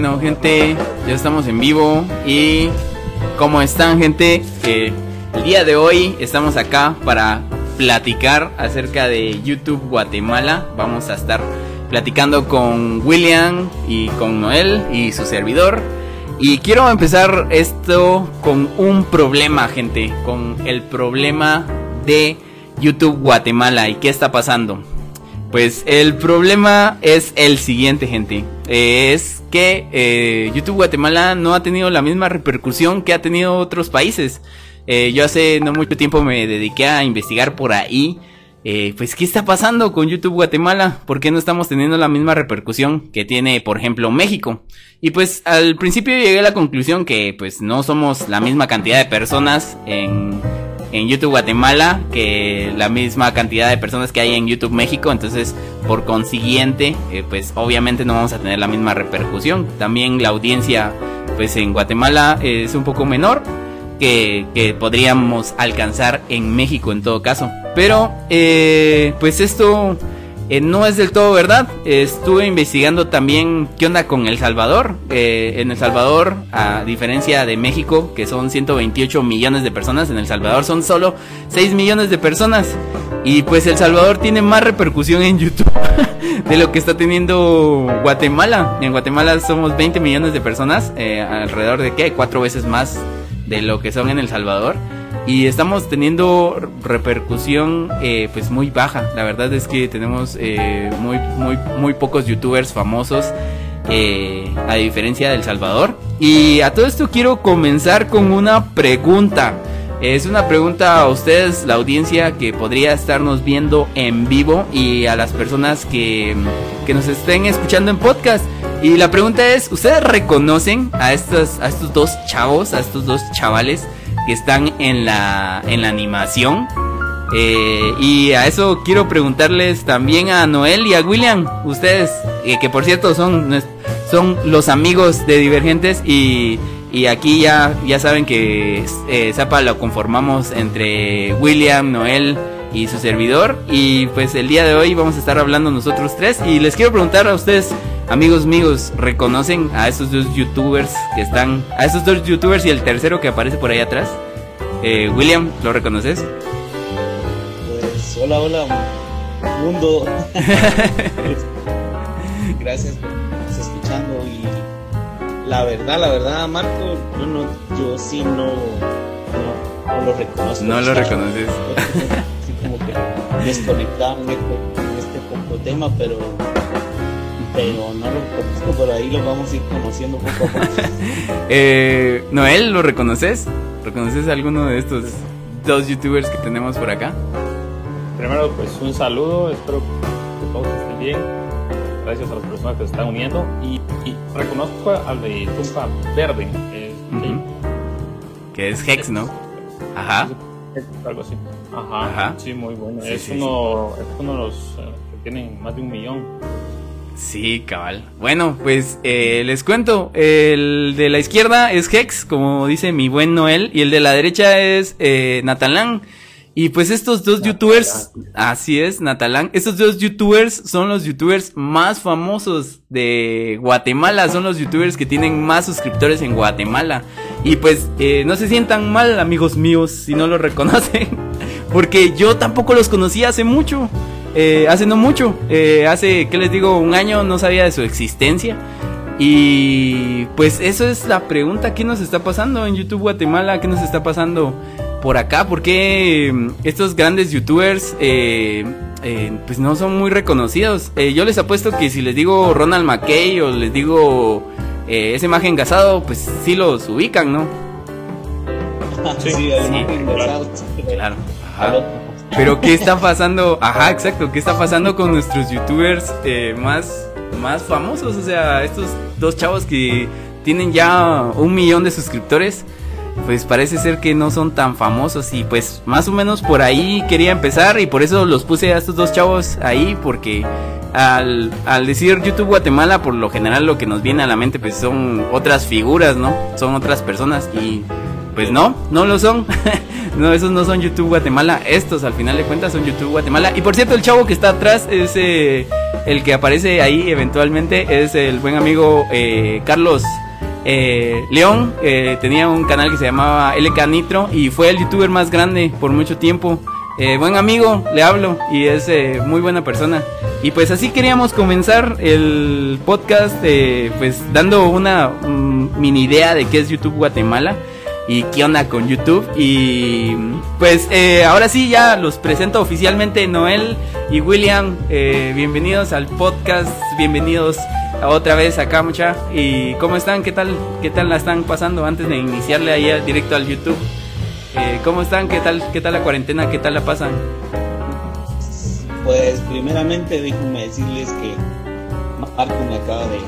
Bueno, gente, ya estamos en vivo y ¿cómo están, gente? El día de hoy estamos acá para platicar acerca de YouTube Guatemala. Vamos a estar platicando con William y con Noel y su servidor. Y quiero empezar esto con un problema, gente, con el problema de YouTube Guatemala y qué está pasando. Pues el problema es el siguiente, gente. es que eh, YouTube Guatemala no ha tenido la misma repercusión que ha tenido otros países. Eh, yo hace no mucho tiempo me dediqué a investigar por ahí. Eh, pues, ¿qué está pasando con YouTube Guatemala? ¿Por qué no estamos teniendo la misma repercusión que tiene, por ejemplo, México? Y pues, al principio llegué a la conclusión que, pues, no somos la misma cantidad de personas en en YouTube Guatemala que la misma cantidad de personas que hay en YouTube México. Entonces, por consiguiente, eh, pues obviamente no vamos a tener la misma repercusión. También la audiencia, pues en Guatemala es un poco menor que, que podríamos alcanzar en México en todo caso. Pero, eh, pues esto eh, no es del todo verdad. Estuve investigando también qué onda con El Salvador. Eh, en El Salvador, a diferencia de México, que son 128 millones de personas, en El Salvador son solo 6 millones de personas. Y pues El Salvador tiene más repercusión en YouTube de lo que está teniendo Guatemala. En Guatemala somos 20 millones de personas, eh, alrededor de qué, cuatro veces más de lo que son en El Salvador y estamos teniendo repercusión eh, pues muy baja. La verdad es que tenemos eh, muy, muy, muy pocos youtubers famosos. Eh, a diferencia del Salvador. Y a todo esto quiero comenzar con una pregunta. Es una pregunta a ustedes, la audiencia que podría estarnos viendo en vivo y a las personas que, que nos estén escuchando en podcast. Y la pregunta es, ¿ustedes reconocen a a estos dos chavos, a estos dos chavales que están en la, en la animación. Eh, y a eso quiero preguntarles también a Noel y a William, ustedes, eh, que por cierto son, son los amigos de Divergentes y, y aquí ya, ya saben que eh, Zapa lo conformamos entre William, Noel y su servidor. Y pues el día de hoy vamos a estar hablando nosotros tres y les quiero preguntar a ustedes Amigos míos, ¿reconocen a esos dos youtubers que están, a esos dos youtubers y el tercero que aparece por ahí atrás? Eh, William, ¿lo reconoces? Pues hola, hola, mundo. Gracias por estar escuchando y la verdad, la verdad, Marco, yo no, yo sí no, no, lo reconozco. No lo reconoces. Que desconectarme con este poco tema, pero pero no lo conozco, por ahí lo vamos a ir conociendo poco a poco. eh, Noel, ¿lo reconoces? ¿Reconoces a alguno de estos dos youtubers que tenemos por acá? Primero, pues un saludo, espero que todos estén bien. Gracias a las personas que se están uniendo. Y, reconozco al de Tumpa Verde, que es Hex, ¿no? Ajá. Algo así. Ajá. Sí, muy bueno. es, uno, es uno de los eh, que tienen más de un millón Sí, cabal. Bueno, pues eh, les cuento. El de la izquierda es Hex, como dice mi buen Noel, y el de la derecha es eh, Natalán. Y pues estos dos youtubers, así es, Natalán, estos dos youtubers son los youtubers más famosos de Guatemala, son los youtubers que tienen más suscriptores en Guatemala. Y pues eh, no se sientan mal, amigos míos, si no lo reconocen, porque yo tampoco los conocí hace mucho. Eh, hace no mucho, eh, hace, ¿qué les digo? Un año no sabía de su existencia. Y pues eso es la pregunta, ¿qué nos está pasando en YouTube Guatemala? ¿Qué nos está pasando por acá? ¿Por qué mm, estos grandes youtubers eh, pues no son muy reconocidos? yo les apuesto que si les digo Ronald McKay o les digo esa imagen gasado, pues sí los ubican, ¿no? Sí, sí, claro. Pero ¿qué está pasando? Ajá, exacto, ¿qué está pasando con nuestros youtubers eh, más, más famosos? O sea, estos dos chavos que tienen ya un millón de suscriptores, pues parece ser que no son tan famosos y pues más o menos por ahí quería empezar y por eso los puse a estos dos chavos ahí porque al, al decir YouTube Guatemala por lo general lo que nos viene a la mente pues son otras figuras, ¿no? Son otras personas y pues no, no lo son. no, esos no son YouTube Guatemala. Estos al final de cuentas son YouTube Guatemala. Y por cierto, el chavo que está atrás es, eh, el que aparece ahí eventualmente es el buen amigo eh, Carlos eh, León. tenía un canal que se llamaba LK Nitro y fue el youtuber más grande por mucho tiempo. Buen amigo, le hablo y es muy buena persona. Y pues así queríamos comenzar el podcast, pues dando una mm, mini idea de qué es YouTube Guatemala y qué onda con YouTube. Y pues eh, ahora sí ya los presento oficialmente Noel y William. eh, bienvenidos al podcast, bienvenidos otra vez acá mucha. ¿Y cómo están? ¿Qué tal? ¿Qué tal la están pasando antes de iniciarle ahí directo al YouTube? Eh, ¿Cómo están? ¿Qué tal? ¿Qué tal la cuarentena? ¿Qué tal la pasan? Pues primeramente déjenme decirles que Marco me acaba de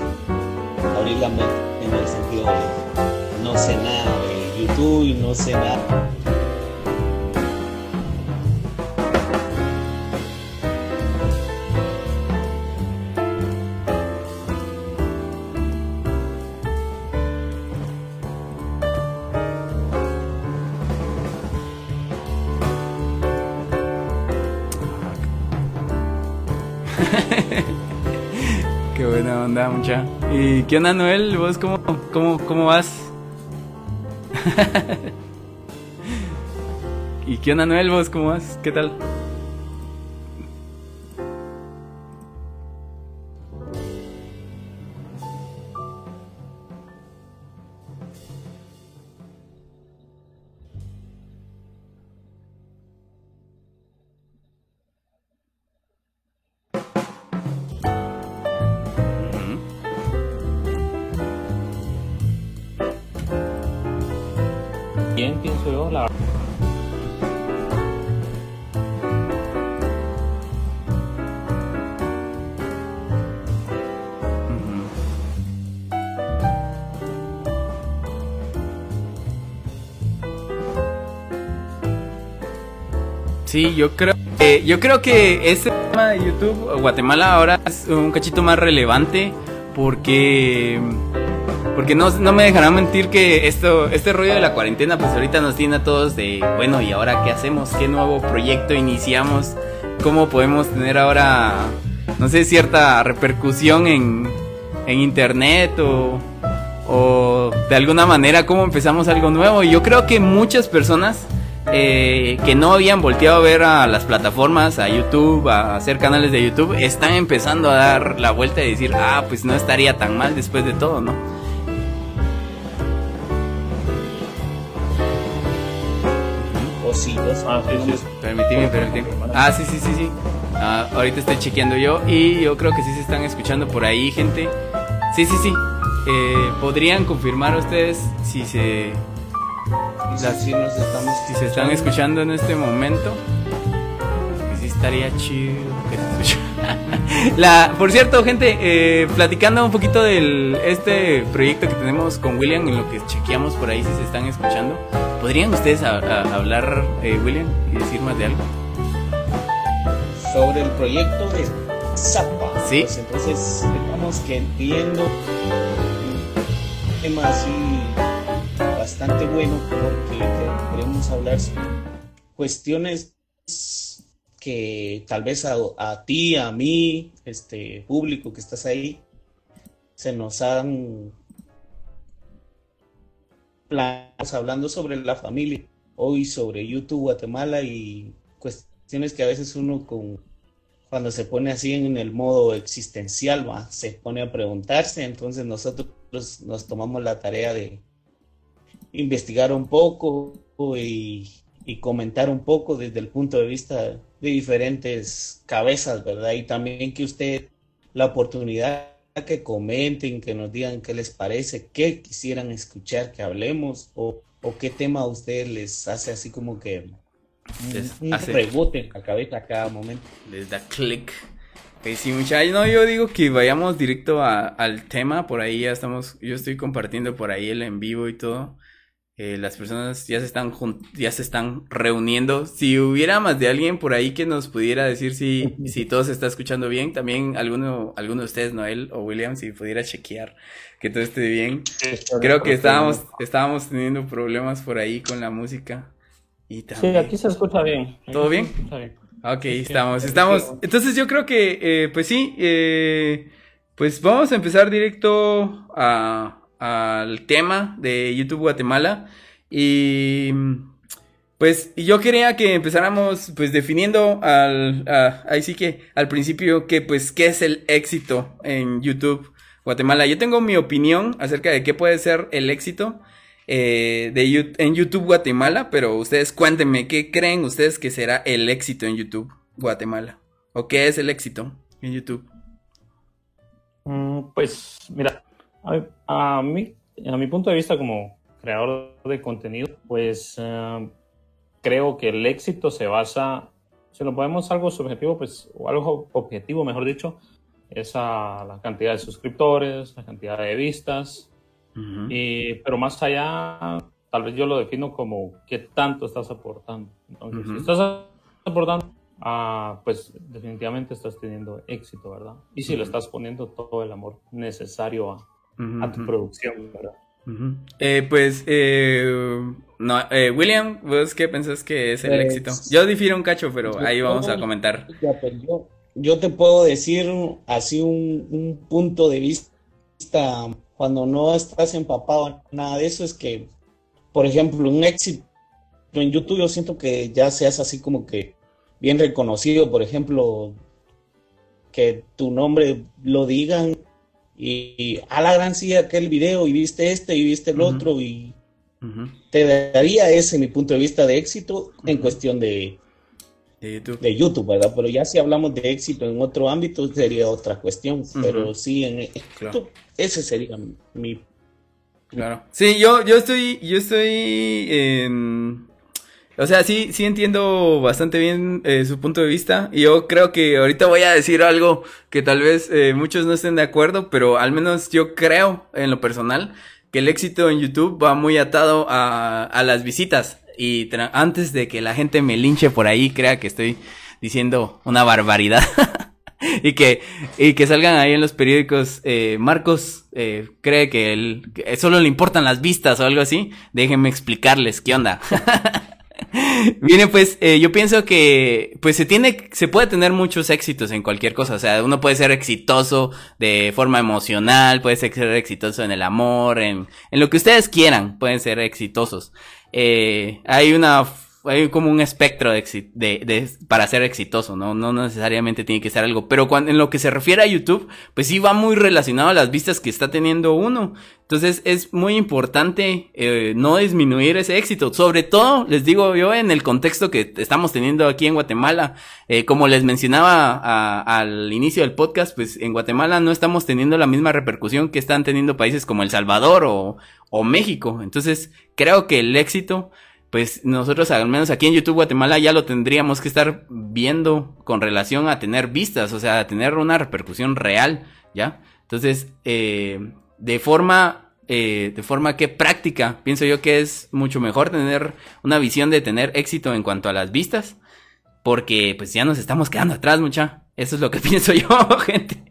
abrir la mente en el sentido de no sé nada de YouTube y no sé nada. Qué buena onda, mucha. ¿Y qué onda, Noel? ¿Vos cómo, cómo, cómo vas? ¿Y qué onda, Noel? ¿Vos cómo vas? ¿Qué tal? Yo creo que, yo creo que este tema de YouTube, Guatemala ahora es un cachito más relevante porque porque no, no me dejarán mentir que esto este rollo de la cuarentena pues ahorita nos tiene a todos de bueno, ¿y ahora qué hacemos? ¿Qué nuevo proyecto iniciamos? ¿Cómo podemos tener ahora no sé, cierta repercusión en, en internet o, o de alguna manera cómo empezamos algo nuevo. Y yo creo que muchas personas eh, que no habían volteado a ver a las plataformas, a YouTube, a hacer canales de YouTube, están empezando a dar la vuelta y decir, ah, pues no estaría tan mal después de todo, ¿no? O sí, dos. Ah, sí, sí. Permitime, permitime. Ah, sí, sí, sí, sí. Ah, ahorita estoy chequeando yo y yo creo que sí se están escuchando por ahí, gente. Sí, sí, sí. Eh, ¿Podrían confirmar ustedes si se, las- sí nos estamos si se están escuchando en este momento? Que sí estaría chido que se. La, por cierto, gente, eh, platicando un poquito del este proyecto que tenemos con William, en lo que chequeamos por ahí si se están escuchando, ¿podrían ustedes a- a- hablar, eh, William, y decir más de algo? sobre el proyecto de Zapa. Sí. Pues entonces estamos queriendo un tema así bastante bueno porque queremos hablar sobre cuestiones que tal vez a, ti, a mí, este público que estás ahí, se nos han planos hablando sobre la familia, hoy sobre YouTube Guatemala y cuestiones que a veces uno con cuando se pone así en el modo existencial, ¿va? se pone a preguntarse, entonces nosotros nos tomamos la tarea de investigar un poco y, y comentar un poco desde el punto de vista de diferentes cabezas, ¿verdad? Y también que usted la oportunidad que comenten, que nos digan qué les parece, qué quisieran escuchar que hablemos o, o qué tema a ustedes les hace así como que Les un, hace- rebote en la cabeza a cada momento. Les da click. Ok, sí, muchachos. No, yo digo que vayamos directo a- al tema. Por ahí ya estamos. Yo estoy compartiendo por ahí el en vivo y todo. Eh, las personas ya se están ya se están reuniendo. Si hubiera más de alguien por ahí que nos pudiera decir si, si todo se está escuchando bien, también alguno, alguno de ustedes, Noel o William, si pudiera chequear que todo esté bien. Creo que estábamos, estábamos teniendo problemas por ahí con la música. Y Sí, también. aquí se escucha bien. ¿Todo bien? escucha bien. Ok, estamos, estamos. Entonces yo creo que, eh, pues sí, eh, pues vamos a empezar directo al tema de YouTube Guatemala. Y pues yo quería que empezáramos pues definiendo al, ahí sí que al principio que pues qué es el éxito en YouTube Guatemala. Yo tengo mi opinión acerca de qué puede ser el éxito. Eh, en YouTube Guatemala, pero ustedes cuéntenme, ¿qué creen ustedes que será el éxito en YouTube Guatemala? ¿O qué es el éxito en YouTube? Mm, pues mira, a, mí, a mi punto de vista como creador de contenido, pues eh, creo que el éxito se basa, si lo podemos algo subjetivo, pues, o algo objetivo, mejor dicho, es a la cantidad de suscriptores, la cantidad de vistas, y, pero más allá, tal vez yo lo defino como qué tanto estás aportando. Entonces, si estás aportando, ah, pues definitivamente estás teniendo éxito, ¿verdad? Y si le estás poniendo todo el amor necesario a, tu producción, ¿verdad? eh, pues, eh, no, eh, William, ¿vos qué pensás que es el pues, éxito? Yo difiero un cacho, pero ahí vamos a comentar. Pues, yo, te puedo decir así un, un punto de vista cuando no estás empapado en nada de eso, es que, por ejemplo, un éxito en YouTube yo siento que ya seas así como que bien reconocido, por ejemplo, que tu nombre lo digan y, a la gran sí aquel video y viste este y viste el otro y te daría ese mi punto de vista de éxito en cuestión de, de YouTube. ¿verdad? Pero ya si hablamos de éxito en otro ámbito sería otra cuestión. Pero sí, en ese sería mi... Claro. Sí, yo, yo estoy, yo estoy en... O sea, sí, sí entiendo bastante bien eh, su punto de vista. Y yo creo que ahorita voy a decir algo que tal vez eh, muchos no estén de acuerdo, pero al menos yo creo en lo personal que el éxito en YouTube va muy atado a, a las visitas y antes de que la gente me linche por ahí, crea que estoy diciendo una barbaridad. y que y que salgan ahí en los periódicos eh, Marcos eh, cree que, él, que solo le importan las vistas o algo así déjenme explicarles qué onda Viene pues, eh, yo pienso que pues se tiene, se puede tener muchos éxitos en cualquier cosa, o sea, uno puede ser exitoso de forma emocional, puede ser exitoso en el amor, en, en lo que ustedes quieran, pueden ser exitosos. Eh, hay una hay como un espectro de, de, de, para ser exitoso, ¿no? No necesariamente tiene que ser algo. Pero cuando, en lo que se refiere a YouTube, pues sí va muy relacionado a las vistas que está teniendo uno. Entonces es muy importante eh, no disminuir ese éxito. Sobre todo, les digo yo, en el contexto que estamos teniendo aquí en Guatemala. Eh, como les mencionaba al inicio del podcast, pues en Guatemala no estamos teniendo la misma repercusión que están teniendo países como El Salvador o, o México. Entonces, creo que el éxito, pues nosotros al menos aquí en YouTube Guatemala ya lo tendríamos que estar viendo con relación a tener vistas, o sea, a tener una repercusión real, ¿ya? Entonces, eh, de forma, eh, de forma que práctica, pienso yo que es mucho mejor tener una visión de tener éxito en cuanto a las vistas, porque pues ya nos estamos quedando atrás, mucha. Eso es lo que pienso yo, gente.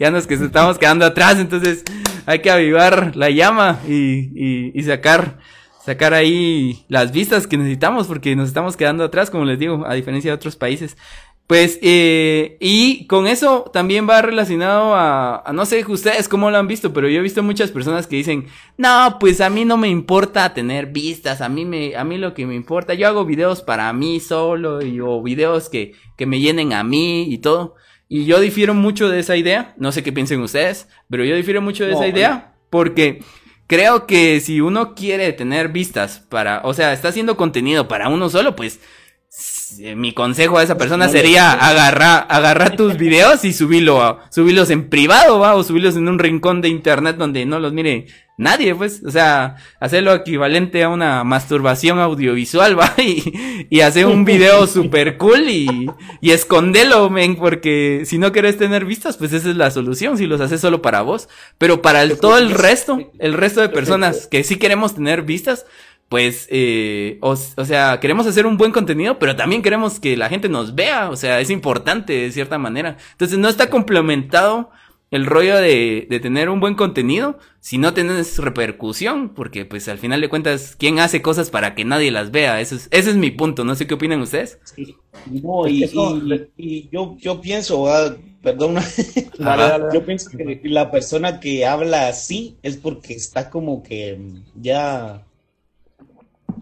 Ya nos que estamos quedando atrás, entonces hay que avivar la llama y, y, y sacar sacar ahí las vistas que necesitamos porque nos estamos quedando atrás, como les digo, a diferencia de otros países. Pues, eh, y con eso también va relacionado a, no sé ustedes cómo lo han visto, pero yo he visto muchas personas que dicen, no, pues a mí no me importa tener vistas, a mí me, a mí lo que me importa, yo hago videos para mí solo, y, o videos que, que me llenen a mí y todo. Y yo difiero mucho de esa idea, no sé qué piensen ustedes, pero yo difiero mucho de esa idea, porque creo que si uno quiere tener vistas para, o sea, está haciendo contenido para uno solo, pues mi consejo a esa persona sería agarrar, agarrar tus videos y subirlo, subirlos en privado, va, o subirlos en un rincón de internet donde no los mire nadie, pues, o sea, hacerlo equivalente a una masturbación audiovisual, va, y, y hacer un video super cool y, y escondelo, men, porque si no quieres tener vistas, pues esa es la solución, si los haces solo para vos, pero para el, todo el resto, el resto de personas que sí queremos tener vistas, pues, eh, o, o, sea, queremos hacer un buen contenido, pero también queremos que la gente nos vea, o sea, es importante de cierta manera. Entonces no está complementado el rollo de, de, tener un buen contenido si no tienes repercusión, porque pues al final de cuentas, ¿quién hace cosas para que nadie las vea? Eso es, ese es mi punto, no sé qué opinan ustedes. Sí. No, y, y, yo, yo pienso, ah, perdón, yo pienso que la persona que habla así es porque está como que ya,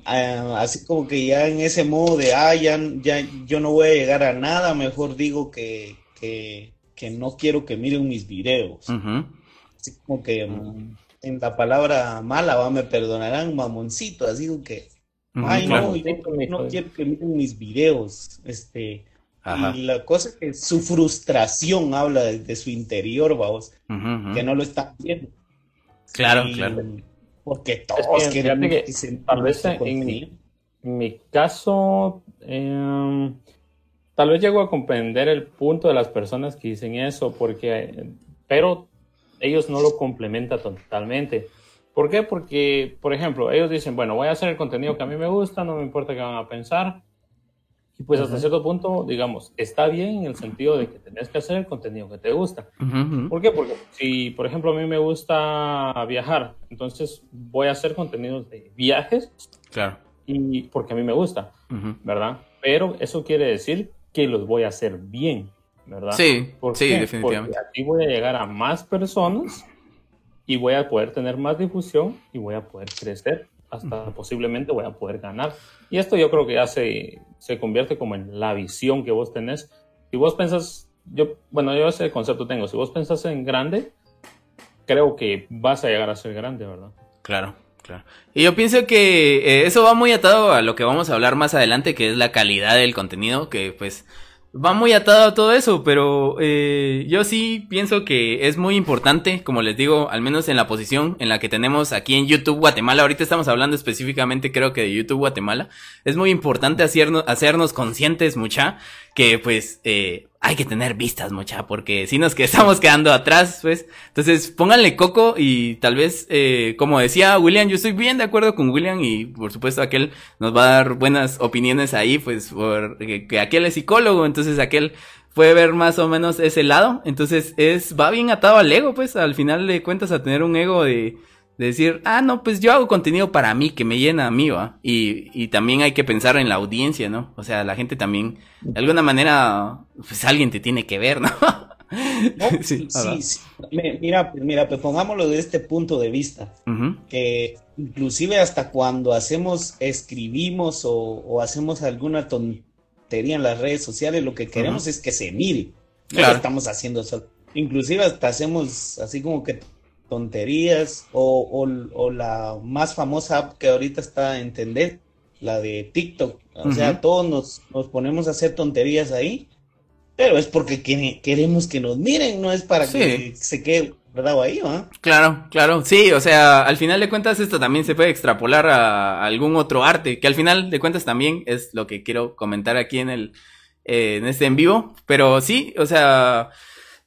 ah, así como que ya en ese modo de, ah, ya, ya yo no voy a llegar a nada, mejor digo que, que que no quiero que miren mis videos. Así como que mm, en la palabra mala, va, me perdonarán, mamoncito, así como que, ay, no, yo no quiero que miren mis videos. Este, y la cosa es que su frustración habla de, su interior, vamos, que no lo están viendo. Claro, claro. Porque todos quieren que, tal vez en mi, mi, caso, eh, tal vez llego a comprender el punto de las personas que dicen eso, porque, pero ellos no lo complementan totalmente. ¿Por qué? Porque, por ejemplo, ellos dicen, bueno, voy a hacer el contenido que a mí me gusta, no me importa qué van a pensar. Y pues hasta cierto punto, digamos, está bien en el sentido de que tenés que hacer el contenido que te gusta. ¿Por qué? Porque si, por ejemplo, a mí me gusta viajar, entonces voy a hacer contenidos de viajes. Claro. Y porque a mí me gusta, ¿verdad? Pero eso quiere decir que los voy a hacer bien, ¿verdad? Sí, sí, definitivamente. Porque aquí voy a llegar a más personas y voy a poder tener más difusión y voy a poder crecer, hasta posiblemente voy a poder ganar. Y esto yo creo que ya se, se convierte como en la visión que vos tenés. Si vos pensás, yo, bueno, yo ese concepto tengo, si vos pensás en grande, creo que vas a llegar a ser grande, ¿verdad? Claro. Claro. Y yo pienso que eh, eso va muy atado a lo que vamos a hablar más adelante, que es la calidad del contenido, que pues va muy atado a todo eso, pero eh, yo sí pienso que es muy importante, como les digo, al menos en la posición en la que tenemos aquí en YouTube Guatemala, ahorita estamos hablando específicamente creo que de YouTube Guatemala, es muy importante hacernos, hacernos conscientes mucha que pues eh, hay que tener vistas, mucha, porque si nos estamos quedando atrás, pues. Entonces, pónganle coco y tal vez, eh, como decía William, yo estoy bien de acuerdo con William y por supuesto aquel nos va a dar buenas opiniones ahí, pues, porque que aquel es psicólogo, entonces aquel puede ver más o menos ese lado. Entonces, es, va bien atado al ego, pues, al final de cuentas a tener un ego de, de decir, ah, no, pues yo hago contenido para mí, que me llena a mí, ¿va? Y, y también hay que pensar en la audiencia, ¿no? O sea, la gente también, de alguna manera, pues alguien te tiene que ver, ¿no? sí, sí, Mira, mira, pues pongámoslo de este punto de vista, que inclusive hasta cuando hacemos, escribimos o, hacemos alguna tontería en las redes sociales, lo que queremos es que se mire. Claro. estamos haciendo eso. Inclusive hasta hacemos así como que tonterías o, o, la más famosa app que ahorita está a entender, la de TikTok. O sea, todos nos, nos, ponemos a hacer tonterías ahí, pero es porque queremos que nos miren, no es para que se quede guardado ahí, ¿no? Claro, claro, sí, o sea, al final de cuentas esto también se puede extrapolar a algún otro arte, que al final de cuentas también es lo que quiero comentar aquí en el, eh, en este en vivo, pero sí, o sea...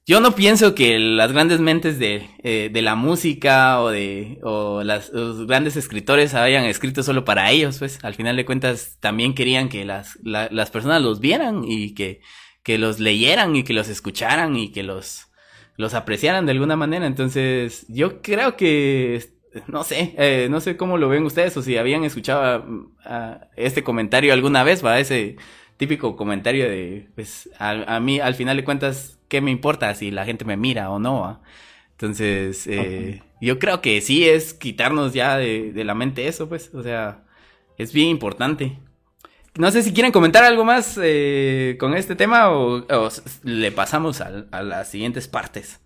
Yo no pienso que las grandes mentes de, eh, de la música o de o las, los grandes escritores hayan escrito solo para ellos, pues al final de cuentas también querían que las, las personas los vieran y que, que los leyeran y que los escucharan y que los, los apreciaran de alguna manera. Entonces, yo creo que, no sé, eh, no sé cómo lo ven ustedes o si habían escuchado este comentario alguna vez, va, ese típico comentario de, pues, a, a mí al final de cuentas ¿qué me importa si la gente me mira o no? Entonces, eh, yo creo que sí es quitarnos ya de, la mente eso, pues, o sea, es bien importante. No sé si quieren comentar algo más eh, con este tema o, le pasamos a las siguientes partes.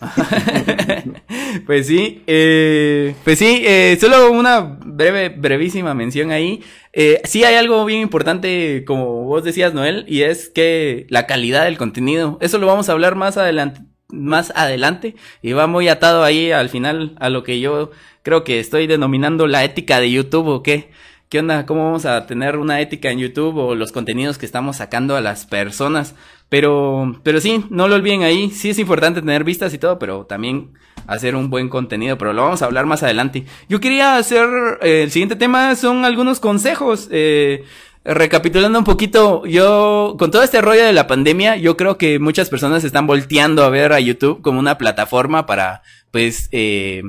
pues sí, eh, pues sí, eh, solo una breve, brevísima mención ahí. Eh, sí hay algo bien importante, como vos decías, Noel, y es que la calidad del contenido. Eso lo vamos a hablar más adelante, más adelante, y va muy atado ahí al final a lo que yo creo que estoy denominando la ética de YouTube o qué. ¿Qué onda? ¿Cómo vamos a tener una ética en YouTube o los contenidos que estamos sacando a las personas? Pero, pero sí, no lo olviden ahí. Sí es importante tener vistas y todo, pero también hacer un buen contenido. Pero lo vamos a hablar más adelante. Yo quería hacer, eh, el siguiente tema son algunos consejos. Eh, recapitulando un poquito, yo, con todo este rollo de la pandemia, yo creo que muchas personas están volteando a ver a YouTube como una plataforma para, pues, eh,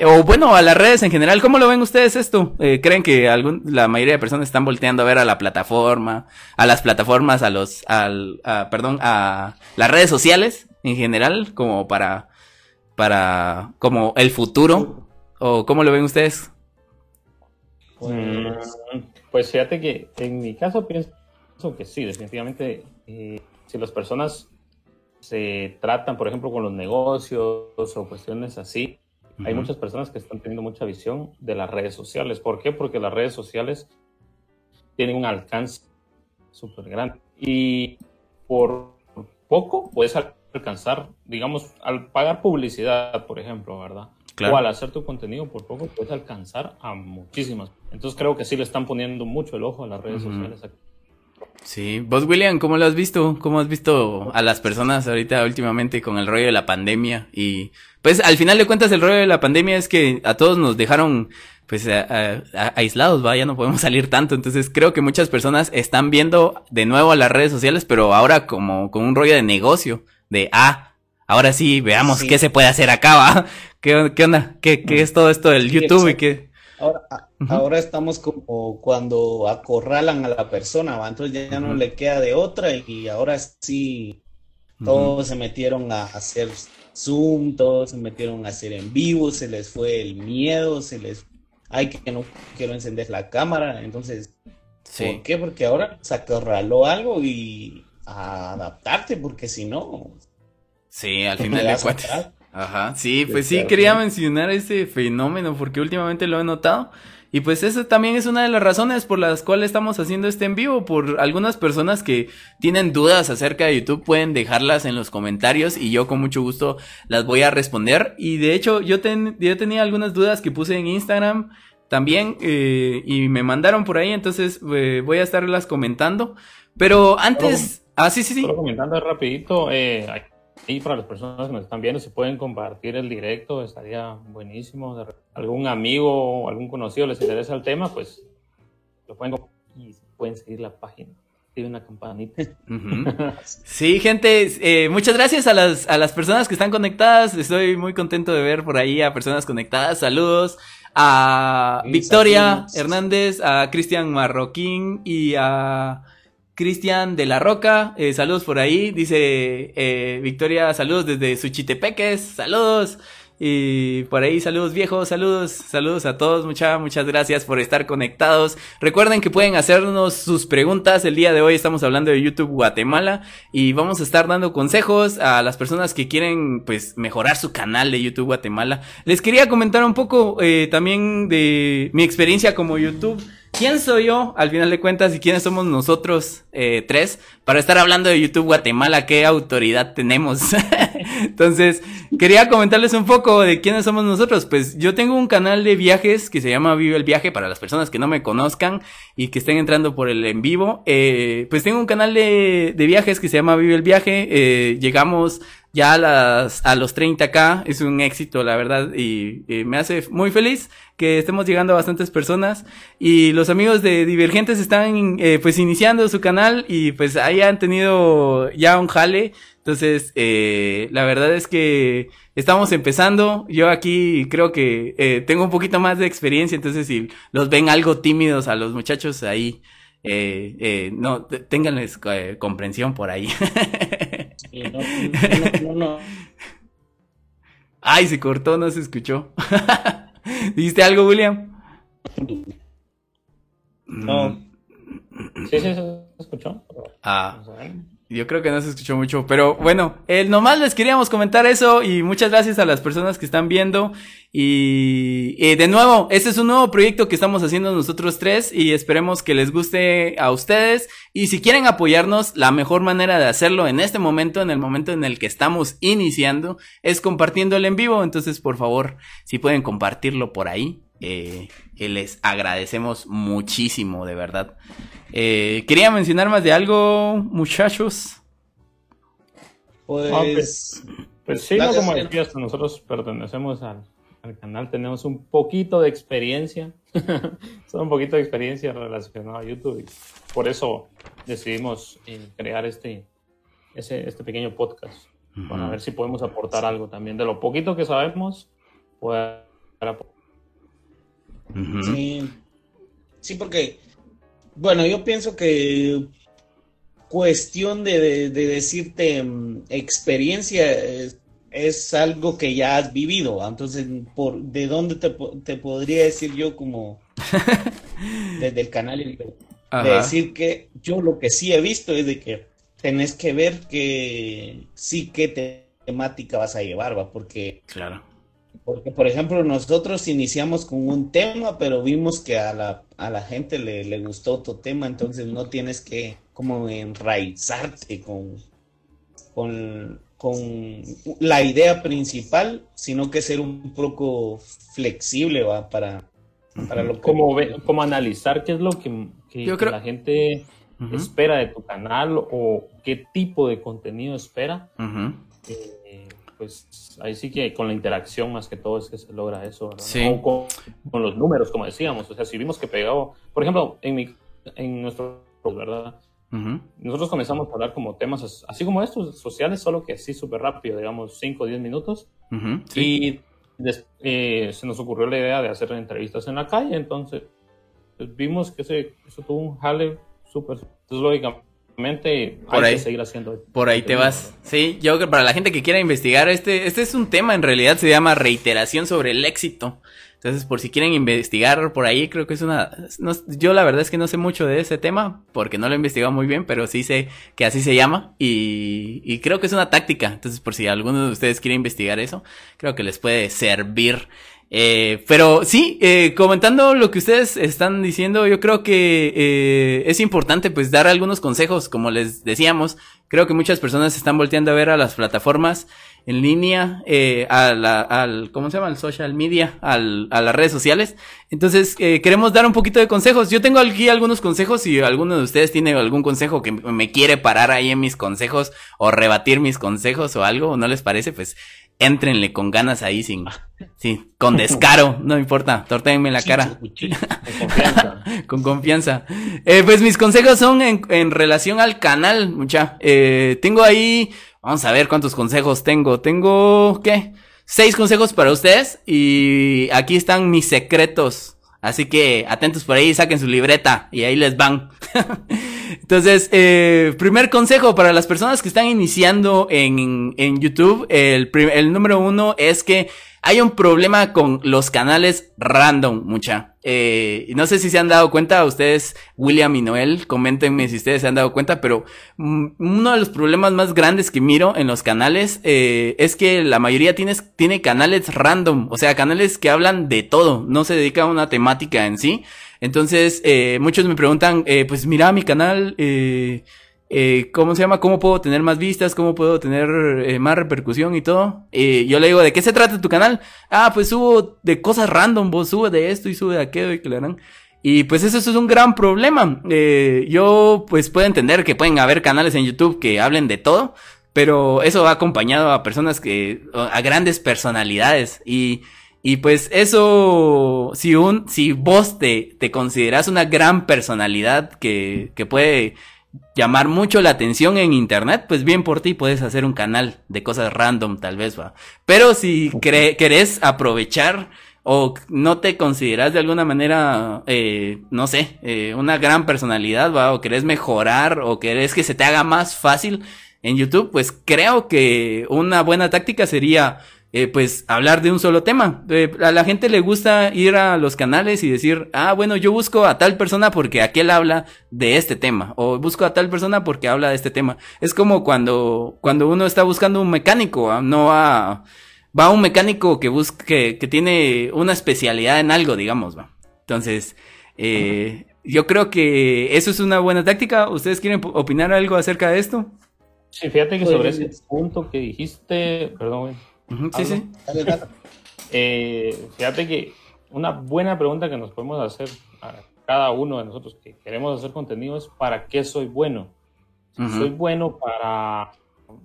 o bueno, a las redes en general. ¿Cómo lo ven ustedes esto? Eh, ¿Creen que algún, la mayoría de personas están volteando a ver a la plataforma, a las plataformas, a los, al, a, perdón, a las redes sociales en general, como para, para, como el futuro? ¿O cómo lo ven ustedes? Pues, pues fíjate que en mi caso pienso que sí, definitivamente, eh, si las personas se tratan, por ejemplo, con los negocios o cuestiones así, hay muchas personas que están teniendo mucha visión de las redes sociales. ¿Por qué? Porque las redes sociales tienen un alcance súper grande. Y por poco puedes alcanzar, digamos, al pagar publicidad, por ejemplo, ¿verdad? O al hacer tu contenido por poco puedes alcanzar a muchísimas. Entonces creo que sí le están poniendo mucho el ojo a las redes sociales. Sí, vos William, ¿cómo lo has visto? ¿Cómo has visto a las personas ahorita últimamente con el rollo de la pandemia? Y pues al final de cuentas el rollo de la pandemia es que a todos nos dejaron pues aislados, va, ya no podemos salir tanto. Entonces creo que muchas personas están viendo de nuevo a las redes sociales, pero ahora como con un rollo de negocio, de ah, ahora sí, veamos qué se puede hacer acá, va. ¿Qué, qué onda? ¿Qué, ¿Qué, es todo esto del YouTube y qué? Ahora, ahora estamos como cuando acorralan a la persona, ¿va? entonces ya, no le queda de otra y ahora sí todos se metieron a hacer Zoom, todos se metieron a hacer en vivo, se les fue el miedo, se les... Ay, que no quiero encender la cámara, entonces... ¿Por qué? Porque ahora se acorraló algo y a adaptarte, porque si no... Sí, al final de cuentas. Ajá, sí, pues sí, quería mencionar ese fenómeno porque últimamente lo he notado. Y pues esa también es una de las razones por las cuales estamos haciendo este en vivo. Por algunas personas que tienen dudas acerca de YouTube pueden dejarlas en los comentarios y yo con mucho gusto las voy a responder. Y de hecho yo, yo tenía algunas dudas que puse en Instagram también eh, y me mandaron por ahí, entonces eh, voy a estarlas comentando. Pero antes... Ah, sí, sí, sí. comentando rapidito, eh, y para las personas que nos están viendo, si pueden compartir el directo, estaría buenísimo. algún amigo o algún conocido les interesa el tema, pues lo pueden y pueden seguir la página. Tiene una campanita. Sí, gente, eh, muchas gracias a las, a las personas que están conectadas. Estoy muy contento de ver por ahí a personas conectadas. Saludos a Victoria Hernández, a Cristian Marroquín y a Cristian de la Roca, eh, saludos por ahí. Dice eh, Victoria, saludos desde Suchitepeques, saludos. Y por ahí saludos viejos, saludos, saludos a todos, muchas, muchas gracias por estar conectados. Recuerden que pueden hacernos sus preguntas. El día de hoy estamos hablando de YouTube Guatemala y vamos a estar dando consejos a las personas que quieren pues mejorar su canal de YouTube Guatemala. Les quería comentar un poco eh, también de mi experiencia como YouTube quién soy yo, al final de cuentas, y quiénes somos nosotros eh, tres para estar hablando de YouTube Guatemala, qué autoridad tenemos. Entonces, quería comentarles un poco de quiénes somos nosotros. Pues yo tengo un canal de viajes que se llama Vive el Viaje para las personas que no me conozcan y que estén entrando por el en vivo. Eh, pues tengo un canal de, de viajes que se llama Vive el Viaje. Eh, llegamos ya a, las, a los 30k es un éxito, la verdad, y, me hace muy feliz que estemos llegando a bastantes personas. Y los amigos de Divergentes están eh, pues iniciando su canal y pues ahí han tenido ya un jale. Entonces, eh, la verdad es que estamos empezando. Yo aquí creo que eh, tengo un poquito más de experiencia, entonces si los ven algo tímidos a los muchachos ahí, eh, eh, no, ténganles eh, comprensión por ahí. Ay, se cortó, no se escuchó. ¿Dijiste algo, William? No. Sí, sí, se escuchó. Ah. Yo creo que no se escuchó mucho, pero bueno, eh, nomás les queríamos comentar eso y muchas gracias a las personas que están viendo. Y, de nuevo, este es un nuevo proyecto que estamos haciendo nosotros tres y esperemos que les guste a ustedes. Y si quieren apoyarnos, la mejor manera de hacerlo en este momento, en el momento en el que estamos iniciando, es compartiéndolo en vivo, entonces por favor, si pueden compartirlo por ahí, eh, les agradecemos muchísimo, de verdad. Eh, quería mencionar más de algo, muchachos. Pues, ah, pues, pues, sí, no como decías, nosotros pertenecemos al, el canal tenemos un poquito de experiencia, un poquito de experiencia relacionada a YouTube. Y por eso decidimos eh, crear este, este pequeño podcast. Para ver si podemos aportar algo también de lo poquito que sabemos. Sí. sí, porque, bueno, yo pienso que cuestión de, decirte mm, experiencia es, algo que ya has vivido. Entonces, por ¿de dónde te, podría decir yo como desde el canal? De decir que yo lo que sí he visto es de que tenés que ver que sí qué temática vas a llevar, ¿va? Porque... Claro. Porque, por ejemplo, nosotros iniciamos con un tema, pero vimos que a la, a la gente le, le gustó otro tema, entonces no tienes que como enraizarte con, con, con la idea principal, sino que ser un poco flexible, ¿va? Para, para lo como, como analizar qué es lo que, la gente espera de tu canal o qué tipo de contenido espera. Eh, pues ahí sí que con la interacción más que todo es que se logra eso, con, los números, como decíamos. O sea, si vimos que pegaba, por ejemplo, en, mi, en nuestro, ¿verdad? Nosotros comenzamos a hablar como temas así como estos, sociales, solo que así súper rápido, digamos 5 o 10 minutos. Y eh, se nos ocurrió la idea de hacer entrevistas en la calle, entonces pues, vimos que eso tuvo un jale súper, lógicamente por ahí, seguir haciendo. Por ahí te vas. Sí, yo creo que para la gente que quiera investigar, este, este es un tema, en realidad se llama reiteración sobre el éxito. Entonces, por si quieren investigar por ahí, creo que es una... yo la verdad es que no sé mucho de ese tema, porque no lo he investigado muy bien, pero sí sé que así se llama y, y creo que es una táctica. Entonces, por si alguno de ustedes quiere investigar eso, creo que les puede servir. Eh, pero sí, eh, comentando lo que ustedes están diciendo, yo creo que eh, es importante pues dar algunos consejos, como les decíamos, creo que muchas personas están volteando a ver a las plataformas en línea, eh, a la, al, ¿cómo se llama? Al social media, al, a las redes sociales. Entonces, eh, queremos dar un poquito de consejos. Yo tengo aquí algunos consejos, si alguno de ustedes tiene algún consejo que me quiere parar ahí en mis consejos o rebatir mis consejos o algo, o no les parece, pues éntrenle con ganas ahí sin, sí, con descaro, no importa, tortéenme la cara. con confianza. con confianza. Eh, pues mis consejos son en, en relación al canal, mucha. Eh, tengo ahí Vamos a ver cuántos consejos tengo. Tengo, ¿qué? Seis consejos para ustedes y aquí están mis secretos. Así que atentos por ahí, saquen su libreta y ahí les van. Entonces, eh, primer consejo para las personas que están iniciando en, en YouTube, el, el número uno es que hay un problema con los canales random, mucha. Eh, no sé si se han dado cuenta, ustedes, William y Noel, coméntenme si ustedes se han dado cuenta, pero mm, uno de los problemas más grandes que miro en los canales eh, es que la mayoría tiene, tiene canales random, o sea, canales que hablan de todo, no se dedican a una temática en sí. Entonces, eh, muchos me preguntan, eh, pues mira mi canal, eh, eh, ¿cómo se llama? ¿Cómo puedo tener más vistas? ¿Cómo puedo tener eh, más repercusión y todo? Eh, yo le digo, ¿de qué se trata tu canal? Ah, pues subo de cosas random, vos sube de esto y sube de aquello y que le harán. Y pues eso, es un gran problema. Eh, yo pues puedo entender que pueden haber canales en YouTube que hablen de todo, pero eso va acompañado a personas que, a grandes personalidades y... Y pues eso, si un, si vos te, te consideras una gran personalidad que, que puede llamar mucho la atención en internet, pues bien por ti puedes hacer un canal de cosas random tal vez va. Pero si querés aprovechar o no te consideras de alguna manera, eh, no sé, eh, una gran personalidad va, o querés mejorar o querés que se te haga más fácil en YouTube, pues creo que una buena táctica sería eh, pues hablar de un solo tema. Eh, a la gente le gusta ir a los canales y decir, ah, bueno, yo busco a tal persona porque aquel habla de este tema, o busco a tal persona porque habla de este tema. Es como cuando, cuando uno está buscando un mecánico, ¿ah? no va, va a un mecánico que busque, que tiene una especialidad en algo, digamos, va. Entonces, eh, yo creo que eso es una buena táctica. ¿Ustedes quieren opinar algo acerca de esto? Sí, fíjate que sobre ese punto que dijiste, perdón, sí, sí. Eh, fíjate que una buena pregunta que nos podemos hacer a cada uno de nosotros que queremos hacer contenido es ¿para qué soy bueno? Si soy bueno para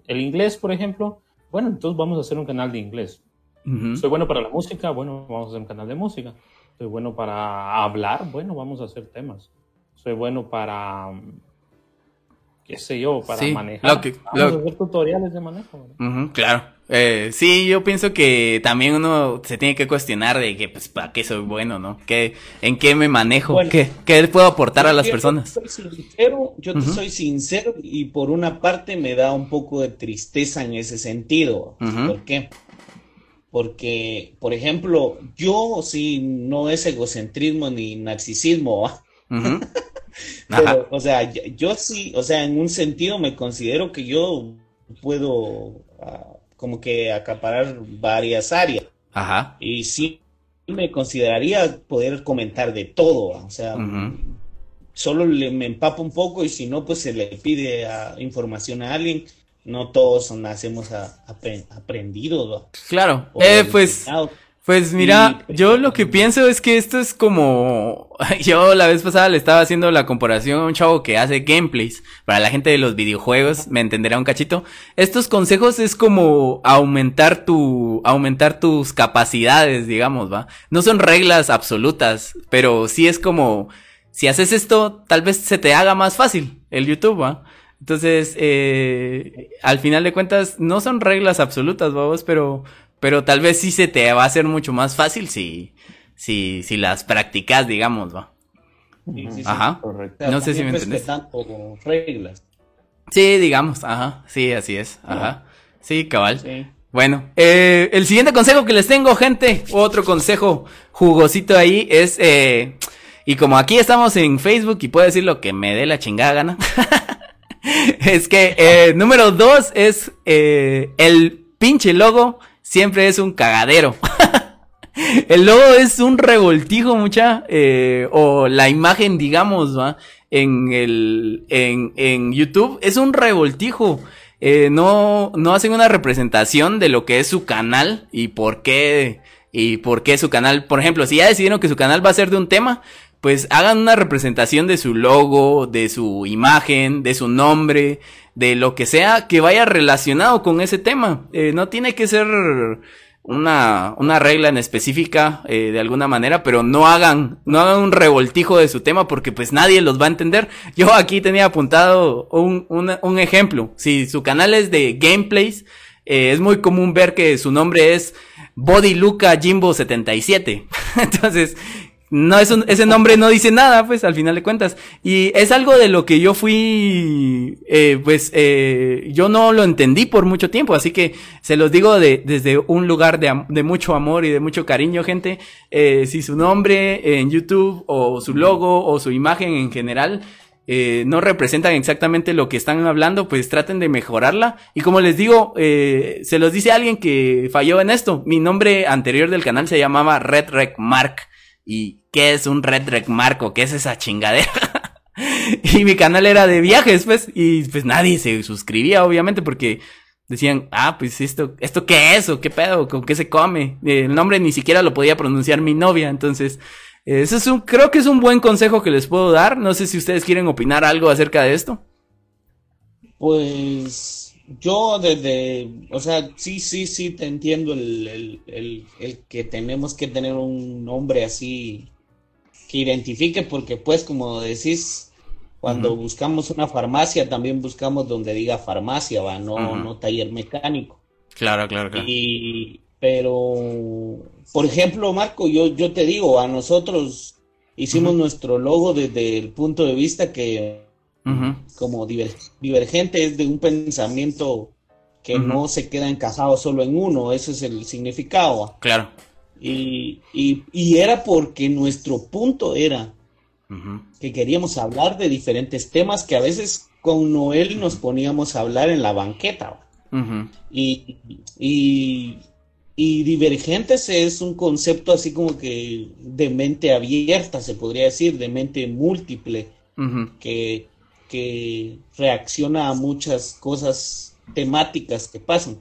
el inglés, por ejemplo, bueno, entonces vamos a hacer un canal de inglés. Soy bueno para la música, bueno, vamos a hacer un canal de música. Soy bueno para hablar, bueno, vamos a hacer temas. Soy bueno para qué sé yo, para manejar. Lo que, Vamos tutoriales de manejo. claro. Eh, sí, yo pienso que también uno se tiene que cuestionar de que, pues, ¿para qué soy bueno, no? ¿Qué, ¿En qué me manejo? ¿Qué, ¿Qué, puedo aportar a las personas? Soy sincero, yo te soy sincero y por una parte me da un poco de tristeza en ese sentido. ¿Por qué? Porque, por ejemplo, yo sí no es egocentrismo ni narcisismo, Pero, o sea, yo, sí, o sea, en un sentido me considero que yo puedo ah, como que acaparar varias áreas. Ajá. Y sí me consideraría poder comentar de todo, o sea, solo le, me empapo un poco y si no, pues se le pide ah, información a alguien. No todos nacemos aprendidos. Claro, eh, pues... Pues mira, yo lo que pienso es que esto es como, yo la vez pasada le estaba haciendo la comparación a un chavo que hace gameplays. Para la gente de los videojuegos, me entenderá un cachito. Estos consejos es como aumentar tu, aumentar tus capacidades, digamos, va. No son reglas absolutas, pero sí es como, si haces esto, tal vez se te haga más fácil el YouTube, va. Entonces, eh, al final de cuentas, no son reglas absolutas, vamos, pero pero tal vez sí se te va a hacer mucho más fácil si, si, si las practicas, digamos, ¿va? ajá. no sé si me entiendes. reglas. Sí, digamos, ajá. Sí, así es. Ajá. Sí, cabal. Bueno, eh, el siguiente consejo que les tengo, gente, otro consejo jugosito ahí es, eh, y como aquí estamos en Facebook y puedo decir lo que me dé la chingada gana, es que eh, número dos es el pinche logo siempre es un cagadero. el logo es un revoltijo, mucha, eh, o la imagen, digamos, ¿va? En el, en, en YouTube, es un revoltijo. Eh, no, no hacen una representación de lo que es su canal y por qué, y por qué su canal, por ejemplo, si ya decidieron que su canal va a ser de un tema, pues hagan una representación de su logo, de su imagen, de su nombre, de lo que sea que vaya relacionado con ese tema. Eh, no tiene que ser una, una regla en específica eh, de alguna manera, pero no hagan, no hagan un revoltijo de su tema porque pues nadie los va a entender. Yo aquí tenía apuntado un, un ejemplo. Si su canal es de gameplays, eh, es muy común ver que su nombre es Body Luca Jimbo 77. Entonces, no es ese nombre no dice nada, pues al final de cuentas. Y es algo de lo que yo fui, eh, pues eh, yo no lo entendí por mucho tiempo, así que se los digo de, desde un lugar de, de mucho amor y de mucho cariño, gente. Eh, si su nombre en YouTube o su logo o su imagen en general eh, no representan exactamente lo que están hablando, pues traten de mejorarla. Y como les digo, eh, se los dice alguien que falló en esto. Mi nombre anterior del canal se llamaba Red Rec Mark. ¿Y qué es un Red Rec Marco? ¿Qué es esa chingadera? y mi canal era de viajes, pues, y pues nadie se suscribía, obviamente, porque decían, ah, pues esto, ¿esto qué es? ¿O qué pedo? ¿Con qué se come? El nombre ni siquiera lo podía pronunciar mi novia, entonces, eso es un, creo que es un buen consejo que les puedo dar. No sé si ustedes quieren opinar algo acerca de esto. Pues yo desde, o sea, sí, sí, sí, te entiendo el, que tenemos que tener un nombre así que identifique, porque pues como decís, cuando buscamos una farmacia, también buscamos donde diga farmacia, va, no, no taller mecánico. Claro, claro, claro. Y, pero, por ejemplo, Marco, yo, yo te digo, a nosotros hicimos nuestro logo desde el punto de vista que como divergente, es de un pensamiento que no se queda encajado solo en uno, ese es el significado. Claro. Y, y, era porque nuestro punto era que queríamos hablar de diferentes temas que a veces con Noel nos poníamos a hablar en la banqueta. y, y, y divergentes es un concepto así como que de mente abierta, se podría decir, de mente múltiple, que que reacciona a muchas cosas temáticas que pasan.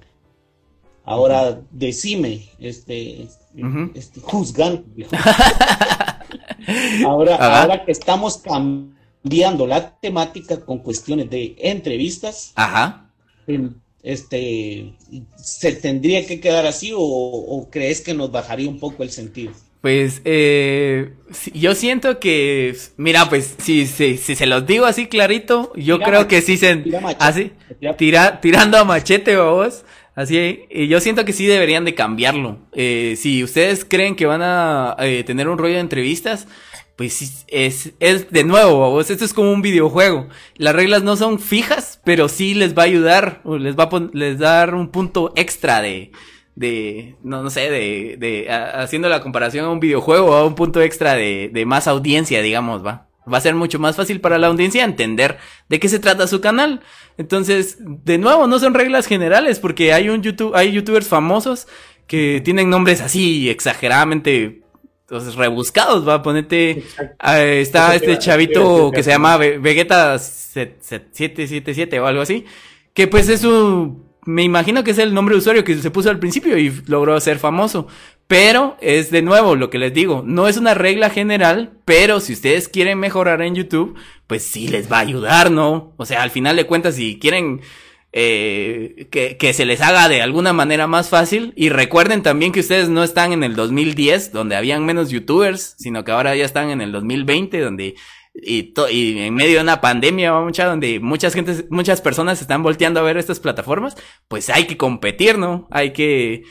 Ahora decime, este, este juzgando. ahora, ahora que estamos cambiando la temática con cuestiones de entrevistas, Ajá. El, este, ¿se tendría que quedar así o, crees que nos bajaría un poco el sentido? Pues eh, yo siento que, mira, pues si, si, si se los digo así clarito, yo creo que sí se... así, tira, tirando a machete, vos. Así, y yo siento que sí deberían de cambiarlo. Eh, si ustedes creen que van a eh, tener un rollo de entrevistas, pues es, es de nuevo, vos, esto es como un videojuego. Las reglas no son fijas, pero sí les va a ayudar, les va a les dar un punto extra de, de, no, no sé, de, de, haciendo la comparación a un videojuego, a un punto extra de, de más audiencia, digamos, va. Va a ser mucho más fácil para la audiencia entender de qué se trata su canal. Entonces, de nuevo, no son reglas generales, porque hay un YouTube, hay youtubers famosos que tienen nombres así exageradamente entonces, rebuscados, va a ponerte. Ah, está este chavito que se llama Vegeta 777 o algo así. Que pues es un. Me imagino que es el nombre de usuario que se puso al principio y logró ser famoso. Pero es de nuevo lo que les digo, no es una regla general, pero si ustedes quieren mejorar en YouTube, pues sí les va a ayudar, ¿no? O sea, al final de cuentas, si quieren eh, que, que, se les haga de alguna manera más fácil. Y recuerden también que ustedes no están en el 2010, donde habían menos youtubers, sino que ahora ya están en el 2020, donde y, en medio de una pandemia, mucha, donde muchas gente, muchas personas están volteando a ver estas plataformas, pues hay que competir, ¿no? Hay que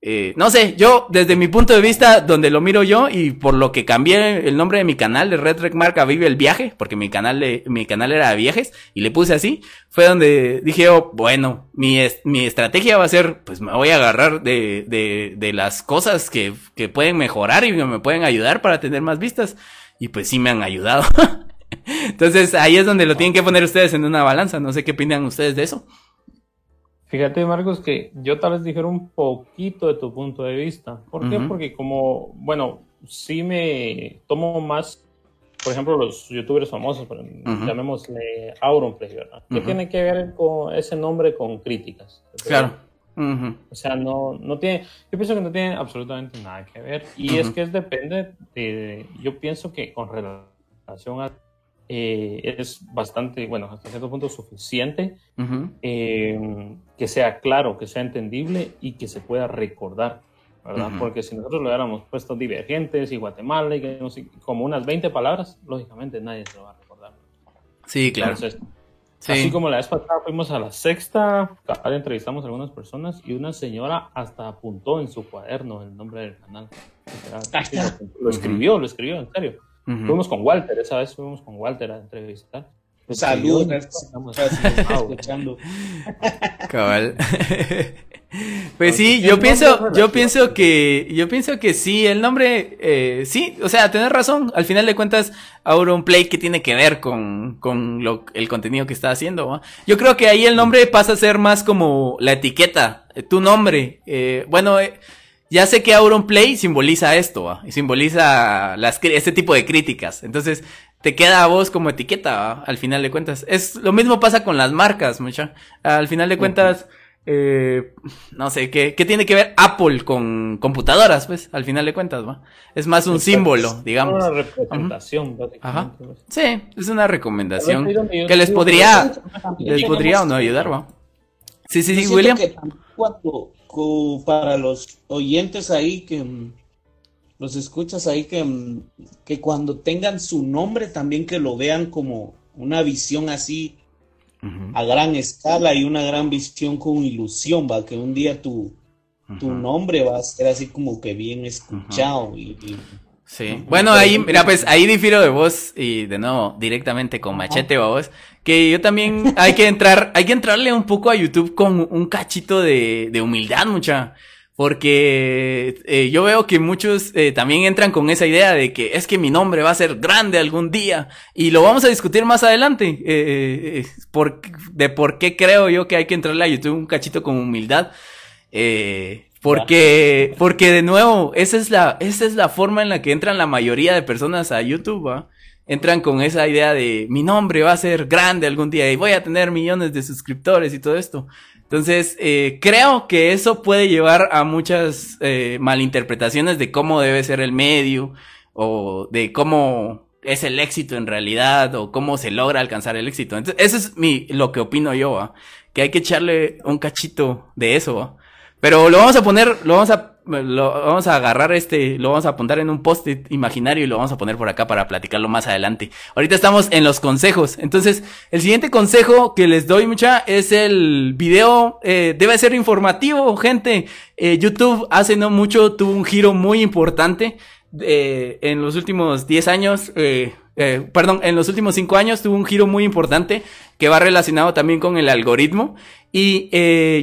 eh, no sé, yo desde mi punto de vista, donde lo miro yo y por lo que cambié el nombre de mi canal de Red Rec Marca Vive el Viaje, porque mi canal, de, mi canal era viajes y le puse así, fue donde dije, oh, bueno, mi, mi estrategia va a ser, pues me voy a agarrar de, de, de las cosas que, que pueden mejorar y me pueden ayudar para tener más vistas. Y pues sí me han ayudado. Entonces ahí es donde lo tienen que poner ustedes en una balanza. No sé qué opinan ustedes de eso. Fíjate, Marcos, que yo tal vez dijera un poquito de tu punto de vista. ¿Por qué? Porque como, bueno, sí me tomo más, por ejemplo, los youtubers famosos, llamémosle Auronplay, ¿verdad? ¿Qué tiene que ver con ese nombre con críticas? Claro. O sea, no, no tiene, yo pienso que no tiene absolutamente nada que ver. Y es que es depende de, yo pienso que con relación a eh, es bastante, bueno, hasta cierto punto suficiente, eh, que sea claro, que sea entendible y que se pueda recordar, ¿verdad? Porque si nosotros le hubiéramos puesto divergentes y Guatemala y que, como unas 20 palabras, lógicamente nadie se lo va a recordar. Sí, claro. Así como la vez pasada fuimos a la sexta, entrevistamos a algunas personas y una señora hasta apuntó en su cuaderno el nombre del canal. Lo escribió, lo escribió, en serio. Fuimos con Walter, esa vez fuimos con Walter a entrevistar. Saludos, estamos escuchando. Cabal. Pues sí, yo pienso, yo pienso que, yo pienso que sí, el nombre, eh, sí, o sea, tener razón, al final de cuentas, Auron Play que tiene que ver con, con lo, el contenido que está haciendo, Yo creo que ahí el nombre pasa a ser más como la etiqueta, eh, tu nombre, eh, bueno, eh, ya sé que Auron Play simboliza esto, y simboliza las, este tipo de críticas. Entonces, te queda a vos como etiqueta, al final de cuentas. Es lo mismo pasa con las marcas, mucha. Al final de cuentas, eh, no sé, ¿qué, ¿qué tiene que ver Apple con computadoras, pues? Al final de cuentas, ¿va? Es más un símbolo, digamos. Es una representación, Ajá. Sí, es una recomendación que les podría, les podría o no ayudar, ¿va? Sí, sí, sí, William para los oyentes ahí que mm, los escuchas ahí que, mm, que cuando tengan su nombre también que lo vean como una visión así a gran escala y una gran visión con ilusión, va, que un día tu, tu nombre va a ser así como que bien escuchado y Sí. Bueno, ahí, mira, pues ahí difiero de vos y de nuevo, directamente con machete o vos, que yo también hay que entrar, hay que entrarle un poco a YouTube con un cachito de, de humildad, mucha. Porque eh, yo veo que muchos eh, también entran con esa idea de que es que mi nombre va a ser grande algún día. Y lo vamos a discutir más adelante. Eh, eh por, de por qué creo yo que hay que entrarle a YouTube un cachito con humildad. Eh, porque, porque de nuevo, esa es la, esa es la forma en la que entran la mayoría de personas a YouTube, Entran con esa idea de mi nombre va a ser grande algún día y voy a tener millones de suscriptores y todo esto. Entonces, eh, creo que eso puede llevar a muchas eh, malinterpretaciones de cómo debe ser el medio o de cómo es el éxito en realidad o cómo se logra alcanzar el éxito. Entonces, eso es mi, lo que opino yo, que hay que echarle un cachito de eso. Pero lo vamos a poner, lo vamos a, lo vamos a agarrar este, lo vamos a apuntar en un post-it imaginario y lo vamos a poner por acá para platicarlo más adelante. Ahorita estamos en los consejos. Entonces, el siguiente consejo que les doy mucha es el video, eh, debe ser informativo, gente. Eh, YouTube hace no mucho tuvo un giro muy importante. Eh, en los últimos 10 años, eh, eh, perdón, en los últimos 5 años tuvo un giro muy importante que va relacionado también con el algoritmo. Y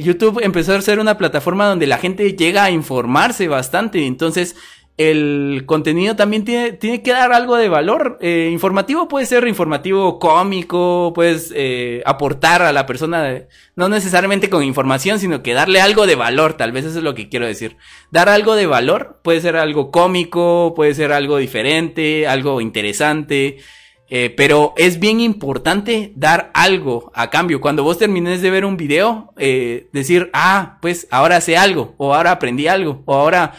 YouTube empezó a ser una plataforma donde la gente llega a informarse bastante. Entonces, el contenido también tiene, tiene que dar algo de valor. Eh, informativo puede ser informativo cómico, puedes eh, aportar a la persona, no necesariamente con información, sino que darle algo de valor, tal vez eso es lo que quiero decir. Dar algo de valor puede ser algo cómico, puede ser algo diferente, algo interesante. Eh, pero es bien importante dar algo a cambio. Cuando vos termines de ver un video, eh, decir, ah, pues ahora sé algo, o ahora aprendí algo, o ahora,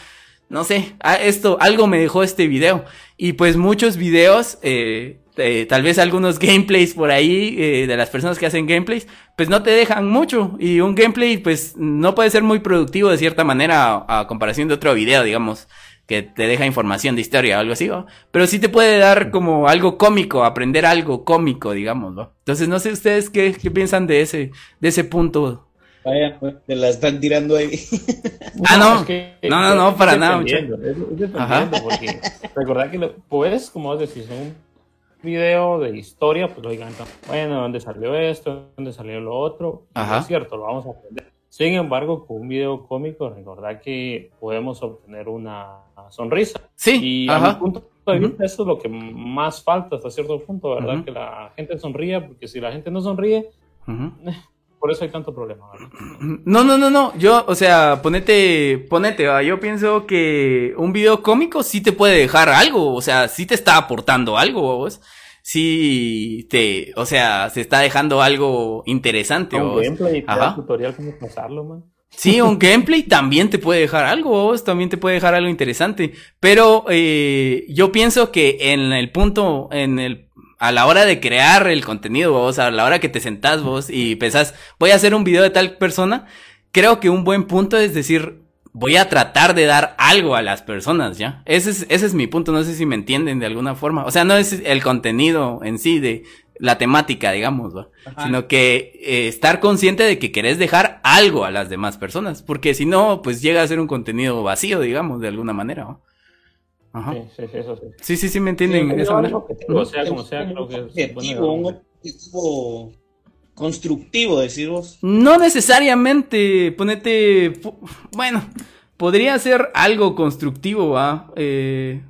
no sé, esto, algo me dejó este video. Y pues muchos videos, eh, eh, tal vez algunos gameplays por ahí eh, de las personas que hacen gameplays, pues no te dejan mucho. Y un gameplay, pues no puede ser muy productivo de cierta manera a, a comparación de otro video, digamos que te deja información de historia o algo así, ¿no? Pero sí te puede dar como algo cómico, aprender algo cómico, digamos, ¿no? Entonces, no sé ustedes qué, qué piensan de ese, de ese punto. Vaya, pues, te la están tirando ahí. Ah, no. es que- No, no, no, para es nada, dependiendo, Es, es dependiendo, Ajá. porque recordad que lo, pues, como vos decís, un video de historia, pues lógicamente, bueno, ¿dónde salió esto? ¿Dónde salió lo otro? Y Ajá. Es cierto, lo vamos a aprender. Sin embargo, con un video cómico, recordad que podemos obtener una sonrisa. Sí, Y a mi ajá. punto de vista, eso es lo que más falta hasta cierto punto, ¿verdad? Ujú. Que la gente sonría, porque si la gente no sonríe, Ujú. por eso hay tanto problema, ¿verdad? No, no, no, no. Yo, o sea, ponete, ponete, va. Yo pienso que un video cómico sí te puede dejar algo. O sea, sí te está aportando algo, vos. Sí te, o sea, se está dejando algo interesante, Un vos. gameplay, Ajá. tutorial cómo pasarlo, man. Sí, un gameplay también te puede dejar algo, vos, también te puede dejar algo interesante. Pero eh, yo pienso que en el punto, en el, a la hora de crear el contenido, vos, a la hora que te sentás vos y pensás, voy a hacer un video de tal persona, creo que un buen punto es decir, voy a tratar de dar algo a las personas, ¿ya? Ese es, ese es mi punto, no sé si me entienden de alguna forma. O sea, no es el contenido en sí de la temática, digamos, sino que eh, estar consciente de que querés dejar algo a las demás personas, porque si no, pues llega a ser un contenido vacío, digamos, de alguna manera. ¿va? Ajá. Sí, sí, sí, eso sí. Sí, sí, sí, me entienden Sí, de esa manera. objetivo, sea como sea, Un creo que es objetivo, un objetivo constructivo, decir vos. No necesariamente, ponete, bueno, podría ser algo constructivo, ¿va? Eh,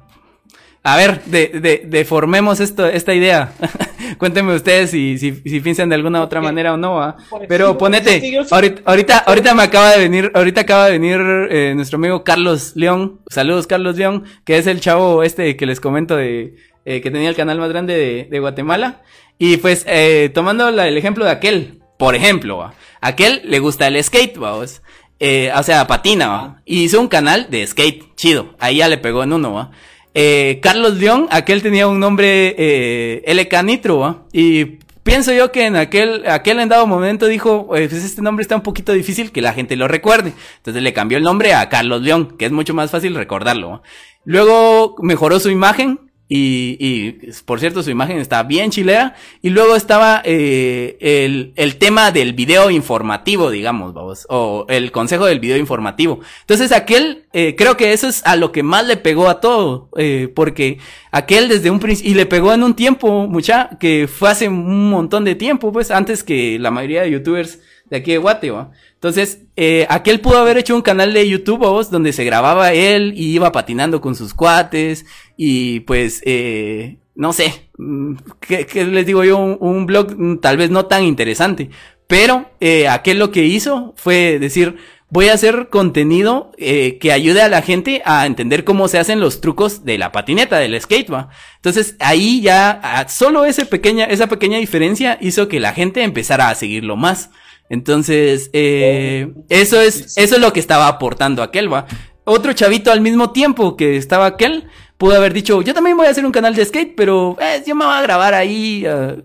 a ver, de, de, deformemos esto, esta idea. Cuéntenme ustedes si, si, si piensan de alguna otra manera o no, Pero ejemplo, ponete, ahorita, ahorita, ahorita me acaba de venir, ahorita acaba de venir eh, nuestro amigo Carlos León. Saludos, Carlos León, que es el chavo este que les comento de, eh, que tenía el canal más grande de, de Guatemala. Y pues, eh, tomando la- el ejemplo de aquel, por ejemplo, ¿va? aquel le gusta el skate, vamos. Eh, o sea, patina, ¿va? Y hizo un canal de skate, chido. Ahí ya le pegó en uno, ¿va? Eh, Carlos León, aquel tenía un nombre eh, LK Nitro. Y pienso yo que en aquel, aquel en dado momento dijo, pues este nombre está un poquito difícil que la gente lo recuerde. Entonces le cambió el nombre a Carlos León, que es mucho más fácil recordarlo. Luego mejoró su imagen. Y, y, por cierto, su imagen está bien chilera. Y luego estaba eh, el, el tema del video informativo, digamos, vamos. O el consejo del video informativo. Entonces, aquel, eh, creo que eso es a lo que más le pegó a todo. eh, porque aquel desde un principio, y le pegó en un tiempo, mucha, que fue hace un montón de tiempo, pues, antes que la mayoría de youtubers de aquí de Guate. Entonces, eh, aquel pudo haber hecho un canal de YouTube, ¿vos? donde se grababa él y iba patinando con sus cuates y pues, eh, no sé, mm, ¿qué, les digo yo? Un, blog mm, tal vez no tan interesante, pero eh, aquel lo que hizo fue decir, voy a hacer contenido eh, que ayude a la gente a entender cómo se hacen los trucos de la patineta, del skate, ¿va? Entonces ahí ya, solo ese pequeña, esa pequeña diferencia hizo que la gente empezara a seguirlo más. Entonces, eh, eso es, eso es lo que estaba aportando aquel, va. Otro chavito al mismo tiempo que estaba aquel, pudo haber dicho, yo también voy a hacer un canal de skate, pero eh, yo me voy a grabar ahí, ah,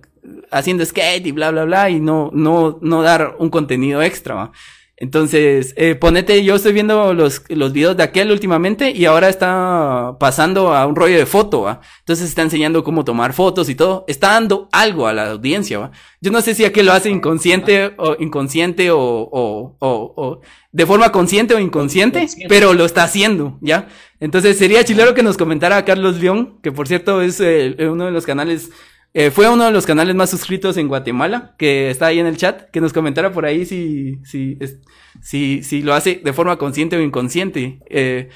haciendo skate y bla, bla, bla, y no, no, no dar un contenido extra, ¿va? Entonces, eh, ponete, yo estoy viendo los, los videos de aquel últimamente y ahora está pasando a un rollo de foto, ¿va? Entonces está enseñando cómo tomar fotos y todo. Está dando algo a la audiencia, ¿va? Yo no sé si aquel lo hace inconsciente o inconsciente o, o, o, o de forma consciente o inconsciente, pero lo está haciendo, ¿ya? Entonces sería chilero que nos comentara Carlos León, que por cierto es eh, uno de los canales eh, fue uno de los canales más suscritos en Guatemala, que está ahí en el chat, que nos comentara por ahí si, si, si, si lo hace de forma consciente o inconsciente. Eh,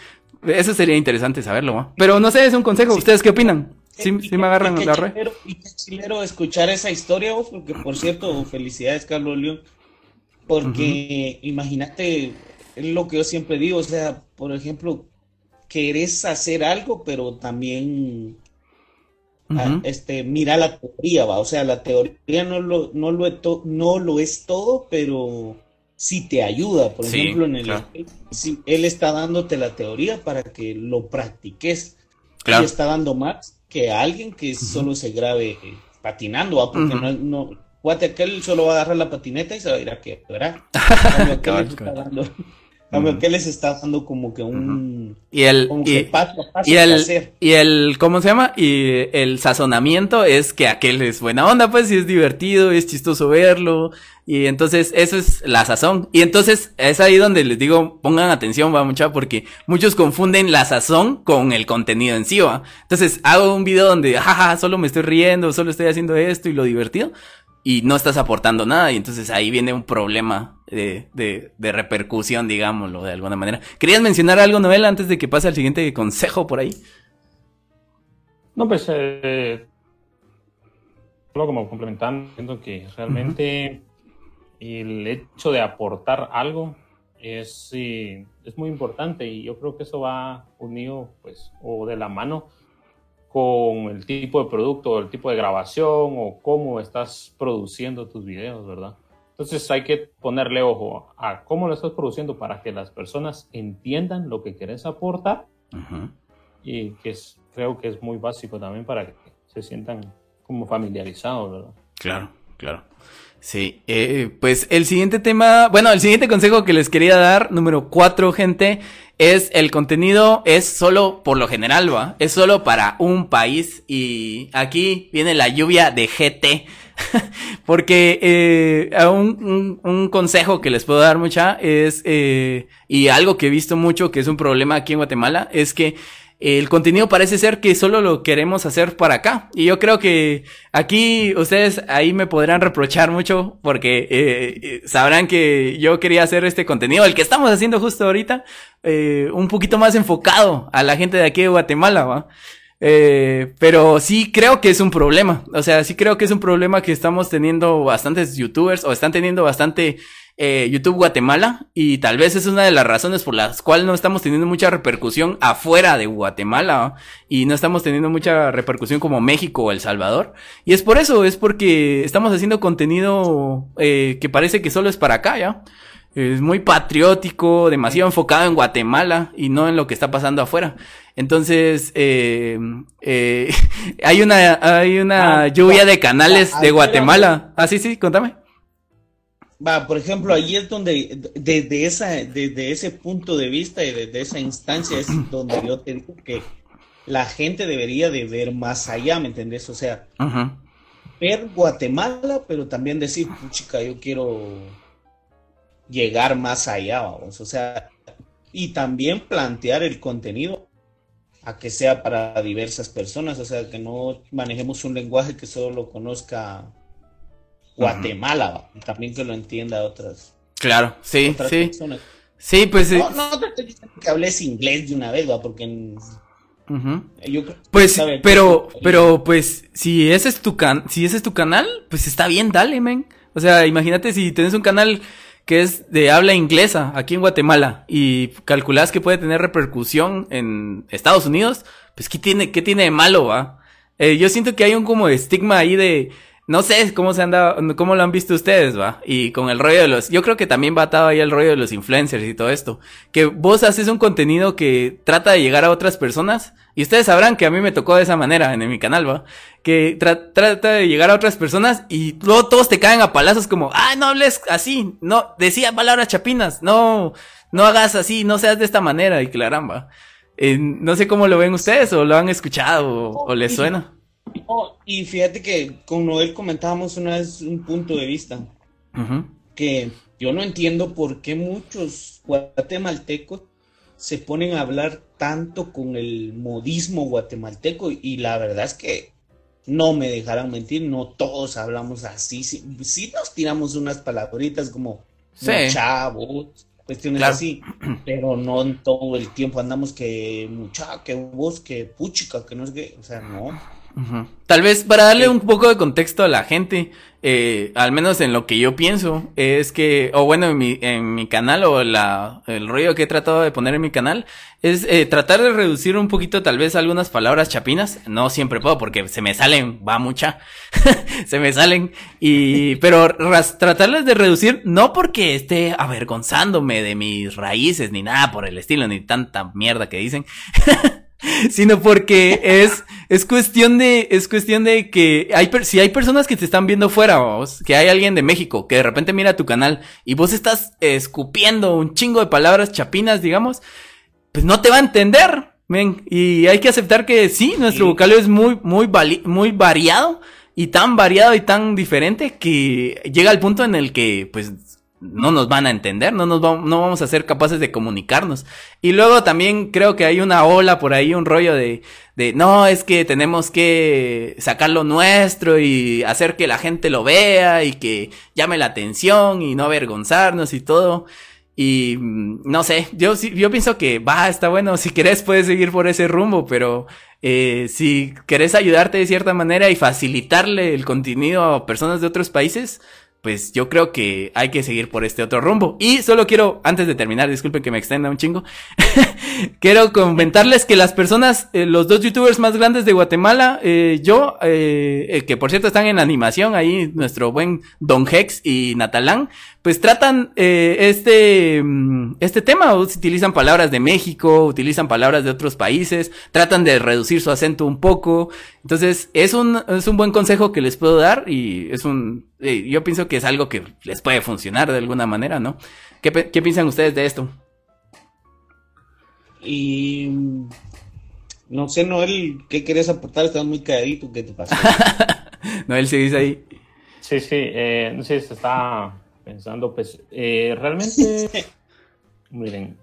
eso sería interesante saberlo, ¿no? Pero no sé, es un consejo. ¿Ustedes qué opinan? ¿Sí, me agarran la red? Y qué chilero escuchar esa historia, vos, porque por cierto, felicidades, Carlos León. Porque imagínate, es lo que yo siempre digo, o sea, por ejemplo, querés hacer algo, pero también este, mira la teoría, va. O sea, la teoría no lo, no lo, no lo es todo, pero sí te ayuda. Por ejemplo, en el si él está dándote la teoría para que lo practiques. Claro. Y está dando más que alguien que solo se grabe patinando, ¿va? porque no, no Guate aquel solo va a agarrar la patineta y se va a ir a quebrar. Cambio, ¿qué les está dando como que un... Y el... y, y el, y el... ¿Cómo se llama? Y el sazonamiento es que aquel es buena onda, pues, y es divertido, es chistoso verlo. Y entonces, eso es la sazón. Y entonces, es ahí donde les digo, pongan atención, va mucha, porque muchos confunden la sazón con el contenido en sí, va. Entonces, hago un video donde, jaja, solo me estoy riendo, solo estoy haciendo esto y lo divertido y no estás aportando nada y entonces ahí viene un problema de, de, repercusión, digámoslo, de alguna manera. ¿Querías mencionar algo, Noel, antes de que pase al siguiente consejo por ahí? No, pues, eh, solo como complementando, siento que realmente el hecho de aportar algo es, es muy importante y yo creo que eso va unido, pues, o de la mano con el tipo de producto, el tipo de grabación o cómo estás produciendo tus videos, ¿verdad? Entonces hay que ponerle ojo a cómo lo estás produciendo para que las personas entiendan lo que quieres aportar y que es, creo que es muy básico también para que se sientan como familiarizados, ¿verdad? Claro, claro. Sí, eh, pues el siguiente tema, bueno, el siguiente consejo que les quería dar, número cuatro, gente, es el contenido es solo, por lo general, va, es solo para un país y aquí viene la lluvia de GT. Porque eh, un, un, consejo que les puedo dar mucha es, eh, y algo que he visto mucho que es un problema aquí en Guatemala, es que el contenido parece ser que solo lo queremos hacer para acá. Y yo creo que aquí ustedes ahí me podrán reprochar mucho porque eh, eh, sabrán que yo quería hacer este contenido, el que estamos haciendo justo ahorita, eh, un poquito más enfocado a la gente de aquí de Guatemala, ¿va? Pero sí creo que es un problema. O sea, sí creo que es un problema que estamos teniendo bastantes youtubers o están teniendo bastante eh, YouTube Guatemala y tal vez es una de las razones por las cuales no estamos teniendo mucha repercusión afuera de Guatemala y no estamos teniendo mucha repercusión como México o El Salvador. Y es por eso, es porque estamos haciendo contenido eh, que parece que solo es para acá, ¿ya? Es muy patriótico, demasiado enfocado en Guatemala y no en lo que está pasando afuera. Entonces, eh, eh, hay una, hay una ah, lluvia de canales de Guatemala. Ah, sí, sí, contame. Va, por ejemplo, ahí es donde, desde, esa, desde ese punto de vista y desde esa instancia es donde yo te digo que la gente debería de ver más allá, ¿me entendés? O sea, ver Guatemala, pero también decir, chica, yo quiero llegar más allá, vamos. O sea, y también plantear el contenido a que sea para diversas personas, o sea, que no manejemos un lenguaje que solo lo conozca Guatemala, también que lo entienda otras. Claro, sí, sí. Sí, pues. No, no te estoy diciendo que hables inglés de una vez, va, porque. pues, pero, pero, pues, si ese es tu can, si ese es tu canal, pues está bien, dale, men. O sea, imagínate si tienes un canal que es de habla inglesa aquí en Guatemala y calculas que puede tener repercusión en Estados Unidos, pues ¿qué tiene, qué tiene de malo, va? Eh, yo siento que hay un como estigma ahí de, no sé cómo se anda, cómo lo han visto ustedes, va. Y con el rollo de los, yo creo que también va atado ahí el rollo de los influencers y todo esto. Que vos haces un contenido que trata de llegar a otras personas Y ustedes sabrán que a mí me tocó de esa manera en, mi canal, ¿va? Que trata de llegar a otras personas y luego todos te caen a palazos como, ah, no hables así, no, decía palabras chapinas, no, no hagas así, no seas de esta manera y claramba. Eh, no sé cómo lo ven ustedes o lo han escuchado o, les suena. Y fíjate que con Noel comentábamos una vez un punto de vista que yo no entiendo por qué muchos guatemaltecos se ponen a hablar tanto con el modismo guatemalteco y la verdad es que no me dejarán mentir, no todos hablamos así, sí, nos tiramos unas palabritas como chavos, cuestiones así, pero no en todo el tiempo andamos que mucha, que vos, que puchica, que no es que, o sea, no. Tal vez para darle un poco de contexto a la gente, eh, al menos en lo que yo pienso, es que, o bueno, en mi, en mi canal o la, el rollo que he tratado de poner en mi canal, es eh, tratar de reducir un poquito tal vez algunas palabras chapinas. No siempre puedo porque se me salen, va mucha, se me salen. Y, pero tratarles de reducir, no porque esté avergonzándome de mis raíces ni nada por el estilo, ni tanta mierda que dicen. sino porque es, es cuestión de, es cuestión de que hay, si hay personas que te están viendo fuera, vos, que hay alguien de México que de repente mira tu canal y vos estás escupiendo un chingo de palabras chapinas, digamos, pues no te va a entender, y hay que aceptar que sí, nuestro vocabulario es muy, muy, muy variado y tan variado y tan diferente que llega al punto en el que, pues, no nos van a entender, no nos vamos, no vamos a ser capaces de comunicarnos. Y luego también creo que hay una ola por ahí, un rollo de, de no, es que tenemos que sacar lo nuestro y hacer que la gente lo vea y que llame la atención y no avergonzarnos y todo. Y mm, no sé, yo yo pienso que va, está bueno, si querés puedes seguir por ese rumbo, pero eh, si querés ayudarte de cierta manera y facilitarle el contenido a personas de otros países, pues yo creo que hay que seguir por este otro rumbo. Y solo quiero, antes de terminar, disculpen que me extienda un chingo, quiero comentarles que las personas, eh, los dos youtubers más grandes de Guatemala, eh, yo, eh, que por cierto están en animación, ahí nuestro buen Don Hex y Natalán, pues tratan este, mm, este tema, utilizan palabras de México, utilizan palabras de otros países, tratan de reducir su acento un poco. Entonces, es un, es un buen consejo que les puedo dar y es un, yo pienso que es algo que les puede funcionar de alguna manera, ¿no? ¿Qué, piensan ustedes de esto? Y no sé, Noel, ¿qué quieres aportar? Estás muy calladito, ¿qué te pasa? Noel, dice ahí? Sí, sí, eh, no sé, se está pensando, pues, eh, realmente, miren,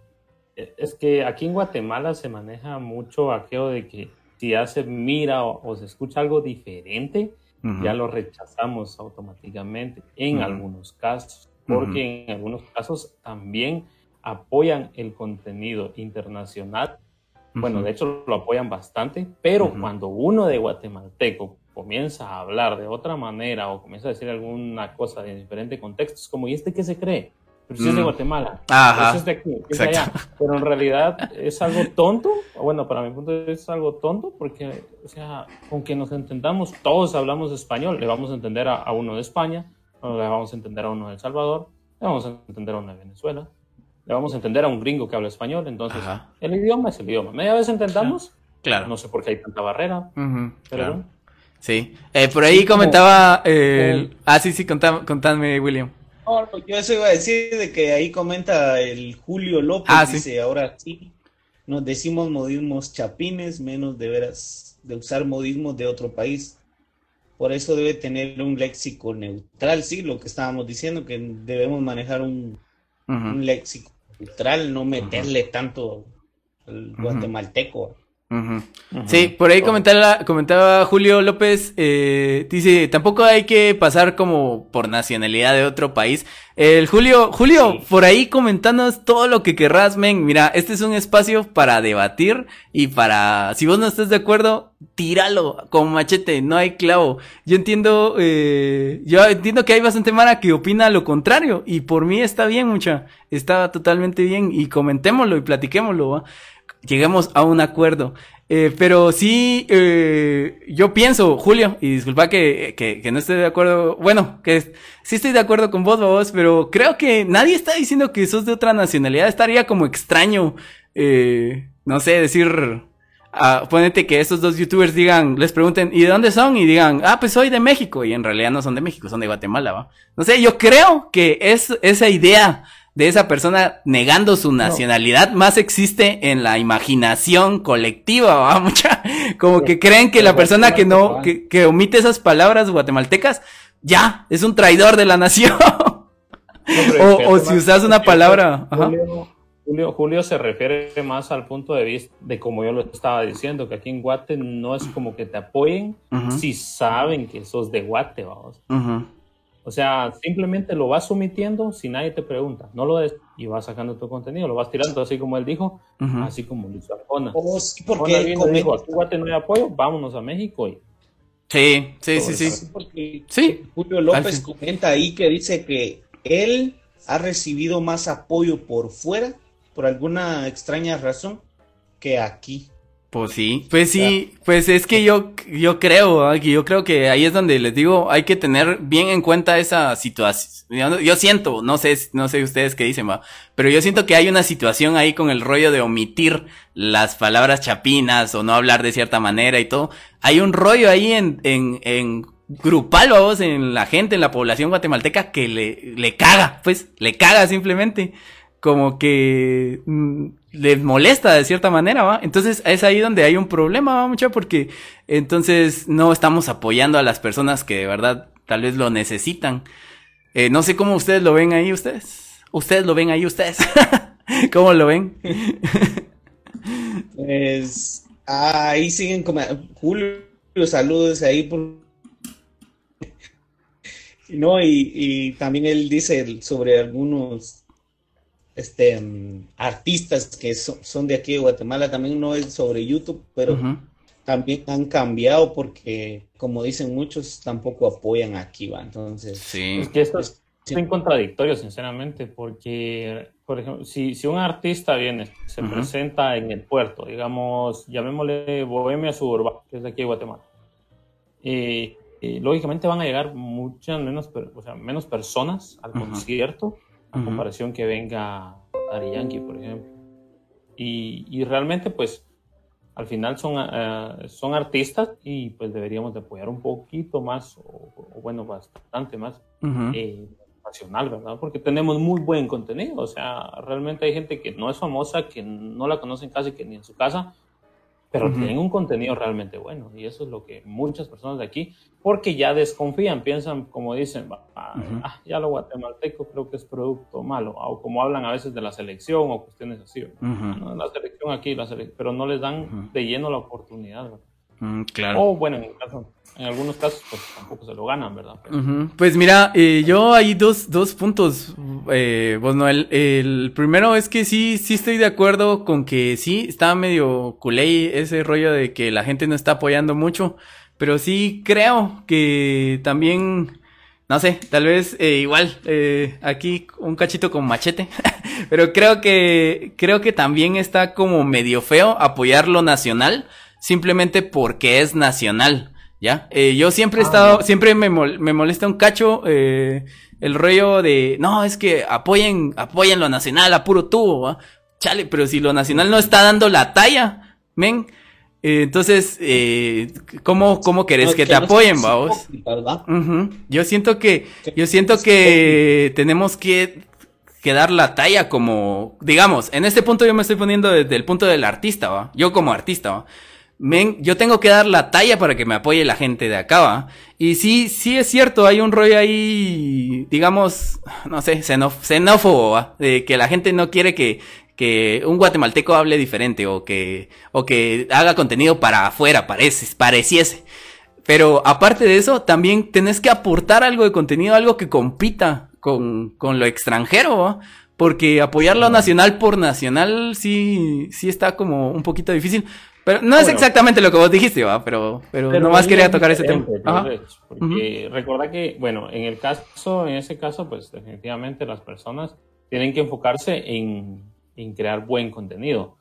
es que aquí en Guatemala se maneja mucho aquello de que si ya se mira o se escucha algo diferente, ya lo rechazamos automáticamente en algunos casos, porque en algunos casos también apoyan el contenido internacional. Bueno, de hecho lo apoyan bastante, pero cuando uno de guatemalteco comienza a hablar de otra manera o comienza a decir alguna cosa en diferente contexto, es como, ¿y este qué se cree? pero si es de mm. Guatemala, Ajá. es de aquí, es de allá. Pero en realidad es algo tonto, bueno, para mi punto de vista es algo tonto, porque, o sea, con que nos entendamos, todos hablamos español, le vamos a entender a, uno de España, le vamos a entender a uno de El Salvador, le vamos a entender a uno de Venezuela, le vamos a entender a un gringo que habla español, entonces el idioma es el idioma. Media vez entendamos, claro. no sé por qué hay tanta barrera, pero Sí, eh, por ahí comentaba, el... ah, sí, sí, contame, William. No, yo eso iba a decir de que ahí comenta el Julio López, ah, dice, ahora sí, nos decimos modismos chapines, menos de veras de usar modismos de otro país. Por eso debe tener un léxico neutral, sí, lo que estábamos diciendo, que debemos manejar un, léxico neutral, no meterle tanto al guatemalteco. Sí, por ahí comentaba, comentaba Julio López, eh, dice, tampoco hay que pasar como por nacionalidad de otro país. El Julio, Julio, por ahí comentanos todo lo que querrás, men. Mira, este es un espacio para debatir y para, si vos no estás de acuerdo, tíralo con machete, no hay clavo. Yo entiendo, eh, yo entiendo que hay bastante mara que opina lo contrario y por mí está bien, mucha, está totalmente bien y comentémoslo y platiquémoslo, ¿va? Lleguemos a un acuerdo. Eh, pero sí, eh, yo pienso, Julio, y disculpa que, que, no esté de acuerdo, bueno, que sí estoy de acuerdo con vos, vos, pero creo que nadie está diciendo que sos de otra nacionalidad, estaría como extraño, eh, no sé, decir, a, ponete que estos dos youtubers digan, les pregunten, ¿y de dónde son? Y digan, ah, pues soy de México. Y en realidad no son de México, son de Guatemala, ¿va? No sé, yo creo que es esa idea de esa persona negando su nacionalidad más existe en la imaginación colectiva, ¿va? Mucha, como que creen que la persona que no, que, que omite esas palabras guatemaltecas, ya, es un traidor de la nación. o, si usas una palabra. Julio, Julio, se refiere más al punto de vista de como yo lo estaba diciendo, que aquí en Guate no es como que te apoyen si saben que sos de Guate, vamos. O sea, simplemente lo vas omitiendo si nadie te pregunta. No lo des y vas sacando tu contenido, lo vas tirando así como él dijo, así como lo hizo Arjona. Oh, sí, porque dijo, aquí Guate no hay apoyo, vámonos a México y Sí, sí, sí, sí. Porque sí. Julio López comenta ahí que dice que él ha recibido más apoyo por fuera, por alguna extraña razón, que aquí. Pues sí, pues sí, pues es que yo, yo creo, yo creo que ahí es donde les digo, hay que tener bien en cuenta esa situación. Yo, siento, no sé, no sé ustedes qué dicen, pero yo siento que hay una situación ahí con el rollo de omitir las palabras chapinas o no hablar de cierta manera y todo. Hay un rollo ahí en, en, en grupal, vamos, en la gente, en la población guatemalteca que le, le caga, pues, le caga simplemente. Como que mm, les molesta de cierta manera, ¿va? Entonces es ahí donde hay un problema, ¿va? Mucho porque entonces no estamos apoyando a las personas que de verdad tal vez lo necesitan. Eh, no sé cómo ustedes lo ven ahí, ustedes. Ustedes lo ven ahí, ustedes. ¿Cómo lo ven? pues ahí siguen como Julio, saludos ahí por no, y, también él dice sobre algunos este, mm, artistas que son, de aquí de Guatemala, también no es sobre YouTube, pero también han cambiado porque, como dicen muchos, tampoco apoyan aquí, ¿va? Entonces... Sí. Es que esto es muy contradictorio, sinceramente, porque, por ejemplo, si, si un artista viene, se presenta en el puerto, digamos, llamémosle Bohemia Suburba, que es de aquí de Guatemala, y lógicamente van a llegar muchas menos, o sea, menos personas al concierto a comparación que venga Ari Yankee, por ejemplo. Y, y realmente, pues, al final son, eh, son artistas y pues deberíamos de apoyar un poquito más, o, bueno, bastante más eh, nacional, ¿verdad? Porque tenemos muy buen contenido, o sea, realmente hay gente que no es famosa, que no la conocen casi que ni en su casa, pero tienen un contenido realmente bueno y eso es lo que muchas personas de aquí, porque ya desconfían, piensan como dicen, ah, ya lo guatemalteco creo que es producto malo, o como hablan a veces de la selección o cuestiones así, la selección aquí, la pero no les dan de lleno la oportunidad. Mm, claro. O bueno, en, en, algunos casos pues tampoco se lo ganan, ¿verdad? Pues mira, eh, yo hay dos, dos puntos, eh, bueno, el, el, primero es que sí, sí estoy de acuerdo con que sí, está medio culé ese rollo de que la gente no está apoyando mucho, pero sí creo que también... No sé, tal vez eh, igual eh, aquí un cachito con machete, pero creo que creo que también está como medio feo apoyar lo nacional, simplemente porque es nacional, ¿ya? Eh, yo siempre he ah, estado, siempre me, me, molesta un cacho eh, el rollo de, no, es que apoyen, apoyen lo nacional a puro tubo, ¿va? Chale, pero si lo nacional no está dando la talla, men, eh, entonces, eh, ¿cómo, cómo querés que, te apoyen, vamos? Yo siento que, yo siento que tenemos que, que dar la talla como, digamos, en este punto yo me estoy poniendo desde el punto del artista, ¿va? Yo como artista, ¿va? Men, yo tengo que dar la talla para que me apoye la gente de acá, ¿va? Y sí, sí es cierto, hay un rollo ahí, digamos, no sé, xenófobo, ¿va? De que la gente no quiere que, que un guatemalteco hable diferente o que, o que haga contenido para afuera, parece, pareciese. Pero aparte de eso, también tenés que aportar algo de contenido, algo que compita con, con lo extranjero, ¿va? Porque apoyar lo nacional por nacional sí, sí está como un poquito difícil. Pero no es exactamente lo que vos dijiste, ¿va? Pero, pero, nomás quería tocar ese tema. Porque recuerda que, bueno, en el caso, en ese caso, pues definitivamente las personas tienen que enfocarse en, en crear buen contenido.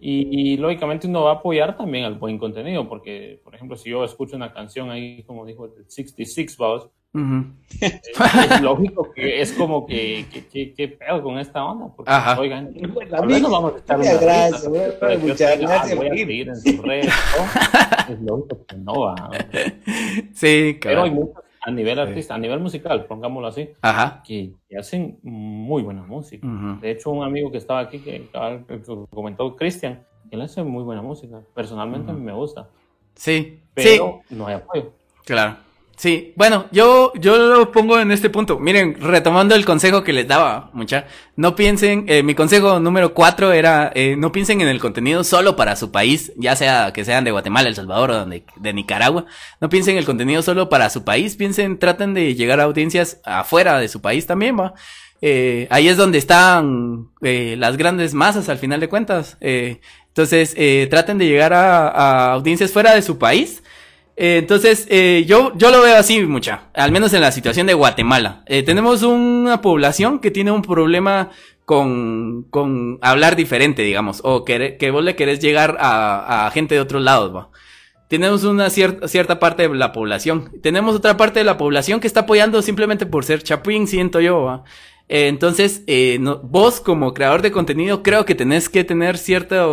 y, lógicamente uno va a apoyar también al buen contenido, porque, por ejemplo, si yo escucho una canción ahí, como dijo el 66 Boss, es lógico que es como que, que, que, pedo con esta onda. Porque, Ajá. oigan, al menos vamos a estar muchas gracias, muchas gracias. voy a seguir en sus redes, ¿no? es lógico que no va. Sí, claro. Pero hay muchos a nivel artista, a nivel musical, pongámoslo así, Ajá. Que, hacen muy buena música. De hecho, un amigo que estaba aquí, que, que comentó Cristian, él hace muy buena música. Personalmente a mí me gusta. Sí. Pero no hay apoyo. Claro. Sí, bueno, yo, yo lo pongo en este punto. Miren, retomando el consejo que les daba, mucha, no piensen, eh, mi consejo número cuatro era, eh, no piensen en el contenido solo para su país, ya sea que sean de Guatemala, El Salvador o de, de Nicaragua. No piensen en el contenido solo para su país, piensen, traten de llegar a audiencias afuera de su país también, va. Eh, ahí es donde están eh, las grandes masas al final de cuentas. Eh, entonces, eh, traten de llegar a, a, audiencias fuera de su país. Eh, entonces, eh, yo, yo lo veo así, mucha, al menos en la situación de Guatemala. tenemos una población que tiene un problema con, con hablar diferente, digamos, o que, que vos le querés llegar a, a gente de otros lados, ¿va? Tenemos una cierta, cierta parte de la población. Tenemos otra parte de la población que está apoyando simplemente por ser chapín, siento yo. Eh, entonces, eh, vos como creador de contenido creo que tenés que tener cierta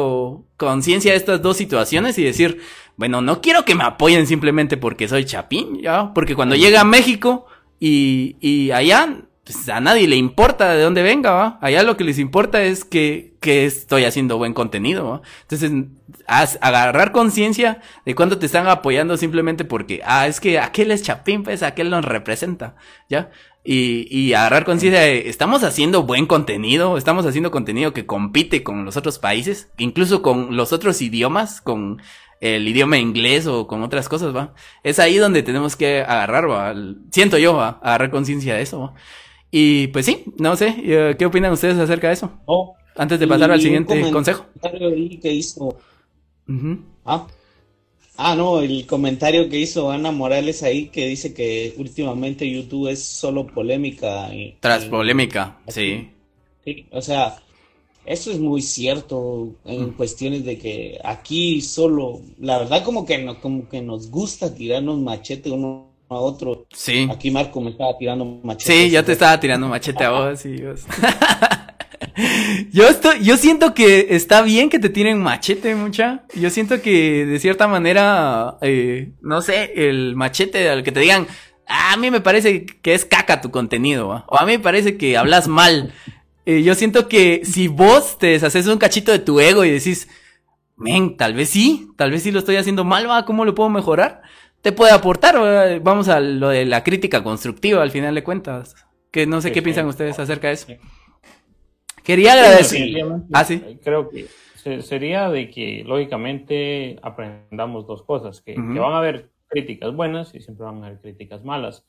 conciencia de estas dos situaciones y decir, bueno, no quiero que me apoyen simplemente porque soy chapín, ¿ya? Porque cuando llega a México y, y allá, pues a nadie le importa de dónde venga, ¿va? Allá lo que les importa es que, que estoy haciendo buen contenido, ¿va? Entonces, agarrar conciencia de cuándo te están apoyando simplemente porque, ah, es que aquel es chapín, pues aquel nos representa, ¿ya? y, y agarrar conciencia de, estamos haciendo buen contenido, estamos haciendo contenido que compite con los otros países, incluso con los otros idiomas, con el idioma inglés o con otras cosas, ¿va? Es ahí donde tenemos que agarrar, ¿va? Siento yo, ¿va? Agarrar conciencia de eso, ¿va? Y pues sí, no sé, eh, ¿qué opinan ustedes acerca de eso? Antes de pasar al siguiente consejo. Que hizo. Ah, Ah, no, el comentario que hizo Ana Morales ahí que dice que últimamente YouTube es solo polémica. Tras polémica, sí. Sí, o sea, eso es muy cierto en mm. cuestiones de que aquí solo, la verdad como que no, como que nos gusta tirarnos machete uno a otro. Sí. Aquí Marco me estaba tirando machete. Sí, yo te estaba tirando machete a vos, y vos. yo estoy, yo siento que está bien que te tiren machete, mucha. Yo siento que de cierta manera, eh, no sé, el machete al que te digan, ah, a mí me parece que es caca tu contenido, o a mí me parece que hablas mal. Eh, yo siento que si vos te deshaces un cachito de tu ego y decís, men, tal vez sí, tal vez sí lo estoy haciendo mal, va, ¿cómo lo puedo mejorar? Te puede aportar, vamos a lo de la crítica constructiva al final de cuentas. Que no sé qué piensan ustedes acerca de eso. Quería agradecer. ah, sí. Creo que sería de que, lógicamente, aprendamos dos cosas: que, van a haber críticas buenas y siempre van a haber críticas malas.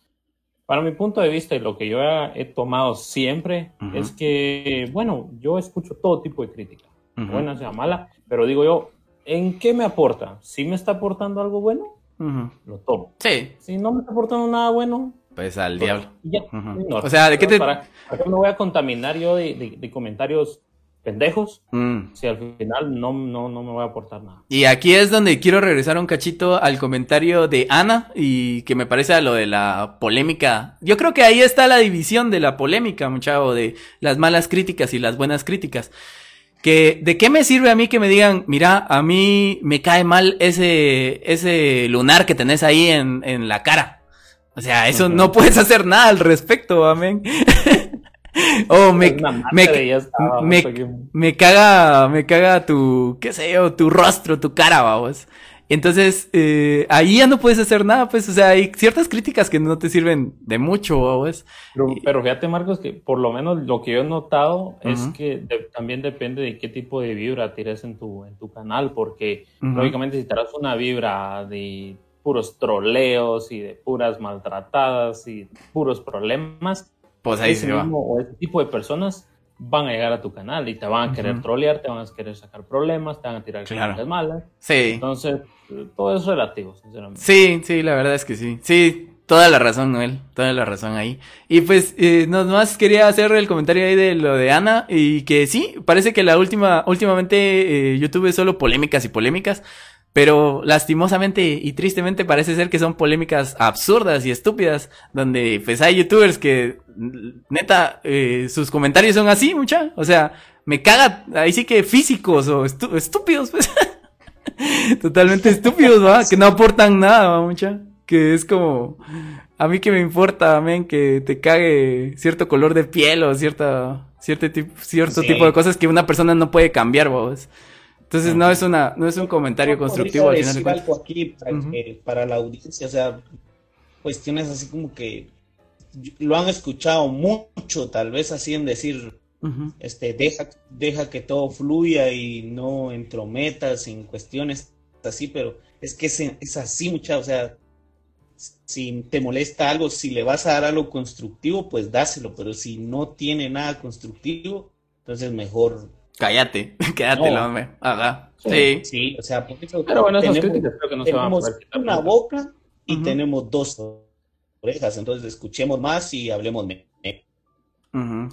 Para mi punto de vista y lo que yo he, tomado siempre es que, bueno, yo escucho todo tipo de crítica, buena sea mala, pero digo yo, ¿en qué me aporta? Si me está aportando algo bueno, lo tomo. Sí. Si no me está aportando nada bueno, pues al pues, diablo. o sea, ¿de qué te...? ¿Para, qué me voy a contaminar yo de, comentarios pendejos mm. si al final no, no, no me voy a aportar nada? Y aquí es donde quiero regresar un cachito al comentario de Ana y que me parece a lo de la polémica. Yo creo que ahí está la división de la polémica, muchacho, de las malas críticas y las buenas críticas. Que, ¿de qué me sirve a mí que me digan, mira, a mí me cae mal ese, ese lunar que tenés ahí en, en la cara? O sea, eso no puedes hacer nada al respecto, amén. oh, me, me, me, caga, me caga tu, qué sé yo, tu rostro, tu cara, vamos. Entonces, eh, ahí ya no puedes hacer nada, pues, o sea, hay ciertas críticas que no te sirven de mucho, vamos. Pero, pero fíjate, Marcos, que por lo menos lo que yo he notado es que también depende de qué tipo de vibra tires en tu, en tu canal, porque lógicamente si tiras una vibra de puros troleos y de puras maltratadas y puros problemas, pues ahí ese mismo o ese tipo de personas van a llegar a tu canal y te van a querer trolear, te van a querer sacar problemas, te van a tirar claro. malas. Sí. Entonces, todo es relativo, sinceramente. Sí, sí, la verdad es que sí. Sí, toda la razón, Noel, toda la razón ahí. Y pues, eh, más quería hacer el comentario ahí de lo de Ana y que sí, parece que la última, últimamente eh, YouTube es solo polémicas y polémicas. Pero lastimosamente y tristemente parece ser que son polémicas absurdas y estúpidas, donde pues hay youtubers que neta eh, sus comentarios son así, mucha, o sea, me caga, ahí sí que físicos o estúpidos, pues. Totalmente estúpidos, ¿va? Que no aportan nada, mucha. Que es como, a mí que me importa, amén, que te cague cierto color de piel o cierta, cierto, tipo, cierto tipo de cosas que una persona no puede cambiar, vos. Entonces no es una, no es un comentario constructivo al final algo aquí para, la audiencia, o sea, cuestiones así como que lo han escuchado mucho, tal vez así en decir, este, deja, deja que todo fluya y no entrometas en cuestiones así, pero es que es, es así, mucha, o sea, si te molesta algo, si le vas a dar algo constructivo, pues dáselo, pero si no tiene nada constructivo, entonces mejor... Cállate, quédatelo, hombre. Sí. Sí, o sea, pero bueno, tenemos, críticas creo que no se van a una boca y tenemos dos orejas, entonces escuchemos más y hablemos menos.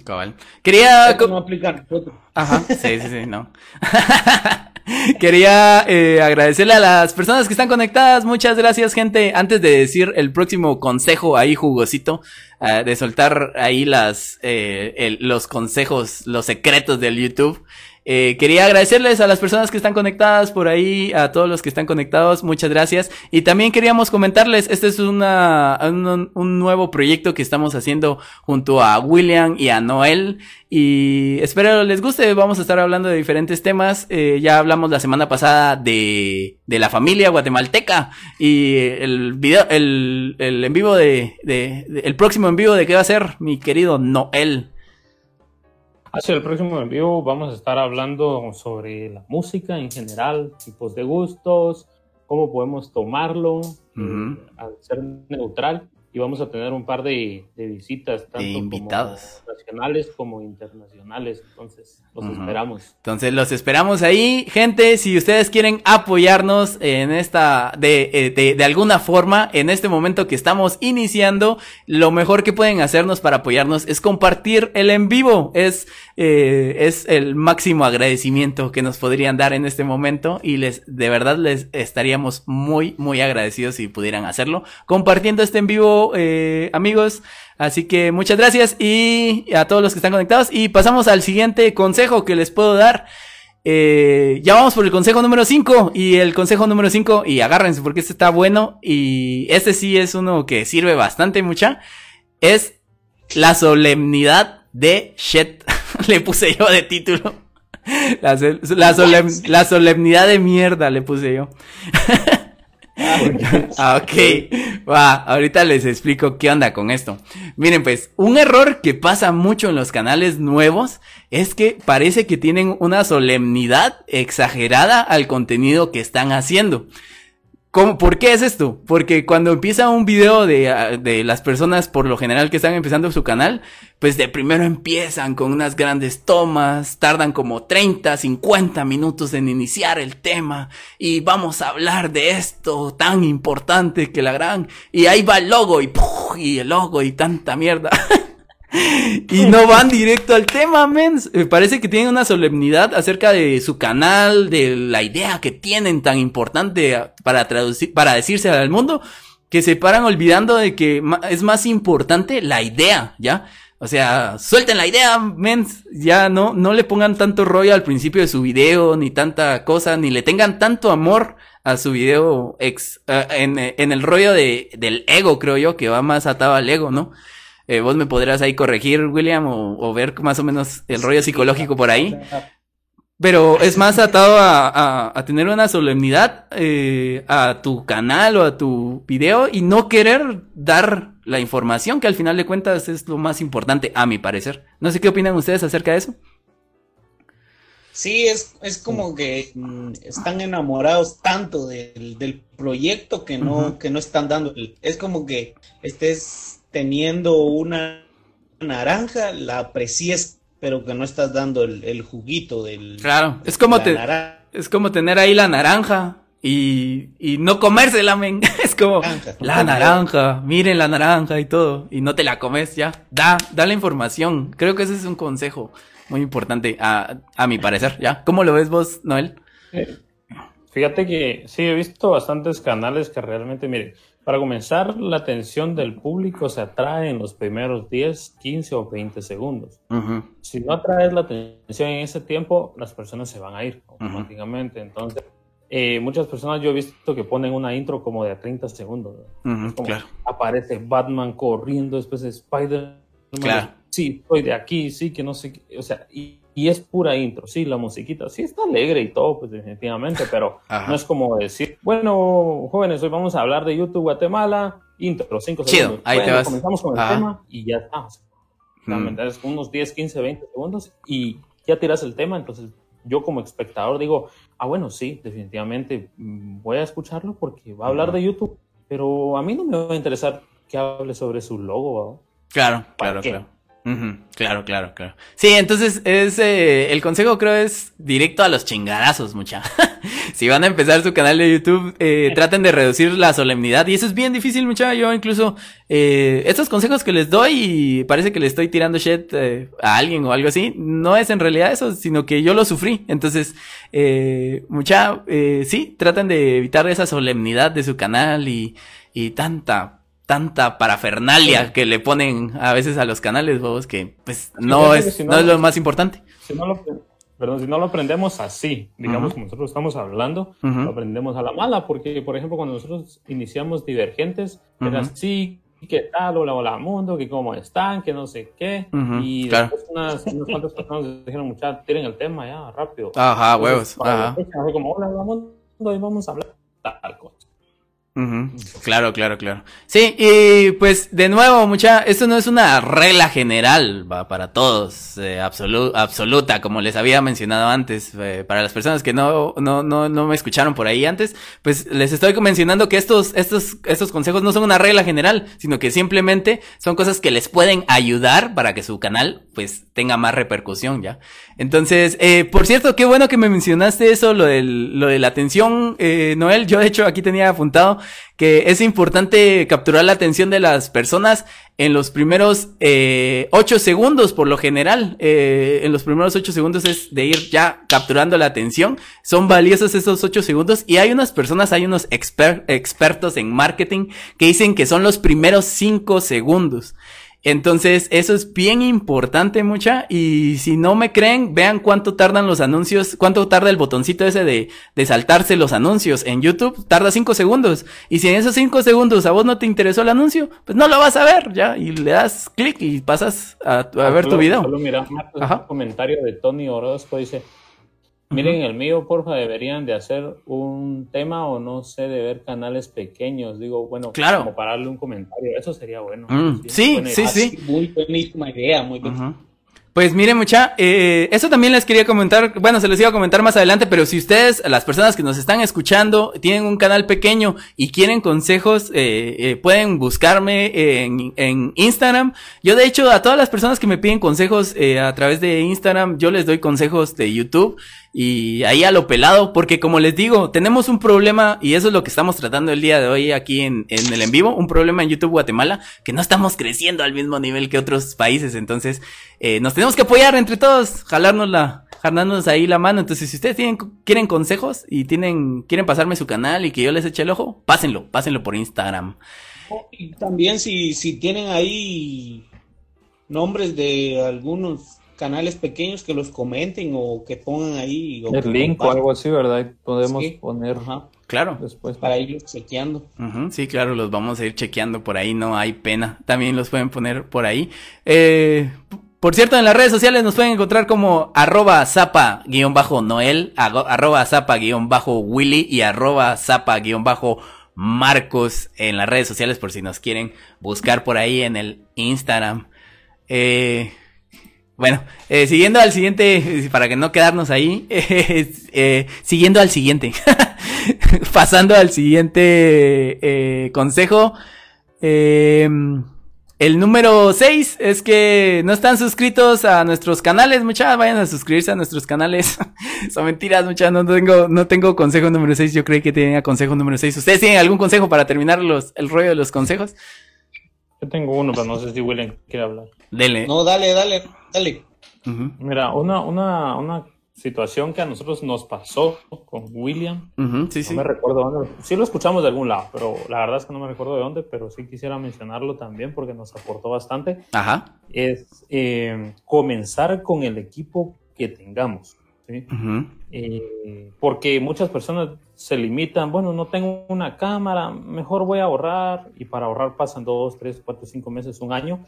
Cabal. Quería... No aplicar Ajá, sí, sí, sí, no. Quería eh, agradecerle a las personas que están conectadas. Muchas gracias, gente. Antes de decir el próximo consejo ahí jugosito, uh, de soltar ahí las, eh, el, los consejos, los secretos del YouTube. Eh, quería agradecerles a las personas que están conectadas por ahí, a todos los que están conectados, muchas gracias. Y también queríamos comentarles, este es una, un, un nuevo proyecto que estamos haciendo junto a William y a Noel. Y espero les guste, vamos a estar hablando de diferentes temas. Eh, ya hablamos la semana pasada de, de la familia guatemalteca y el video, el, el en vivo de, de, de, el próximo en vivo de qué va a ser mi querido Noel. Hacia el próximo en vivo vamos a estar hablando sobre la música en general, tipos de gustos, cómo podemos tomarlo al ser neutral y vamos a tener un par de, de visitas, tanto invitados. nacionales como internacionales. Entonces, los esperamos. Entonces, los esperamos ahí. Gente, si ustedes quieren apoyarnos en esta, de, eh, de, de, alguna forma, en este momento que estamos iniciando, lo mejor que pueden hacernos para apoyarnos es compartir el en vivo. Es, eh, es el máximo agradecimiento que nos podrían dar en este momento y les, de verdad les estaríamos muy, muy agradecidos si pudieran hacerlo. Compartiendo este en vivo eh, amigos. Así que muchas gracias y a todos los que están conectados. Y pasamos al siguiente consejo que les puedo dar. Eh, ya vamos por el consejo número 5 y el consejo número 5 y agárrense porque este está bueno y este sí es uno que sirve bastante mucha. Es la solemnidad de shit. le puse yo de título. La, la, la solemnidad de mierda le puse yo. ah, ok, va, ahorita les explico qué onda con esto. Miren, pues, un error que pasa mucho en los canales nuevos es que parece que tienen una solemnidad exagerada al contenido que están haciendo. ¿Cómo, ¿Por qué es esto? Porque cuando empieza un video de, ah, de, las personas por lo general que están empezando su canal, pues de primero empiezan con unas grandes tomas, tardan como 30, 50 minutos en iniciar el tema y vamos a hablar de esto tan importante que la gran... Y ahí va el logo y, y el logo y tanta mierda. y no van directo al tema, men. Me parece que tienen una solemnidad acerca de su canal, de la idea que tienen tan importante para traducir, para decirse al mundo, que se paran olvidando de que es más importante la idea, ¿ya? O sea, suelten la idea, men. Ya no, no le pongan tanto rollo al principio de su video, ni tanta cosa, ni le tengan tanto amor a su video ex, uh, en, en, el rollo de, del ego, creo yo, que va más atado al ego, ¿no? Eh, vos me podrás ahí corregir, William, o, o, ver más o menos el rollo psicológico por ahí. Pero es más atado a, a, a tener una solemnidad eh, a tu canal o a tu video y no querer dar la información que al final de cuentas es lo más importante, a mi parecer. No sé qué opinan ustedes acerca de eso. Sí, es, es como que mm, están enamorados tanto del, del proyecto que no, uh -huh. que no están dando. Es como que estés teniendo una naranja, la aprecies, pero que no estás dando el, el juguito del. Claro, es como, te, es como tener ahí la naranja y, y no comérsela, men. Es como naranja, la naranja, miren la naranja y todo, y no te la comes ya. Da, da la información. Creo que ese es un consejo muy importante a, a mi parecer, ¿ya? ¿Cómo lo ves vos, Noel? Eh, Fíjate que sí, he visto bastantes canales que realmente, mire, para comenzar, la atención del público se atrae en los primeros 10, 15 o 20 segundos. Si no atraes la atención en ese tiempo, las personas se van a ir automáticamente. Entonces, eh, muchas personas yo he visto que ponen una intro como de 30 segundos. Aparece Batman corriendo, después Spider-Man. Claro. Sí, estoy de aquí, sí, que no sé. Qué. O sea, y y es pura intro, sí, la musiquita, sí está alegre y todo, pues definitivamente, pero no es como decir, bueno, jóvenes, hoy vamos a hablar de YouTube Guatemala, intro, cinco segundos. ahí te vas. Comenzamos con el tema y ya estamos. Mm. Unos 10, 15, 20 segundos y ya tiras el tema, entonces yo como espectador digo, ah, bueno, sí, definitivamente mm, voy a escucharlo porque va a hablar de YouTube, pero a mí no me va a interesar que hable sobre su logo. Claro, claro, claro. Claro, claro, claro. Sí, entonces es eh, el consejo creo es directo a los chingadazos, mucha. si van a empezar su canal de YouTube, eh, traten de reducir la solemnidad y eso es bien difícil, mucha. Yo incluso eh, estos consejos que les doy y parece que le estoy tirando shit eh, a alguien o algo así, no es en realidad eso, sino que yo lo sufrí. Entonces, eh, mucha, eh, sí, traten de evitar esa solemnidad de su canal y y tanta tanta parafernalia que le ponen a veces a los canales, vos, que pues no, es, no, es lo más importante. Si no lo, perdón, si no lo aprendemos así, digamos como nosotros estamos hablando, lo aprendemos a la mala, porque por ejemplo cuando nosotros iniciamos divergentes, era así, qué tal, hola, hola mundo, que cómo están, que no sé qué, y después unas, unas cuantas personas dijeron, muchachos, tiren el tema ya, rápido. Ajá, huevos. Ajá. como, hola, hola mundo, y vamos a hablar tal cosa. Claro, claro, claro. Sí, y pues de nuevo, mucha, esto no es una regla general va, para todos, eh, absoluta, como les había mencionado antes. Eh, para las personas que no, no, no, no me escucharon por ahí antes, pues les estoy mencionando que estos, estos, estos consejos no son una regla general, sino que simplemente son cosas que les pueden ayudar para que su canal pues tenga más repercusión ya. Entonces, eh, por cierto, qué bueno que me mencionaste eso, lo, del, lo de la atención, eh, Noel. Yo de hecho aquí tenía apuntado que es importante capturar la atención de las personas en los primeros eh, ocho segundos, por lo general. Eh, en los primeros ocho segundos es de ir ya capturando la atención. Son valiosos esos ocho segundos y hay unas personas, hay unos expertos en marketing que dicen que son los primeros cinco segundos. Entonces, eso es bien importante, mucha. Y si no me creen, vean cuánto tardan los anuncios, cuánto tarda el botoncito ese de, de saltarse los anuncios en YouTube. Tarda cinco segundos. Y si en esos cinco segundos a vos no te interesó el anuncio, pues no lo vas a ver, ya. Y le das clic y pasas a, a ver tu video. Solo mira, un comentario de Tony Orozco dice, Miren, el mío, porfa, deberían de hacer un tema o no sé, de ver canales pequeños. Digo, bueno, claro. como para darle un comentario. Eso sería bueno. Mm, sí, sí, sí. Muy buenísima idea, muy buenísima. Pues miren mucha, eh, eso también les quería comentar, bueno, se les iba a comentar más adelante, pero si ustedes, las personas que nos están escuchando, tienen un canal pequeño y quieren consejos, eh, eh, pueden buscarme en, en, Instagram. Yo de hecho a todas las personas que me piden consejos eh, a través de Instagram, yo les doy consejos de YouTube y ahí a lo pelado, porque como les digo, tenemos un problema y eso es lo que estamos tratando el día de hoy aquí en, en el en vivo, un problema en YouTube Guatemala, que no estamos creciendo al mismo nivel que otros países, entonces eh, nos tenemos que apoyar entre todos, jalarnos la, jalarnos ahí la mano, entonces si ustedes tienen, quieren consejos y tienen, quieren pasarme su canal y que yo les eche el ojo, pásenlo, pásenlo por Instagram. Y también si, si tienen ahí nombres de algunos canales pequeños que los comenten o que pongan ahí. O el link o algo así, ¿verdad? Podemos poner. Claro. Después. Para ir chequeando. sí, claro, los vamos a ir chequeando por ahí, no hay pena. También los pueden poner por ahí. Eh, por cierto, en las redes sociales nos pueden encontrar como arroba zapa guion bajo noel, arroba zapa guion bajo willy y arroba zapa guion bajo marcos en las redes sociales por si nos quieren buscar por ahí en el Instagram. Eh, bueno, eh, siguiendo al siguiente, para que no quedarnos ahí, eh, siguiendo al siguiente, pasando al siguiente eh, consejo. El número 6 es que no están suscritos a nuestros canales, muchachos, vayan a suscribirse a nuestros canales. Son mentiras, muchachos, no tengo, no tengo consejo número 6, yo creí que tenía consejo número 6. ¿Ustedes tienen algún consejo para terminar los, el rollo de los consejos? Yo tengo uno, pero no sé si William quiere hablar. Dele. No, dale, dale, dale. Mira, una, una, una situación que a nosotros nos pasó con William. sí, no me recuerdo dónde. Sí lo escuchamos de algún lado, pero la verdad es que no me recuerdo de dónde, pero sí quisiera mencionarlo también porque nos aportó bastante. Ajá. Es eh, comenzar con el equipo que tengamos. ¿sí? Eh, porque muchas personas se limitan, bueno, no tengo una cámara, mejor voy a ahorrar y para ahorrar pasan dos, tres, cuatro, cinco meses, un año.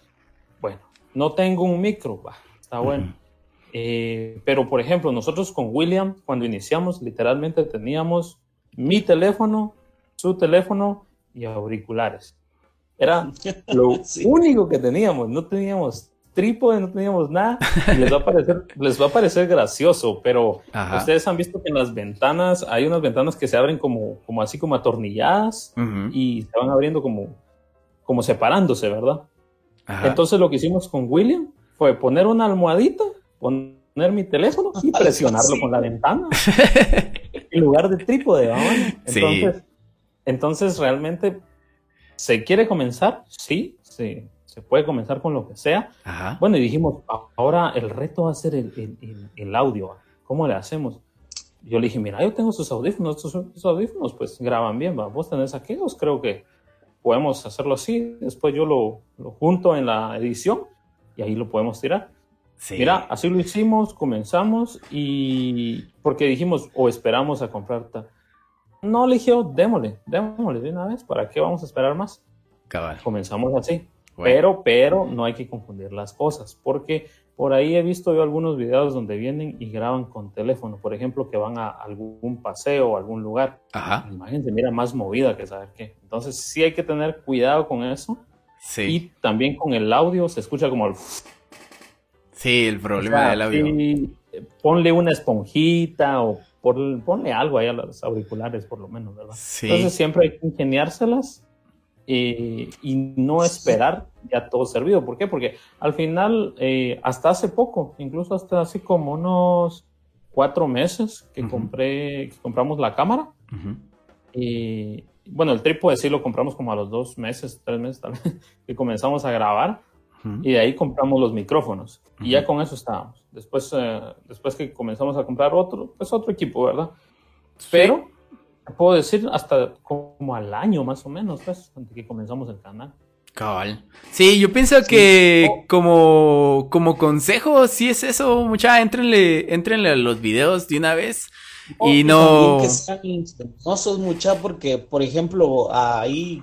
Bueno, no tengo un micro, está bueno. Eh, pero, por ejemplo, nosotros con William, cuando iniciamos, literalmente teníamos mi teléfono, su teléfono y auriculares. Era lo único que teníamos. No teníamos trípode, no teníamos nada. Les va a parecer, les va a parecer gracioso, pero ustedes han visto que en las ventanas hay unas ventanas que se abren como, como así como atornilladas y se van abriendo como, como separándose, ¿verdad? Entonces lo que hicimos con William fue poner una almohadita poner mi teléfono y presionarlo con la ventana en lugar de trípode. Entonces, entonces, realmente, ¿se quiere comenzar? Sí, sí, se puede comenzar con lo que sea. Bueno, y dijimos, ahora el reto va a ser el, el, audio. ¿Cómo le hacemos? Yo le dije, mira, yo tengo sus audífonos, sus audífonos pues graban bien, vos tenés aquellos, creo que podemos hacerlo así, después yo lo, lo junto en la edición y ahí lo podemos tirar. Mira, así lo hicimos, comenzamos y porque dijimos o esperamos a comprar. No eligió, démosle, démosle de una vez, ¿para qué vamos a esperar más? Comenzamos así. Pero, pero no hay que confundir las cosas, porque por ahí he visto yo algunos videos donde vienen y graban con teléfono, por ejemplo, que van a algún paseo o algún lugar. Ajá. Imagínate, mira, más movida que saber qué. Entonces sí hay que tener cuidado con eso. Sí. Y también con el audio se escucha como el Sí, el problema del audio. ponle una esponjita o ponle algo ahí a los auriculares, por lo menos, ¿verdad? Entonces siempre hay que ingeniárselas y, no esperar ya todo servido. ¿Por qué? Porque al final, eh, hasta hace poco, incluso hasta así como unos cuatro meses que compré, que compramos la cámara. Y bueno, el trípode sí lo compramos como a los dos meses, tres meses tal vez, que comenzamos a grabar. Y de ahí compramos los micrófonos. Y ya con eso estábamos. Después, eh, después que comenzamos a comprar otro, pues otro equipo, ¿verdad? Pero, puedo decir, hasta como al año más o menos, pues, antes que comenzamos el canal. Cabal. Sí, yo pienso que oh. como, como consejo, sí es eso, mucha, entrenle, entrenle a los videos de una vez. Oh, y no. no sos mucha porque, por ejemplo, ahí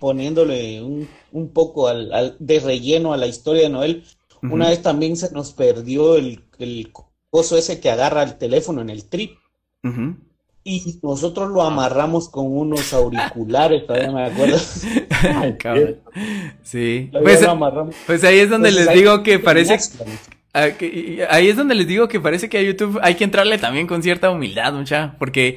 poniéndole un, un poco al, de relleno a la historia de Noel. Una vez también se nos perdió el, el coso ese que agarra el teléfono en el trip. Y nosotros lo amarramos con unos auriculares, todavía me acuerdo. sí. Pues, pues, ahí es donde les digo que parece... Ah, ahí es donde les digo que parece que a YouTube hay que entrarle también con cierta humildad, mucha, porque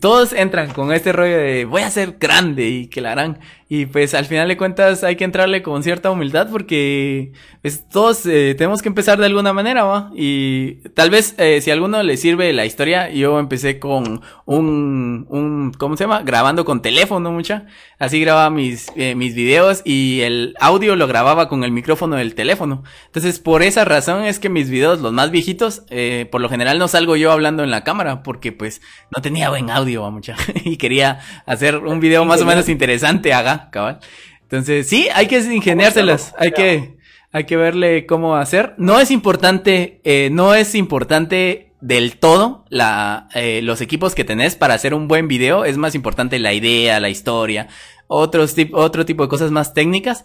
todos entran con este rollo de voy a ser grande y que la harán. Y pues al final de cuentas hay que entrarle con cierta humildad porque pues, todos eh, tenemos que empezar de alguna manera. Y tal vez eh, si a alguno le sirve la historia, yo empecé con un, un, ¿cómo se llama? Grabando con teléfono, mucha. Así grababa mis, eh, mis videos y el audio lo grababa con el micrófono del teléfono. Entonces por esa razón es que mis videos, los más viejitos, por lo general no salgo yo hablando en la cámara porque pues no tenía buen audio, mucha. y quería hacer un video más o menos interesante, haga cabal. Entonces, sí, hay que ingeniárselas, hay que, hay que verle cómo hacer. No es importante, eh, no es importante del todo la, eh, los equipos que tenés para hacer un buen video. Es más importante la idea, la historia, otros otro tipo de cosas más técnicas.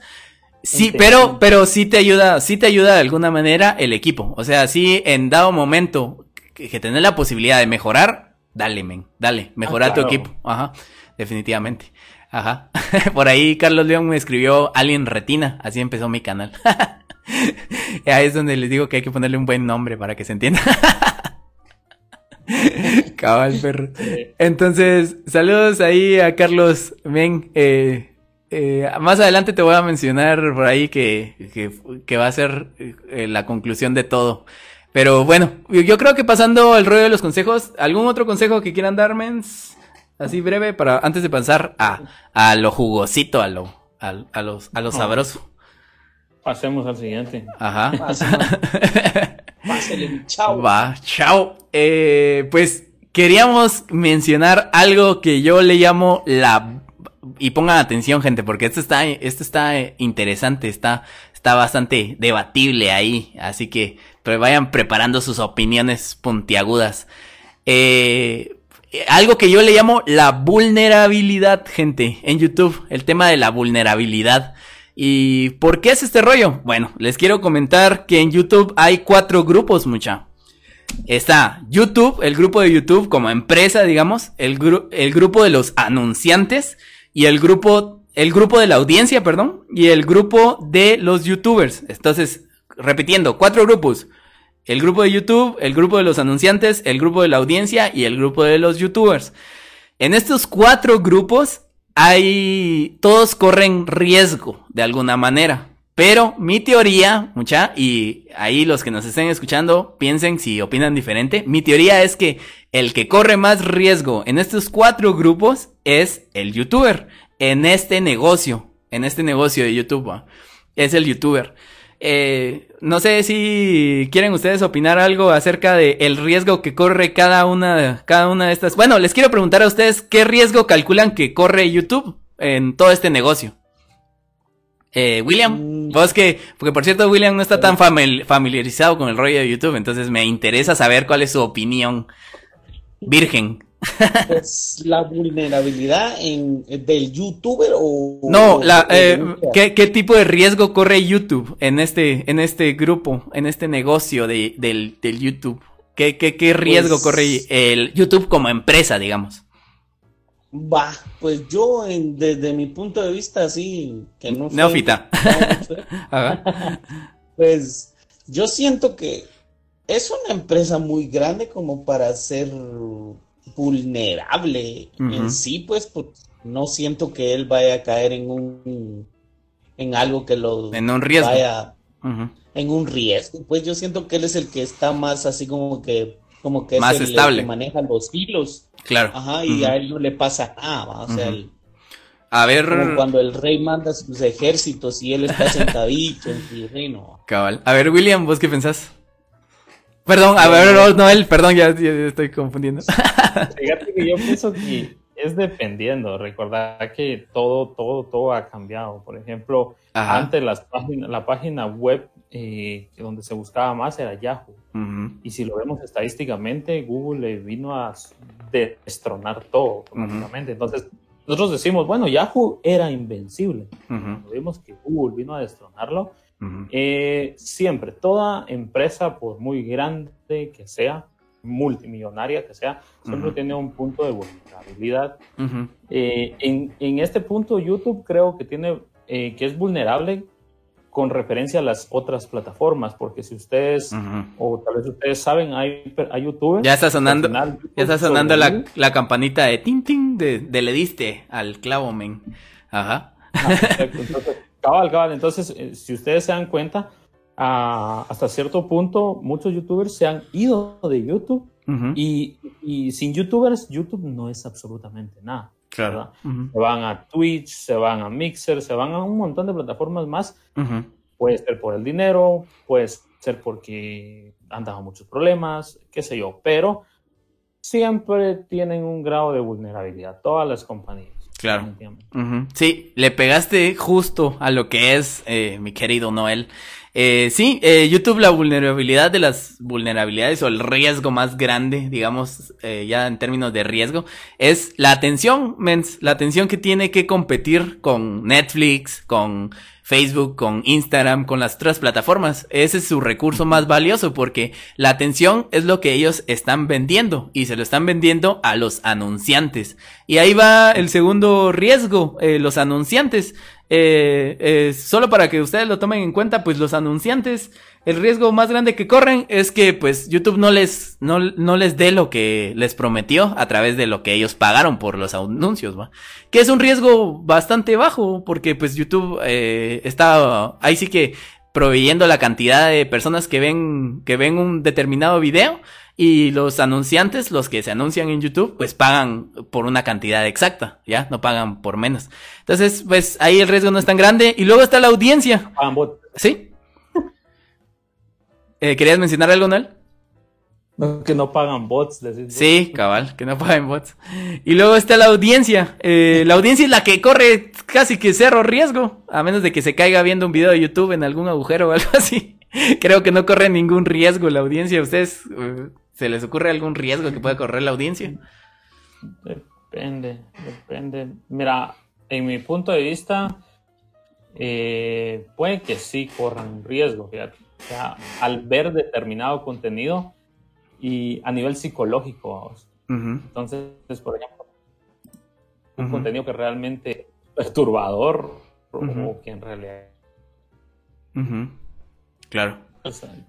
Sí, pero, pero sí te ayuda, sí te ayuda de alguna manera el equipo. O sea, sí, en dado momento que, que tenés la posibilidad de mejorar, dale, men, dale, mejora ah, tu equipo. Ajá, definitivamente. Ajá. Por ahí Carlos León me escribió Alien Retina. Así empezó mi canal. Ahí es donde les digo que hay que ponerle un buen nombre para que se entienda. Cabal, perro. Entonces, saludos ahí a Carlos. Ven, eh, eh, más adelante te voy a mencionar por ahí que, que, va a ser eh, la conclusión de todo. Pero bueno, yo creo que pasando el rollo de los consejos, ¿algún otro consejo que quieran darme? Así breve para antes de pasar a, a lo jugosito, a lo, a, a, los, a lo sabroso. Pasemos al siguiente. Ajá. chao. Va, chao. Eh, pues queríamos mencionar algo que yo le llamo la y pongan atención, gente, porque esto está, esto está interesante, está, está bastante debatible ahí, así que vayan preparando sus opiniones puntiagudas. Eh, algo que yo le llamo la vulnerabilidad, gente, en YouTube, el tema de la vulnerabilidad. ¿Y por qué es este rollo? Bueno, les quiero comentar que en YouTube hay cuatro grupos, mucha. Está YouTube, el grupo de YouTube como empresa, digamos, el, el grupo de los anunciantes y el grupo, el grupo de la audiencia, perdón, y el grupo de los YouTubers. Entonces, repitiendo, cuatro grupos. El grupo de YouTube, el grupo de los anunciantes, el grupo de la audiencia y el grupo de los youtubers. En estos cuatro grupos hay, todos corren riesgo de alguna manera. Pero mi teoría, mucha, y ahí los que nos estén escuchando piensen si opinan diferente, mi teoría es que el que corre más riesgo en estos cuatro grupos es el youtuber, en este negocio, en este negocio de YouTube, es el youtuber. Eh, no sé si quieren ustedes opinar algo acerca de el riesgo que corre cada una, cada una de estas. Bueno, les quiero preguntar a ustedes qué riesgo calculan que corre YouTube en todo este negocio. Eh, William, mm. vos que, porque por cierto William no está tan familiarizado con el rollo de YouTube, entonces me interesa saber cuál es su opinión virgen. Pues la vulnerabilidad en, del youtuber o... No, la, eh, ¿qué, tipo de riesgo corre YouTube en este, en este grupo, en este negocio de, del, del YouTube? ¿Qué, qué, qué riesgo pues corre el YouTube como empresa, digamos? Va, pues yo desde mi punto de vista así, que no... Neófita. pues yo siento que es una empresa muy grande como para ser vulnerable en sí, pues, pues, no siento que él vaya a caer en un en algo que lo en un riesgo vaya en un riesgo. Pues yo siento que él es el que está más así como que como que más es estable. que maneja los hilos. Claro. Ajá, y a él no le pasa nada, o sea, a ver. Como cuando el rey manda sus ejércitos y él está sentadito en su reino. Cabal. A ver, William, ¿vos qué pensás? Perdón, a ver, Noel, perdón, ya, estoy confundiendo. Fíjate que yo pienso que es dependiendo. Recordar que todo, todo, todo ha cambiado. Por ejemplo, antes las páginas, la página web eh, donde se buscaba más era Yahoo. Y si lo vemos estadísticamente, Google le vino a destronar todo, Entonces, nosotros decimos, bueno, Yahoo era invencible. Vimos que Google vino a destronarlo eh, siempre, toda empresa, por muy grande que sea, multimillonaria que sea, siempre tiene un punto de vulnerabilidad. Eh, en, en, este punto, YouTube creo que tiene eh, que es vulnerable con referencia a las otras plataformas, porque si ustedes, o tal vez ustedes saben, hay, hay youtubers. Ya está sonando, ya está sonando la, la, campanita de tin de, de, le diste al clavo, men. Ajá. Ah, entonces, Cabal, cabal. Entonces, eh, si ustedes se dan cuenta, hasta cierto punto muchos youtubers se han ido de YouTube y, sin youtubers, YouTube no es absolutamente nada. Claro. Se van a Twitch, se van a Mixer, se van a un montón de plataformas más. Puede ser por el dinero, puede ser porque han dado muchos problemas, qué sé yo, pero siempre tienen un grado de vulnerabilidad, todas las compañías. Claro. Sí, le pegaste justo a lo que es, eh, mi querido Noel. Eh, sí, eh, YouTube, la vulnerabilidad de las vulnerabilidades o el riesgo más grande, digamos, eh, ya en términos de riesgo, es la atención, mens, la atención que tiene que competir con Netflix, con Facebook, con Instagram, con las otras plataformas. Ese es su recurso más valioso porque la atención es lo que ellos están vendiendo y se lo están vendiendo a los anunciantes. Y ahí va el segundo riesgo, eh, los anunciantes. Eh, eh, solo para que ustedes lo tomen en cuenta, pues los anunciantes, el riesgo más grande que corren es que pues YouTube no les, no, no les dé lo que les prometió a través de lo que ellos pagaron por los anuncios, ¿va? Que es un riesgo bastante bajo porque pues YouTube eh, está ahí sí que proveyendo la cantidad de personas que ven, que ven un determinado video y los anunciantes, los que se anuncian en YouTube, pues pagan por una cantidad exacta, ¿ya? No pagan por menos. Entonces, pues ahí el riesgo no es tan grande. Y luego está la audiencia. ¿Sí? Eh, ¿Querías mencionar algo, Noel? que no pagan bots. Sí, cabal, que no pagan bots. Y luego está la audiencia. Eh, la audiencia es la que corre casi que cero riesgo, a menos de que se caiga viendo un video de YouTube en algún agujero o algo así. Creo que no corre ningún riesgo la audiencia. ustedes eh, se les ocurre algún riesgo que pueda correr la audiencia? Depende, depende. Mira, en mi punto de vista, eh, puede que sí corran riesgo, O sea, al ver determinado contenido, y a nivel psicológico. Entonces, por ejemplo, un contenido que realmente perturbador o que en realidad... Claro.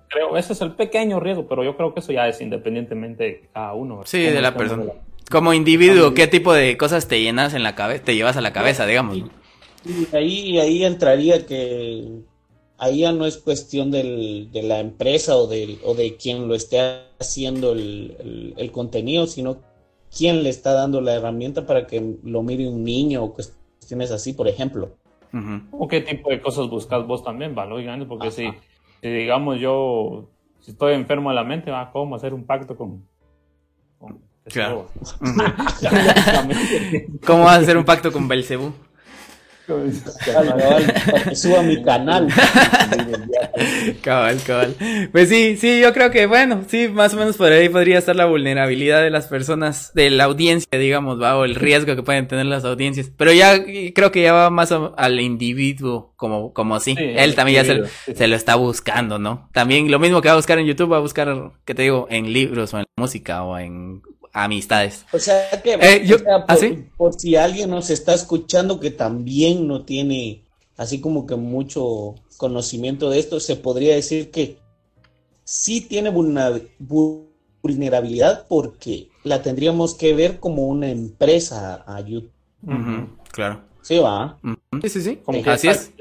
Creo, ese es el pequeño riesgo, pero yo creo que eso ya es independientemente de cada uno. Sí, de la persona. Como individuo, ¿qué tipo de cosas te llenas en la cabeza, te llevas a la cabeza, digamos? Y ahí, ahí entraría que ahí ya no es cuestión de la empresa o de, o de quien lo esté haciendo el, contenido, sino quién le está dando la herramienta para que lo mire un niño o cuestiones así, por ejemplo. ¿O qué tipo de cosas buscas vos también, va? Porque si, digamos yo, si estoy enfermo de la mente, va, ¿cómo hacer un pacto con... claro. ¿Cómo hacer un pacto con Belcebú? Suba mi canal. cabal, cabal. Pues sí, sí, yo creo que, bueno, sí, más o menos por ahí podría estar la vulnerabilidad de las personas, de la audiencia, digamos, va, o el riesgo que pueden tener las audiencias. Pero ya creo que ya va más al individuo, como, como así. Él también ya se, lo está buscando, ¿no? También lo mismo que va a buscar en YouTube, va a buscar, ¿qué te digo? En libros o en música o en amistades. O sea que, eh, ¿ah, por, si alguien nos está escuchando que también no tiene así como que mucho conocimiento de esto, se podría decir que sí tiene vulnerabilidad porque la tendríamos que ver como una empresa a YouTube. claro. Sí, va. Sí, sí, sí. así es.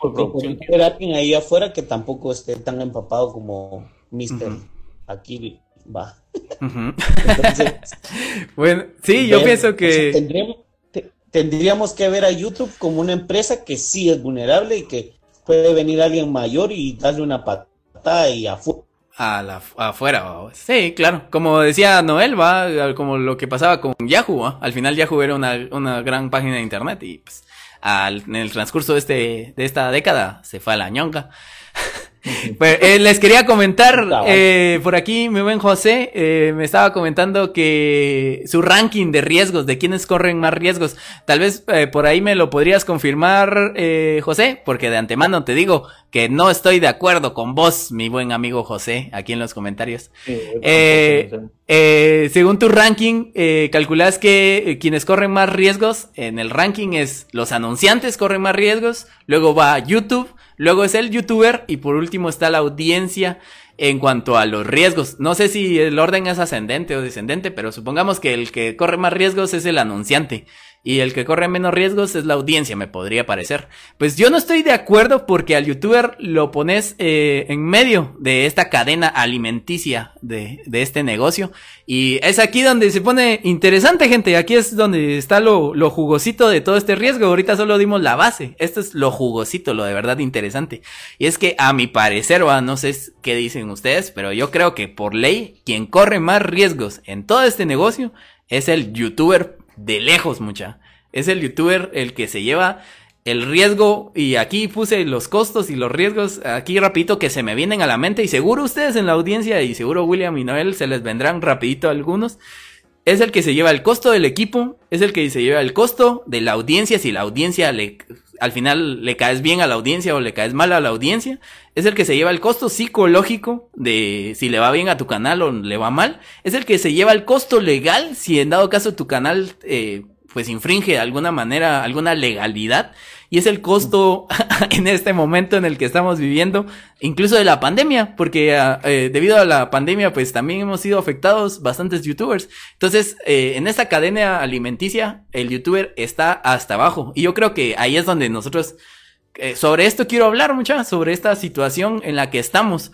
Porque alguien ahí afuera que tampoco esté tan empapado como Mister aquí va. bueno, sí, yo pienso que... tendríamos, que ver a YouTube como una empresa que sí es vulnerable y que puede venir alguien mayor y darle una patada y afuera. A la, afuera, sí, claro. Como decía Noel, va, como lo que pasaba con Yahoo, al final Yahoo era una, una gran página de internet y pues en el transcurso de, este, de esta década se fue a la ñonga. Pues, eh, les quería comentar, eh, por aquí mi buen José eh, me estaba comentando que su ranking de riesgos, de quienes corren más riesgos, tal vez eh, por ahí me lo podrías confirmar, eh, José, porque de antemano te digo que no estoy de acuerdo con vos, mi buen amigo José, aquí en los comentarios. según tu ranking, calculas que quienes corren más riesgos en el ranking es los anunciantes corren más riesgos, luego va YouTube, Luego es el youtuber y por último está la audiencia en cuanto a los riesgos. No sé si el orden es ascendente o descendente, pero supongamos que el que corre más riesgos es el anunciante y el que corre menos riesgos es la audiencia, me podría parecer. Pues yo no estoy de acuerdo porque al youtuber lo pones eh, en medio de esta cadena alimenticia de, este negocio. Y es aquí donde se pone interesante, gente. Aquí es donde está lo, jugosito de todo este riesgo. Ahorita solo dimos la base. Esto es lo jugosito, lo de verdad interesante. Y es que a mi parecer, o no sé qué dicen ustedes, pero yo creo que por ley, quien corre más riesgos en todo este negocio es el youtuber de lejos, mucha. Es el youtuber el que se lleva el riesgo y aquí puse los costos y los riesgos aquí rapidito que se me vienen a la mente y seguro ustedes en la audiencia y seguro William y Noel se les vendrán rapidito algunos. Es el que se lleva el costo del equipo, es el que se lleva el costo de la audiencia si la audiencia le al final le caes bien a la audiencia o le caes mal a la audiencia, es el que se lleva el costo psicológico de si le va bien a tu canal o le va mal, es el que se lleva el costo legal si en dado caso tu canal eh, pues infringe de alguna manera alguna legalidad y es el costo en este momento en el que estamos viviendo, incluso de la pandemia, porque ah, eh, debido a la pandemia pues también hemos sido afectados bastantes youtubers. Entonces, eh, en esta cadena alimenticia, el youtuber está hasta abajo y yo creo que ahí es donde nosotros, eh, sobre esto quiero hablar mucha, sobre esta situación en la que estamos.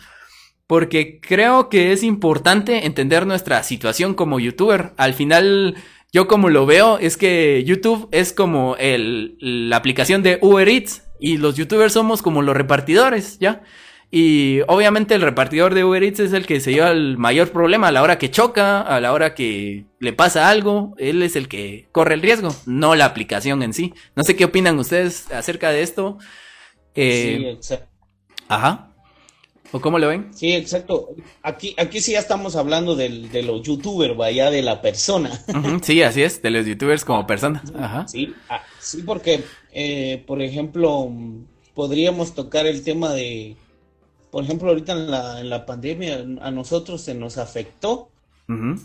Porque creo que es importante entender nuestra situación como youtuber. Al final, yo como lo veo es que YouTube es como el, la aplicación de Uber Eats y los youtubers somos como los repartidores, ¿ya? Y obviamente el repartidor de Uber Eats es el que se lleva el mayor problema a la hora que choca, a la hora que le pasa algo. Él es el que corre el riesgo, no la aplicación en sí. No sé qué opinan ustedes acerca de esto. Eh, sí, exacto. Ajá. ¿O cómo lo ven? Sí, exacto. Aquí, aquí sí ya estamos hablando del, de los youtubers, vaya, de la persona. sí, así es, de los youtubers como persona. Ajá. Sí, ah, sí porque, eh, por ejemplo, podríamos tocar el tema de, por ejemplo, ahorita en la, en la pandemia a nosotros se nos afectó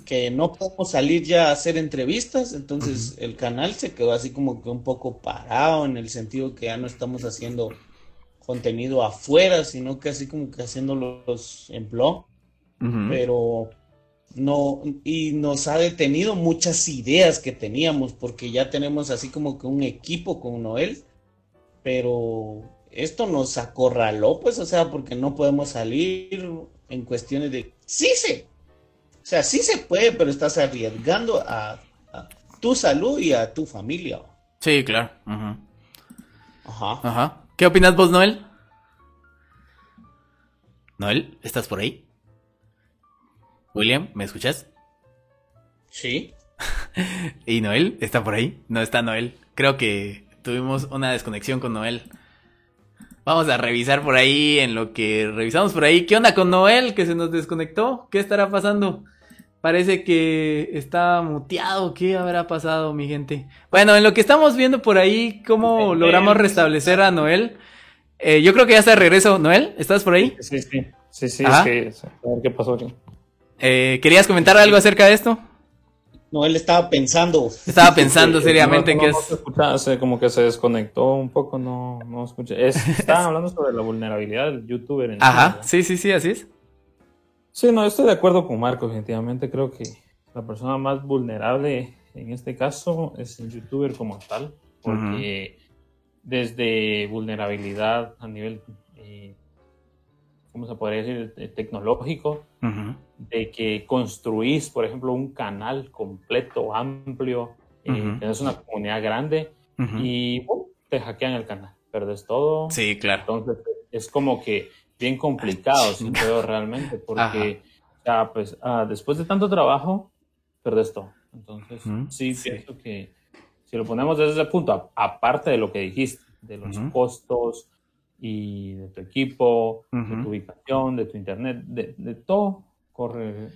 que no podemos salir ya a hacer entrevistas, entonces el canal se quedó así como que un poco parado en el sentido que ya no estamos haciendo contenido afuera, sino que así como que haciéndolos en blog. Pero no, y nos ha detenido muchas ideas que teníamos, porque ya tenemos así como que un equipo con Noel, pero esto nos acorraló, pues, o sea, porque no podemos salir en cuestiones de, sí se, o sea, sí se puede, pero estás arriesgando a, tu salud y a tu familia. Sí, claro. Ajá. Ajá. ¿Qué opinas vos, Noel? Noel, ¿estás por ahí? William, ¿me escuchas? Sí. ¿Y Noel está por ahí? No está Noel. Creo que tuvimos una desconexión con Noel. Vamos a revisar por ahí en lo que revisamos por ahí. ¿Qué onda con Noel que se nos desconectó? ¿Qué estará pasando? Parece que está muteado. ¿Qué habrá pasado, mi gente? Bueno, en lo que estamos viendo por ahí, cómo logramos restablecer a Noel. Eh, yo creo que ya está de regreso. Noel, ¿estás por ahí? Sí, sí. Sí, sí, a ver qué pasó eh, ¿Querías comentar algo acerca de esto? No, él estaba pensando. Estaba pensando seriamente en que es. como que se desconectó un poco, no, no escuché. Estaban hablando sobre la vulnerabilidad del youtuber. En Ajá, sí, sí, sí, así es. Sí, no, estoy de acuerdo con Marco, definitivamente creo que la persona más vulnerable en este caso es el youtuber como tal, porque desde vulnerabilidad a nivel, eh, ¿cómo se podría decir?, eh, tecnológico, de que construís, por ejemplo, un canal completo, amplio, eh, tenés una comunidad grande y te hackean el canal, perdes todo. Sí, claro. Entonces es como que bien complicado, siento realmente, porque ya, pues, ah, después de tanto trabajo, perdes todo. Entonces, sí, pienso que si lo ponemos desde ese punto, aparte de lo que dijiste, de los costos y de tu equipo, de tu ubicación, de tu internet, de, todo, corre,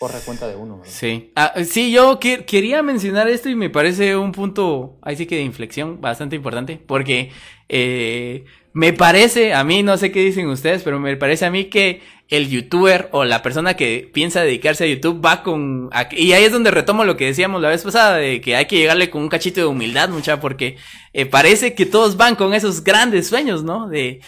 a cuenta de uno. Sí, ah, sí, yo quería mencionar esto y me parece un punto, ahí sí que de inflexión bastante importante, porque eh, me parece, a mí, no sé qué dicen ustedes, pero me parece a mí que el youtuber o la persona que piensa dedicarse a YouTube va con... Y ahí es donde retomo lo que decíamos la vez pasada, de que hay que llegarle con un cachito de humildad, mucha, porque eh, parece que todos van con esos grandes sueños, ¿no? De...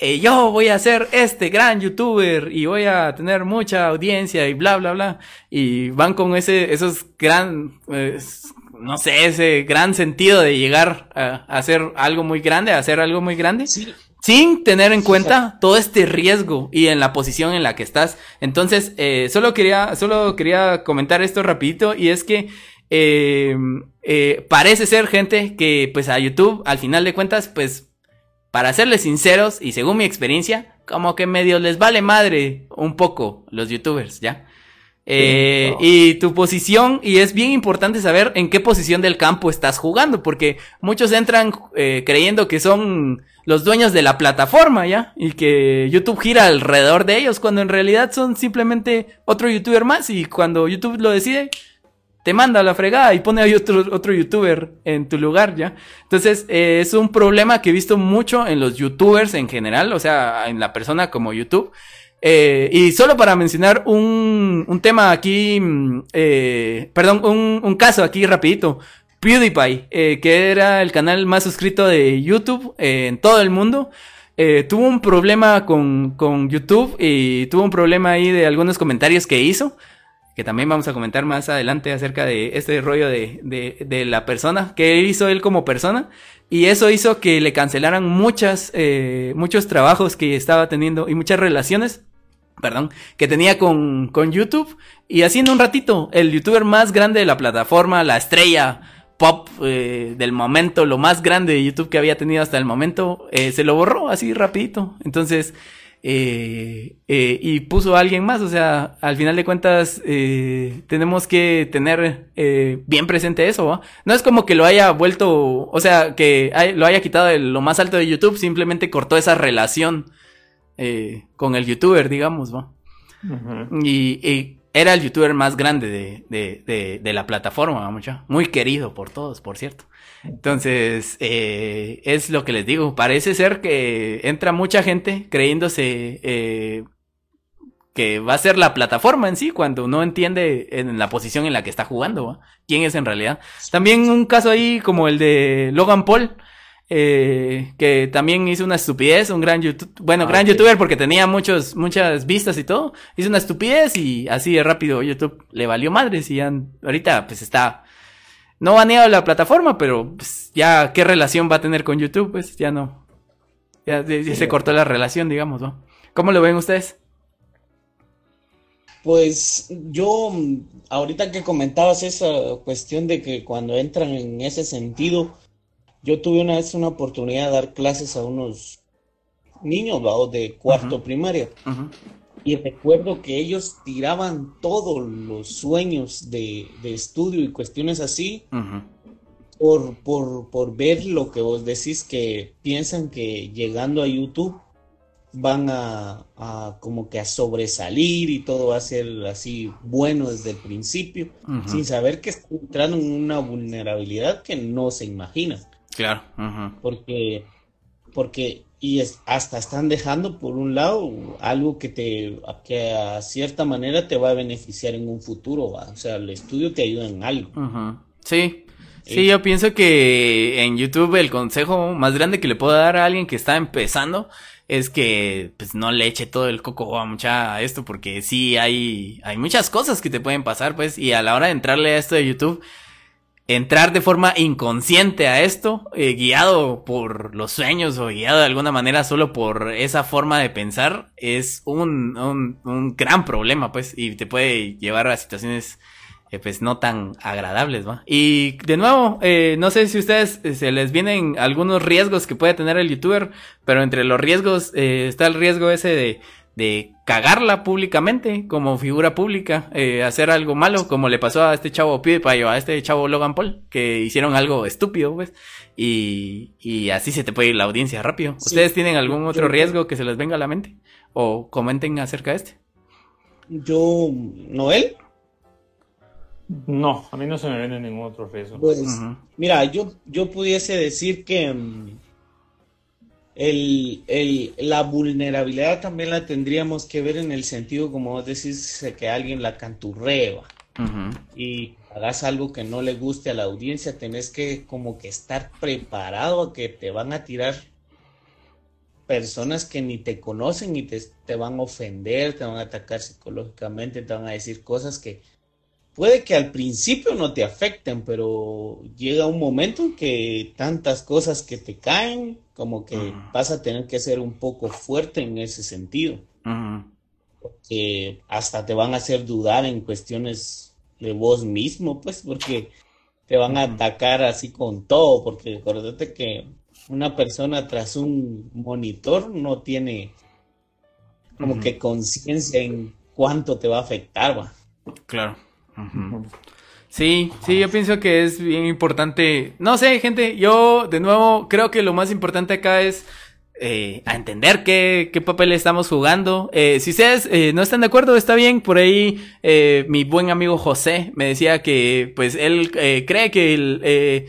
Eh, yo voy a ser este gran youtuber y voy a tener mucha audiencia y bla, bla, bla. Y van con ese, esos gran, eh, no sé, ese gran sentido de llegar a, hacer algo muy grande, a hacer algo muy grande. Sin tener en cuenta todo este riesgo y en la posición en la que estás. Entonces, eh, solo quería, solo quería comentar esto rapidito y es que eh, eh, parece ser gente que pues a YouTube al final de cuentas pues para serles sinceros y según mi experiencia como que medio les vale madre un poco los youtubers, ¿ya? Eh, y tu posición, y es bien importante saber en qué posición del campo estás jugando, porque muchos entran eh, creyendo que son los dueños de la plataforma, ¿ya? Y que YouTube gira alrededor de ellos, cuando en realidad son simplemente otro youtuber más, y cuando YouTube lo decide, te manda la fregada y pone a otro, otro youtuber en tu lugar, ¿ya? Entonces, eh, es un problema que he visto mucho en los youtubers en general, o sea, en la persona como YouTube. Eh, y solo para mencionar un, un tema aquí, mm, eh, perdón, un, un, caso aquí rapidito. PewDiePie, que era el canal más suscrito de YouTube en todo el mundo, tuvo un problema con, con YouTube y tuvo un problema ahí de algunos comentarios que hizo que también vamos a comentar más adelante acerca de este rollo de, de, de, la persona, que hizo él como persona, y eso hizo que le cancelaran muchas, eh, muchos trabajos que estaba teniendo y muchas relaciones, perdón, que tenía con, con YouTube, y en un ratito, el youtuber más grande de la plataforma, la estrella pop eh, del momento, lo más grande de YouTube que había tenido hasta el momento, eh, se lo borró así rapidito, entonces eh, eh, y puso a alguien más. O sea, al final de cuentas, eh, tenemos que tener bien presente eso. ¿va? No es como que lo haya vuelto, o sea, que hay- lo haya quitado de lo más alto de YouTube, simplemente cortó esa relación eh, con el youtuber, digamos. ¿va? Y, y era el youtuber más grande de, de, de, de la plataforma, ¿va, mucha? Muy querido por todos, por cierto. Entonces, eh, es lo que les digo. Parece ser que entra mucha gente creyéndose eh, que va a ser la plataforma en sí cuando no entiende en la posición en la que está jugando, ¿va? quién es en realidad. También un caso ahí como el de Logan Paul, eh, que también hizo una estupidez, un gran YouTube, bueno, Ah, gran youtuber porque tenía muchos, muchas vistas y todo, hizo una estupidez y así de rápido YouTube le valió madres y ya ahorita pues está no baneado la plataforma, pero pues, ya qué relación va a tener con YouTube, pues ya no, ya, ya Sí. se cortó la relación, digamos, ¿no? ¿Cómo lo ven ustedes? Pues yo, ahorita que comentabas esa cuestión de que cuando entran en ese sentido, yo tuve una vez una oportunidad de dar clases a unos niños, de cuarto primaria. Y recuerdo que ellos tiraban todos los sueños de, de estudio y cuestiones así por, por, por ver lo que vos decís que piensan que llegando a YouTube van a, a como que a sobresalir y todo va a ser así bueno desde el principio, sin saber que están entrando en una vulnerabilidad que no se imagina, Claro. porque, porque y es, hasta están dejando por un lado algo que te, que a cierta manera te va a beneficiar en un futuro, ¿va? O sea, el estudio te ayuda en algo. Sí. Sí, yo pienso que en YouTube el consejo más grande que le puedo dar a alguien que está empezando es que pues no le eche todo el coco a mucha a esto porque sí hay hay muchas cosas que te pueden pasar pues y a la hora de entrarle a esto de YouTube entrar de forma inconsciente a esto eh, guiado por los sueños o guiado de alguna manera solo por esa forma de pensar es un un, un gran problema pues y te puede llevar a situaciones eh, pues no tan agradables, ¿va? Y de nuevo, eh, no sé si ustedes eh, se les vienen algunos riesgos que puede tener el youtuber, pero entre los riesgos está el riesgo ese de, de cagarla públicamente como figura pública, eh, hacer algo malo, como le pasó a este chavo PewDiePie o a este chavo Logan Paul, que hicieron algo estúpido, pues, y, y así se te puede ir la audiencia rápido. Sí. ¿Ustedes tienen algún Yo- otro riesgo que se les venga a la mente? O comenten acerca de este. Yo, Noel, No, a mí no se me viene ningún otro riesgo. pues. Mira, yo, yo pudiese decir que mm, el, el- la vulnerabilidad también la tendríamos que ver en el sentido, como vos decís, de que alguien la canturrea Ujú. y hagas algo que no le guste a la audiencia, tenés que como que estar preparado a que te van a tirar personas que ni te conocen y te, te van a ofender, te van a atacar psicológicamente, te van a decir cosas que puede que al principio no te afecten, pero llega un momento en que tantas cosas que te caen, como que vas a tener que ser un poco fuerte en ese sentido, Ujú. que hasta te van a hacer dudar en cuestiones de vos mismo, pues, porque te van a atacar así con todo, porque acuérdate que una persona tras un monitor no tiene como que conciencia en cuánto te va a afectar, va. Claro. Sí, sí, yo pienso que es bien importante. No sé, gente, yo de nuevo creo que lo más importante acá es eh, a entender qué, qué papel estamos jugando. Eh, si ustedes eh, no están de acuerdo, está bien. Por ahí eh, mi buen amigo José me decía que pues él eh, cree que el, eh,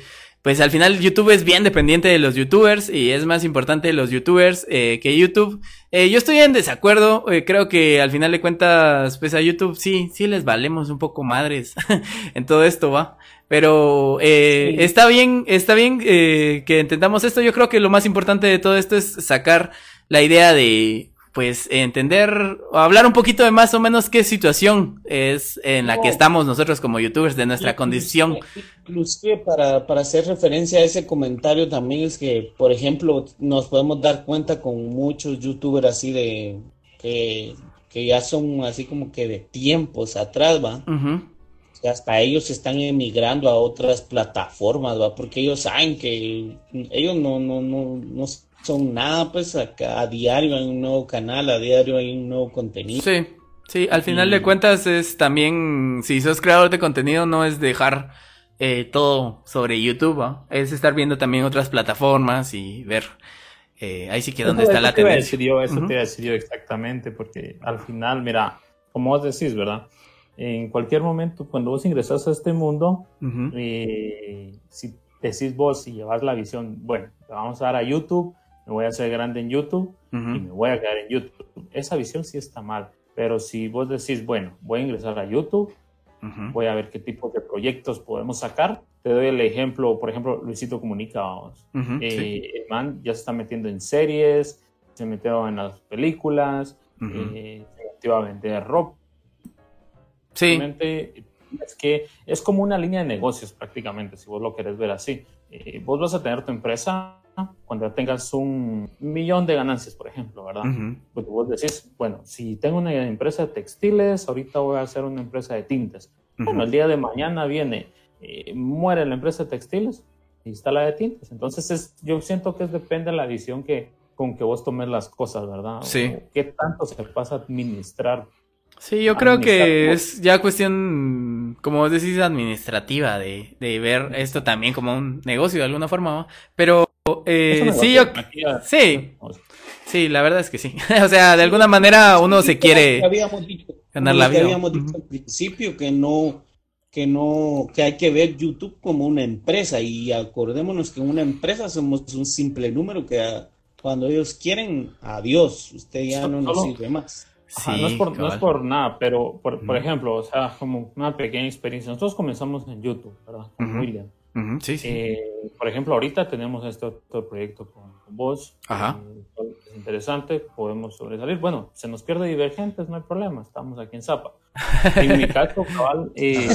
pues al final YouTube es bien dependiente de los youtubers y es más importante los youtubers eh, que YouTube. Eh, yo estoy en desacuerdo, eh, creo que al final de cuentas, pues a YouTube sí, sí les valemos un poco madres en todo esto, va. Pero eh, Sí. está bien, está bien eh, que entendamos esto. Yo creo que lo más importante de todo esto es sacar la idea de, pues, entender, o hablar un poquito de más o menos qué situación es en la que estamos nosotros como youtubers de nuestra condición. Inclusive para, para hacer referencia a ese comentario también es que, por ejemplo, nos podemos dar cuenta con muchos youtubers así de que, que ya son así como que de tiempos atrás, ¿va? Hasta ellos están emigrando a otras plataformas, ¿va? Porque ellos saben que ellos no, no, no, no son nada, pues acá a diario hay un nuevo canal, a diario hay un nuevo contenido. Sí, sí, al final de cuentas es también, si sos creador de contenido, no es dejar eh, todo sobre YouTube, es estar viendo también otras plataformas y ver eh, ahí sí que dónde está la tendencia. eso te iba a decir yo exactamente, porque al final, mira, como vos decís, ¿verdad? En cualquier momento, cuando vos ingresas a este mundo, eh, si decís vos y llevas la visión, bueno, vamos a dar a YouTube, me voy a hacer grande en YouTube y me voy a quedar en YouTube. Esa visión sí está mal, pero si vos decís, bueno, voy a ingresar a YouTube, voy a ver qué tipo de proyectos podemos sacar. Te doy el ejemplo, por ejemplo, Luisito Comunica, eh, El man ya se está metiendo en series, se metió en las películas, eh, se metió a vender ropa. Sí. Es que es como una línea de negocios prácticamente, si vos lo querés ver así. Eh, vos vas a tener tu empresa cuando tengas un millón de ganancias, por ejemplo, ¿verdad? Pues vos decís, bueno, si tengo una empresa de textiles, ahorita voy a hacer una empresa de tintes. Bueno, el día de mañana viene, eh, muere la empresa de textiles y está la de tintes. Entonces, es, yo siento que es, depende de la visión que, con que vos tomes las cosas, ¿verdad? Sí. ¿Qué tanto se pasa a administrar Sí, yo creo que es ya cuestión, como vos decís, administrativa, de, de ver esto también como un negocio de alguna forma, pero eh, sí, yo, sí, sí, la verdad es que sí. o sea, de alguna manera uno se quiere ganar la vida. Habíamos dicho al principio que no, que no, que hay que ver YouTube como una empresa y acordémonos que una empresa somos un simple número que cuando ellos quieren, adiós, usted ya no nos sirve más no, es por, no, es por, nada, pero por, por, ejemplo, o sea, como una pequeña experiencia. Nosotros comenzamos en YouTube, ¿verdad? Con William. Sí, sí. Eh, por ejemplo, ahorita tenemos este otro proyecto con, vos. Ajá. Eh, es interesante, podemos sobresalir. Bueno, se nos pierde divergentes, no hay problema, estamos aquí en Zapa. En mi caso, cabal, eh,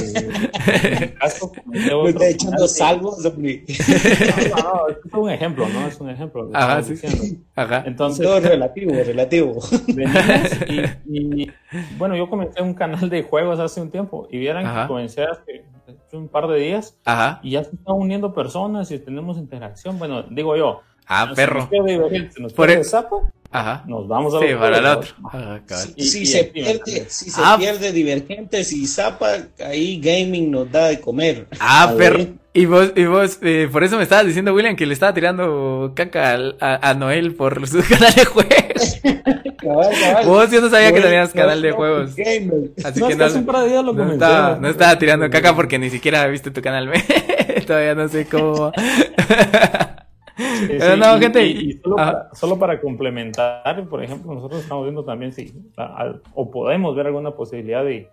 en mi caso, me está echando salvos. No, no, es un ejemplo, ¿no? Es un ejemplo. Ajá, sí. Ajá. Entonces, Todo es relativo, relativo. y, y, bueno, yo comencé un canal de juegos hace un tiempo y vieran que comencé hace un par de días Ajá. y ya se están uniendo personas y tenemos interacción. Bueno, digo yo. Ah, perro. Se nos Por el sapo Ajá. Nos vamos a sí, para el otro. si, se, pierde, si se ah. pierde Divergentes y Zapa, ahí gaming nos da de comer. Ah, pero. Y vos, y vos eh, por eso me estabas diciendo, William, que le estaba tirando caca a, a, Noel por su canal de juegos. Vos yo no sabía que tenías canal de juegos. Así que no, lo no, estaba, no estaba tirando caca porque ni siquiera viste tu canal. Todavía no sé cómo. Pero no, gente. Y, solo, para, complementar, por ejemplo, nosotros estamos viendo también si, o podemos ver alguna posibilidad de,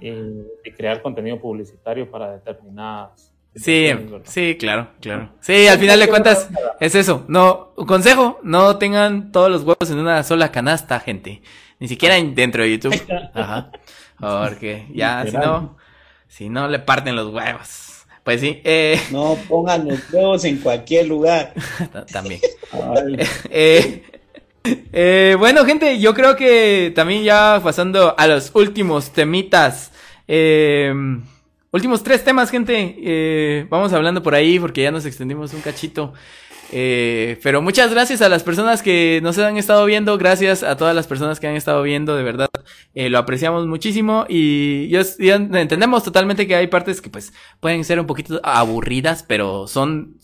eh, de crear contenido publicitario para determinadas. Sí, sí, claro, claro. Sí, al final de cuentas es eso. No, consejo, no tengan todos los huevos en una sola canasta, gente. Ni siquiera dentro de YouTube. Ajá. Porque ya, si no, si no le parten los huevos. Pues sí. Eh... No pongan los huevos en cualquier lugar. también. Eh, eh, bueno, gente, yo creo que también ya pasando a los últimos temitas. Eh, últimos tres temas, gente. vamos hablando por ahí porque ya nos extendimos un cachito. Eh, pero muchas gracias a las personas que nos han estado viendo, gracias a todas las personas que han estado viendo, de verdad, eh, lo apreciamos muchísimo. Y ya, entendemos totalmente que hay partes que pues pueden ser un poquito aburridas, pero son,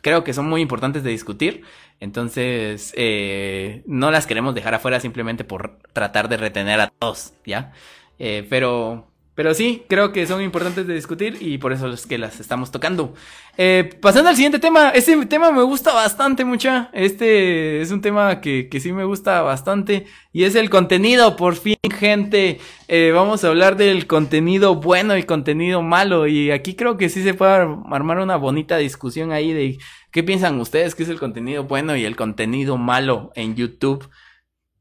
creo que son muy importantes de discutir, entonces eh, no las queremos dejar afuera simplemente por tratar de retener a todos, ¿ya? Eh, pero pero sí, creo que son importantes de discutir y por eso es que las estamos tocando. Eh, pasando al siguiente tema, este tema me gusta bastante mucha. Este es un tema que, que sí me gusta bastante y es el contenido. Por fin, gente, eh, vamos a hablar del contenido bueno y contenido malo. Y aquí creo que sí se puede armar una bonita discusión ahí de qué piensan ustedes que es el contenido bueno y el contenido malo en YouTube.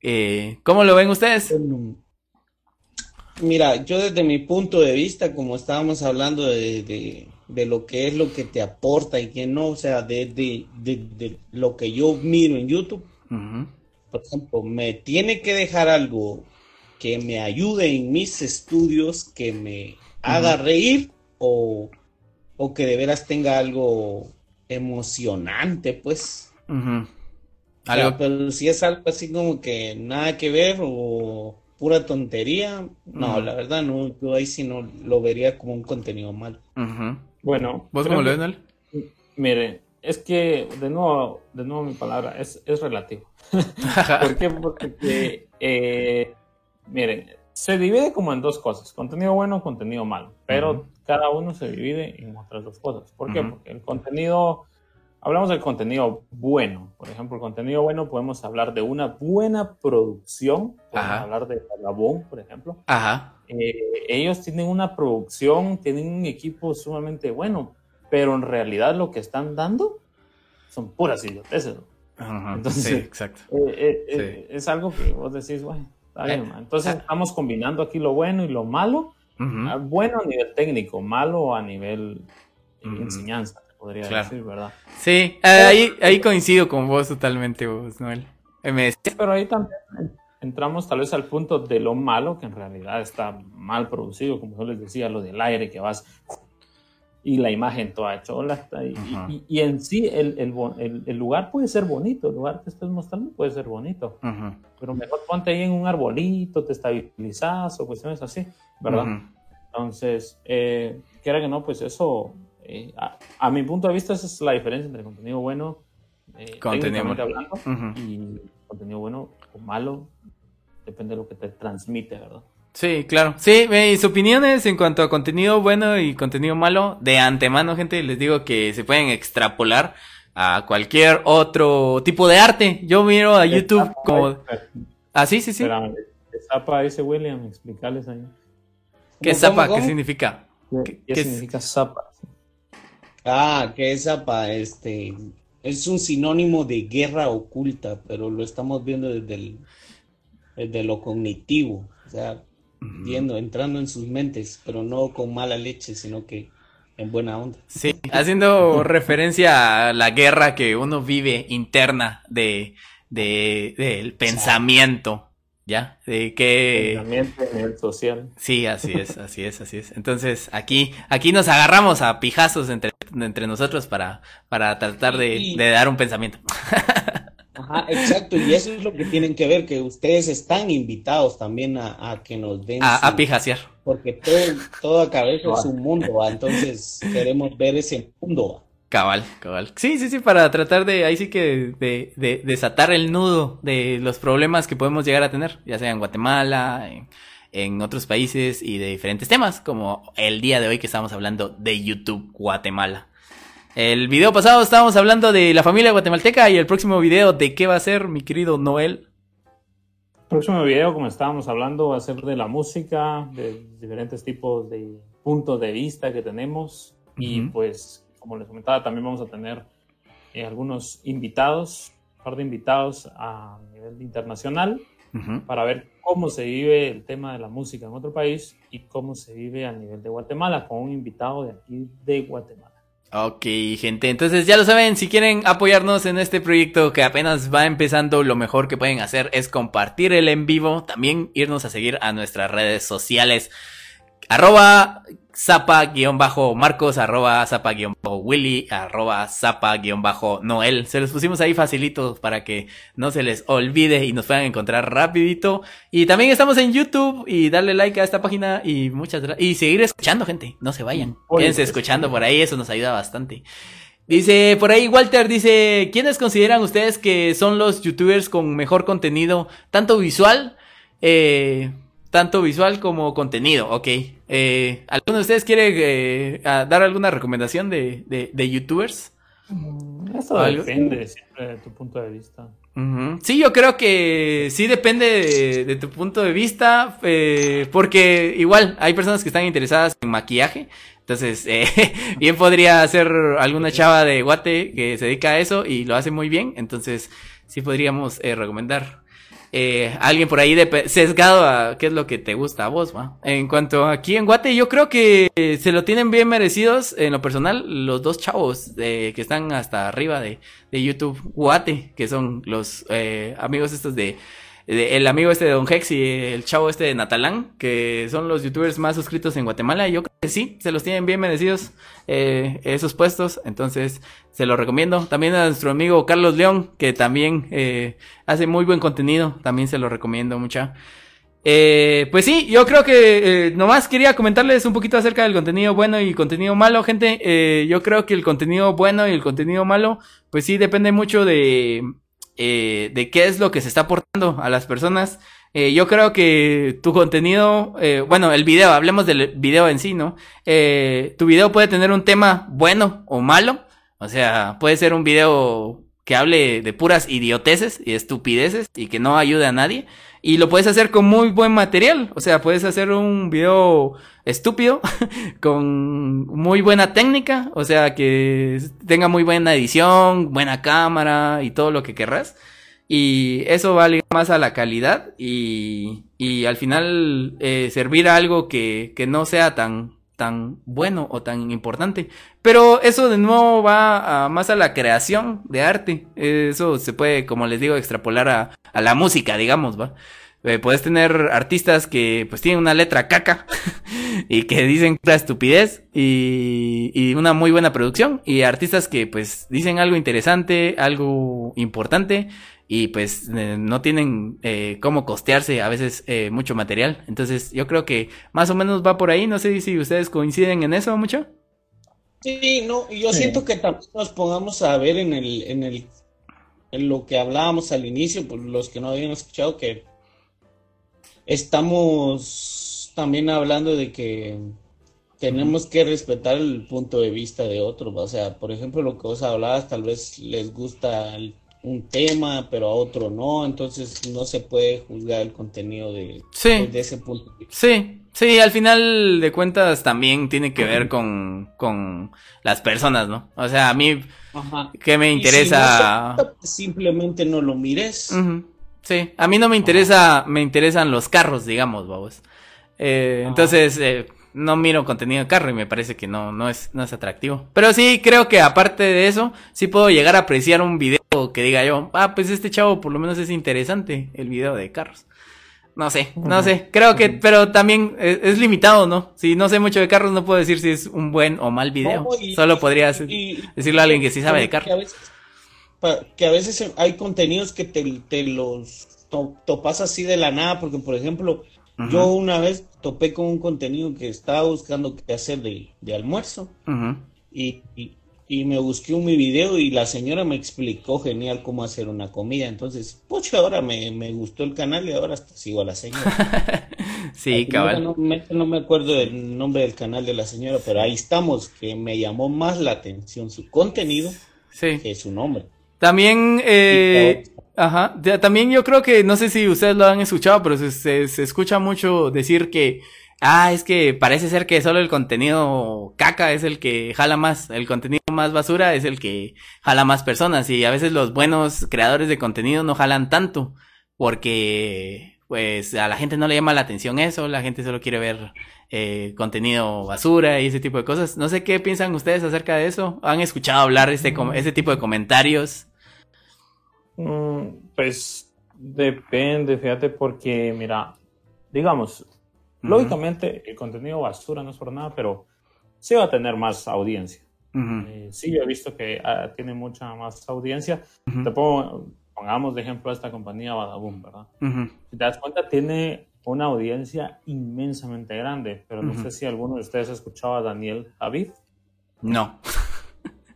Eh, ¿Cómo lo ven ustedes? Mira, yo desde mi punto de vista, como estábamos hablando de, de, lo que es lo que te aporta y que no, o sea, de, de lo que yo miro en YouTube, por ejemplo, me tiene que dejar algo que me ayude en mis estudios, que me haga reír o, o, que de veras tenga algo emocionante, pues. pero si es algo así como que nada que ver o pura tontería, no, la verdad no, yo ahí sí no lo vería como un contenido mal. Bueno, ¿vos cómo lo ves, Mire, es que de nuevo, de nuevo mi palabra es, es relativo. ¿Por qué? Porque, eh, miren, se divide como en dos cosas, contenido bueno, contenido malo, pero cada uno se divide en otras dos cosas. ¿Por qué? Porque el contenido Hablamos del contenido bueno. Por ejemplo, el contenido bueno podemos hablar de una buena producción. Podemos hablar de Vagabond, por ejemplo. Ajá. Eh, ellos tienen una producción, tienen un equipo sumamente bueno, pero en realidad lo que están dando son puras idioteces. Ajá, Entonces, sí, exacto. Eh, eh, es algo que vos decís, bueno, está bien, Entonces estamos combinando aquí lo bueno y lo malo. Ah, bueno a nivel técnico, malo a nivel enseñanza podría decir, ¿verdad? Sí, ahí, ahí coincido con vos totalmente, vos, Noel. Pero ahí también entramos tal vez al punto de lo malo, que en realidad está mal producido, como yo les decía, lo del aire que vas y la imagen toda chola. Y, y, en sí el, el, el, lugar puede ser bonito, el lugar que estás mostrando puede ser bonito, pero mejor ponte ahí en un arbolito, te estabilizas o cuestiones así, ¿verdad? Entonces, eh, quiera que no, pues eso eh, a, mi punto de vista, esa es la diferencia entre contenido bueno, eh, contenido hablando, y contenido bueno o malo, depende de lo que te transmite, ¿verdad? Sí, claro. Sí, mis opiniones en cuanto a contenido bueno y contenido malo, de antemano, gente, les digo que se pueden extrapolar a cualquier otro tipo de arte. Yo miro a YouTube como... Ah, sí, sí, sí. ¿Qué zapa dice William? Explicarles ahí. ¿Qué zapa? ¿Qué significa? ¿Qué, ¿Qué significa zapa? Ah, que esa pa, este es un sinónimo de guerra oculta, pero lo estamos viendo desde, desde lo cognitivo, o sea, viendo, entrando en sus mentes, pero no con mala leche, sino que en buena onda. Sí, haciendo referencia a la guerra que uno vive interna de, de del pensamiento. ¿Ya? De que... nivel social. Sí, así es, así es, así es. Entonces, aquí, aquí nos agarramos a pijazos entre, entre nosotros para, para tratar de, dar un pensamiento. Ajá, exacto, y eso es lo que tienen que ver, que ustedes están invitados también a, que nos den... A, a pijasear. Porque todo, toda cabeza es un mundo, entonces queremos ver ese mundo. Cabal, cabal. Sí, sí, sí, para tratar de, ahí sí que de, de, desatar el nudo de los problemas que podemos llegar a tener, ya sea en Guatemala, en, en, otros países y de diferentes temas, como el día de hoy que estamos hablando de YouTube Guatemala. El video pasado estábamos hablando de la familia guatemalteca y el próximo video de qué va a ser, mi querido Noel. El próximo video, como estábamos hablando, va a ser de la música, de diferentes tipos de puntos de vista que tenemos y pues como les comentaba, también vamos a tener eh, algunos invitados, un par de invitados a nivel internacional, para ver cómo se vive el tema de la música en otro país y cómo se vive a nivel de Guatemala, con un invitado de aquí de Guatemala. Ok, gente, entonces ya lo saben, si quieren apoyarnos en este proyecto que apenas va empezando, lo mejor que pueden hacer es compartir el en vivo, también irnos a seguir a nuestras redes sociales. Arroba zapa-marcos, arroba zapa-willy, arroba zapa-noel. Se los pusimos ahí facilito para que no se les olvide y nos puedan encontrar rapidito. Y también estamos en YouTube y darle like a esta página y muchas gracias. Y seguir escuchando, gente. No se vayan. Quédense escuchando por ahí, eso nos ayuda bastante. Dice, por ahí Walter dice, ¿quiénes consideran ustedes que son los youtubers con mejor contenido, tanto visual, eh, tanto visual como contenido, ok. Eh, ¿Alguno de ustedes quiere eh, dar alguna recomendación de, de, youtubers? Mm, eso depende siempre de tu punto de vista. Sí, yo creo que sí depende de, tu punto de vista, eh, porque igual hay personas que están interesadas en maquillaje, entonces eh, bien podría ser alguna chava de Guate que se dedica a eso y lo hace muy bien, entonces sí podríamos eh, recomendar eh, alguien por ahí de sesgado a qué es lo que te gusta a vos, ¿va? En cuanto aquí en Guate, yo creo que se lo tienen bien merecidos, en lo personal, los dos chavos que están hasta arriba de, de YouTube Guate, que son los eh, amigos estos de el amigo este de Don Hex y el chavo este de Natalán, que son los youtubers más suscritos en Guatemala. Yo creo que sí, se los tienen bien merecidos eh, esos puestos. Entonces, se los recomiendo. También a nuestro amigo Carlos León, que también eh, hace muy buen contenido. También se lo recomiendo mucha. Eh, pues sí, yo creo que eh, nomás quería comentarles un poquito acerca del contenido bueno y contenido malo, gente. Eh, yo creo que el contenido bueno y el contenido malo, pues sí, depende mucho de, eh, de qué es lo que se está aportando a las personas. Eh, yo creo que tu contenido, eh, bueno, el video, hablemos del video en sí, ¿no? Eh, tu video puede tener un tema bueno o malo. O sea, puede ser un video que hable de puras idioteces y estupideces y que no ayude a nadie. Y lo puedes hacer con muy buen material. O sea, puedes hacer un video estúpido con muy buena técnica. O sea, que tenga muy buena edición, buena cámara y todo lo que querrás. Y eso va más a la calidad y, y al final eh, servir a algo que, que no sea tan, tan bueno o tan importante. Pero eso de nuevo va a, más a la creación de arte. Eso se puede, como les digo, extrapolar a, a la música, digamos, ¿va? Eh, puedes tener artistas que pues tienen una letra caca y que dicen la estupidez y, y una muy buena producción y artistas que pues dicen algo interesante, algo importante y pues eh, no tienen eh, cómo costearse a veces eh, mucho material. Entonces yo creo que más o menos va por ahí. No sé si ustedes coinciden en eso mucho. Sí, no, yo Sí. siento que también nos pongamos a ver en el, en el, en lo que hablábamos al inicio, por los que no habían escuchado, que estamos también hablando de que tenemos que respetar el punto de vista de otros. O sea, por ejemplo, lo que vos hablabas, tal vez les gusta el- un tema, pero a otro no, entonces no se puede juzgar el contenido de, Sí. desde ese punto. Sí, sí, al final de cuentas también tiene que ver con, con las personas, ¿no? O sea, a mí, Ajá. ¿qué me si no interesa? pues simplemente no lo mires. Sí, a mí no me interesa, me interesan los carros, digamos, vamos. Eh, entonces, eh, no miro contenido de carro y me parece que no, no es, no es atractivo. Pero sí, creo que aparte de eso, sí puedo llegar a apreciar un video que diga yo, ah, pues este chavo por lo menos es interesante, el video de carros. No sé, no sé, creo que, pero también es, es limitado, ¿no? Si no sé mucho de carros, no puedo decir si es un buen o mal video. No, y- Solo podría y- decirle a alguien que sí sabe de que a carros. veces, que a veces hay contenidos que te, te los to- topas así de la nada, porque por ejemplo, Yo una vez topé con un contenido que estaba buscando qué hacer de, de almuerzo y, y, y me busqué un mi video y la señora me explicó genial cómo hacer una comida, entonces, pucha, ahora me, me gustó el canal y ahora hasta sigo a la señora. Sí, final cabal. No, me- no me acuerdo del nombre del canal de la señora, pero ahí estamos, que me llamó más la atención su contenido Sí. que su nombre. También, eh, ajá, también yo creo que, no sé si ustedes lo han escuchado, pero se, se, escucha mucho decir que, ah, es que parece ser que solo el contenido caca es el que jala más, el contenido más basura es el que jala más personas y a veces los buenos creadores de contenido no jalan tanto porque, pues, a la gente no le llama la atención eso, la gente solo quiere ver eh, contenido basura y ese tipo de cosas. No sé qué piensan ustedes acerca de eso. ¿Han escuchado hablar este, ese tipo de comentarios? Mm, Pues depende, fíjate, porque mira, digamos, lógicamente el contenido basura no es por nada, pero sí va a tener más audiencia. Eh, sí, yo he visto que ah, tiene mucha más audiencia. Te pongo, pongamos de ejemplo a esta compañía Badaboom, ¿verdad? Si te das cuenta, tiene una audiencia inmensamente grande, pero no sé si alguno de ustedes ha escuchado a Daniel Javid. No.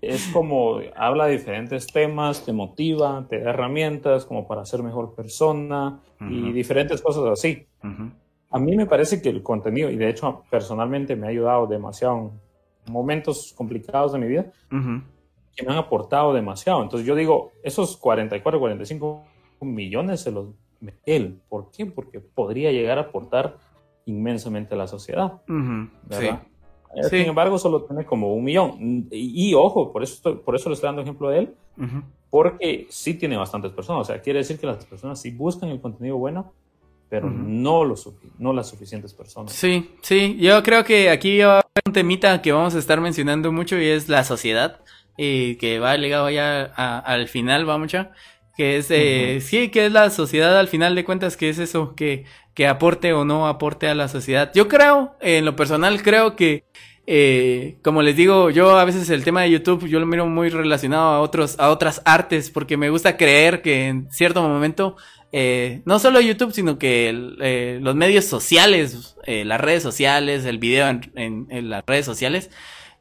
Es como habla de diferentes temas, te motiva, te da herramientas como para ser mejor persona y diferentes cosas así. A mí me parece que el contenido, y de hecho personalmente me ha ayudado demasiado en momentos complicados de mi vida, que me han aportado demasiado. Entonces yo digo, esos 44, 45 millones se los él. ¿Por qué? Porque podría llegar a aportar inmensamente a la sociedad. Sí. Eh, Sí. Sin embargo, solo tiene como un millón. Y, y ojo, por eso, por eso le estoy dando ejemplo de él, Ujú. porque sí tiene bastantes personas. O sea, quiere decir que las personas sí buscan el contenido bueno, pero Ujú. no, lo no las suficientes personas. Sí, sí, yo creo que aquí va a haber un temita que vamos a estar mencionando mucho y es la sociedad, y que va ligado ya a- al final, va mucha. que es, eh, sí, que es la sociedad al final de cuentas, que es eso, que, que aporte o no aporte a la sociedad. Yo creo, en lo personal, creo que, eh, como les digo, yo a veces el tema de YouTube, yo lo miro muy relacionado a otros, a otras artes, porque me gusta creer que en cierto momento, eh, no solo YouTube, sino que eh, los medios sociales, eh, las redes sociales, el video en, en, las redes sociales,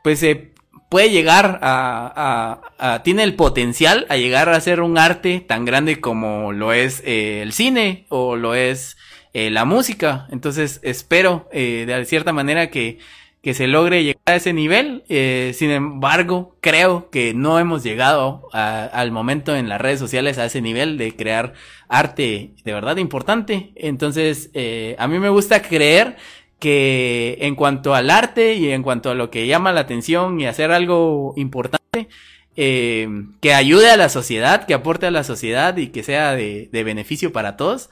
pues se puede llegar a, a, a, tiene el potencial a llegar a ser un arte tan grande como lo es eh, el cine o lo es eh, la música. Entonces espero eh, de cierta manera que, que se logre llegar a ese nivel. Eh, sin embargo, creo que no hemos llegado a, al momento en las redes sociales a ese nivel de crear arte de verdad importante. Entonces, eh, a mí me gusta creer que en cuanto al arte y en cuanto a lo que llama la atención y hacer algo importante, eh, que ayude a la sociedad, que aporte a la sociedad y que sea de, de beneficio para todos,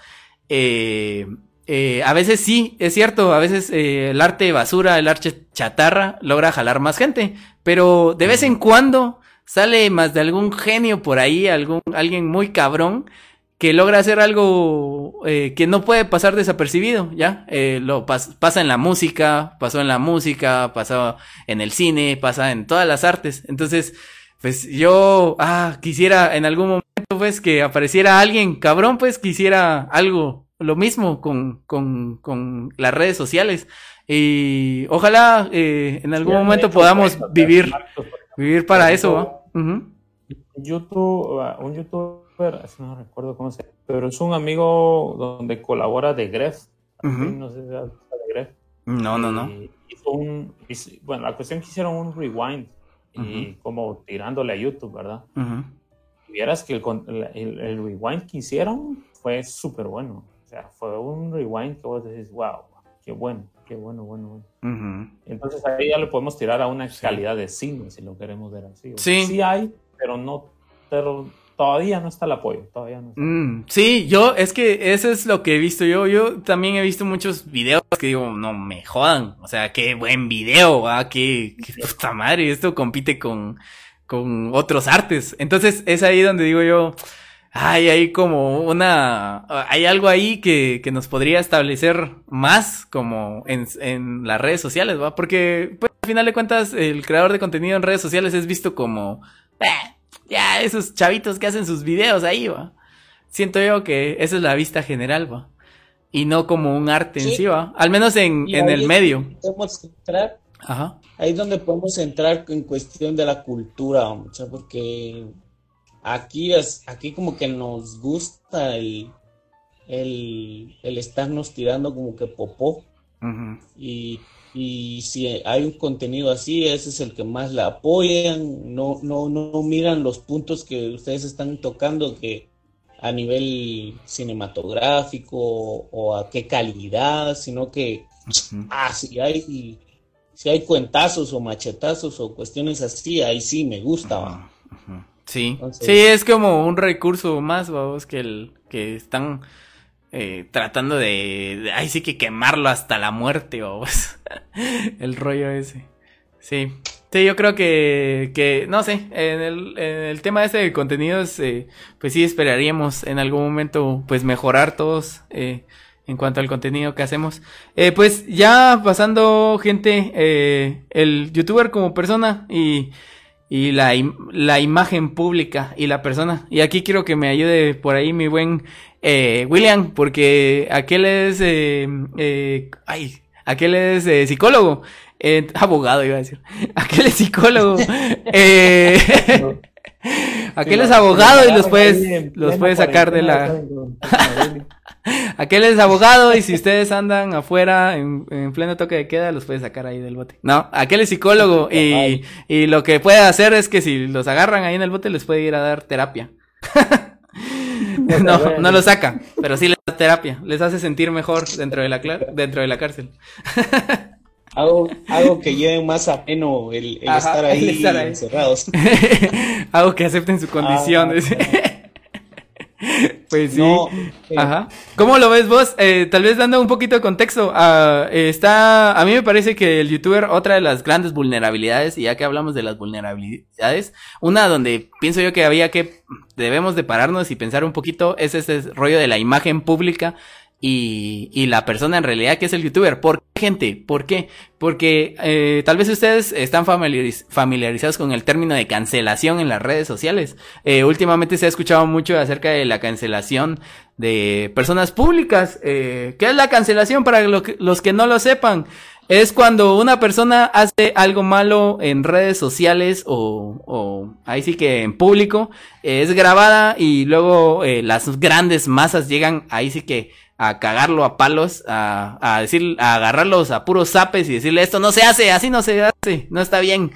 eh, eh, a veces sí, es cierto, a veces eh, el arte basura, el arte chatarra logra jalar más gente, pero de vez en cuando sale más de algún genio por ahí, algún, alguien muy cabrón que logra hacer algo eh, que no puede pasar desapercibido, ¿ya? Eh, lo pas pasa en la música, pasó en la música, pasó en el cine, pasa en todas las artes. Entonces, pues yo, ah, quisiera en algún momento, pues, que apareciera alguien cabrón, pues, quisiera algo, lo mismo con, con, con las redes sociales. Y ojalá eh, en algún sí, momento podamos vivir, vivir para eso. Uh -huh. YouTube, un YouTube no recuerdo cómo se llama, pero es un amigo donde colabora de Gref. Uh -huh. No sé si de Gref. No, no, no. Hizo un, hizo, bueno, la cuestión que hicieron un rewind y uh -huh. como tirándole a YouTube, ¿verdad? Vieras que el, el, el, rewind que hicieron fue súper bueno. O sea, fue un rewind que vos decís, wow, qué bueno, qué bueno, bueno, bueno. Entonces ahí ya le podemos tirar a una sí. calidad de cine, si lo queremos ver así. Sí. Sí hay, pero no, pero todavía no está el apoyo, todavía no. Está. Mm, sí, yo, es que eso es lo que he visto yo. Yo también he visto muchos videos que digo, no me jodan. O sea, qué buen video, ¿ah? qué, qué puta madre. Esto compite con, con otros artes. Entonces es ahí donde digo yo, hay ahí como una, hay algo ahí que, que nos podría establecer más como en, en las redes sociales, ¿va? Porque, pues, al final de cuentas, el creador de contenido en redes sociales es visto como, eh, ya esos chavitos que hacen sus videos ahí, va. Siento yo que esa es la vista general, va. Y no como un arte sí. en sí, va. Al menos en, en el medio. Podemos entrar. Ajá. Ahí es donde podemos entrar en cuestión de la cultura, porque aquí es, aquí como que nos gusta el, el, el estarnos tirando como que popó. Uh -huh. Y y si hay un contenido así, ese es el que más la apoyan, no, no, no miran los puntos que ustedes están tocando que a nivel cinematográfico o a qué calidad, sino que uh -huh. ah, si hay si hay cuentazos o machetazos o cuestiones así, ahí sí me gusta. Uh -huh. Sí, Entonces, sí, es como un recurso más, vamos, que el que están eh, tratando de, de, ay sí que quemarlo hasta la muerte o pues, el rollo ese. Sí, sí, yo creo que, que no sé, en el, en el tema ese de contenidos, eh, pues sí esperaríamos en algún momento pues mejorar todos eh, en cuanto al contenido que hacemos. Eh, pues ya pasando gente, eh, el youtuber como persona y y la, la imagen pública y la persona. Y aquí quiero que me ayude por ahí mi buen eh, William, porque aquel es, eh, eh, ay, aquel es eh, psicólogo, eh, abogado iba a decir, aquel es psicólogo, eh, aquel es abogado y los puedes, los puedes sacar de la, aquel es abogado y si ustedes andan afuera en, en, pleno toque de queda los puede sacar ahí del bote. No, aquel es psicólogo y, y lo que puede hacer es que si los agarran ahí en el bote les puede ir a dar terapia. no, no lo saca, pero sí les da terapia, les hace sentir mejor dentro de la, dentro de la cárcel. algo, algo que lleve más a peno el, el Ajá, estar ahí, el estar ahí. encerrados. algo que acepten su condición. Ah, Pues sí. Eh, Ajá. ¿Cómo lo ves vos? Eh, tal vez dando un poquito de contexto. Uh, está, a mí me parece que el youtuber, otra de las grandes vulnerabilidades, y ya que hablamos de las vulnerabilidades, una donde pienso yo que había que, debemos de pararnos y pensar un poquito, es ese rollo de la imagen pública y, y la persona en realidad que es el youtuber. ¿Por qué, gente? ¿Por qué? Porque eh, tal vez ustedes están familiarizados con el término de cancelación en las redes sociales. Eh, últimamente se ha escuchado mucho acerca de la cancelación de personas públicas. Eh, ¿Qué es la cancelación para los que no lo sepan? Es cuando una persona hace algo malo en redes sociales o, o ahí sí que en público, es grabada y luego eh, las grandes masas llegan ahí sí que a cagarlo a palos, a, a decir, a agarrarlos a puros zapes y decirle esto no se hace, así no se hace, no está bien.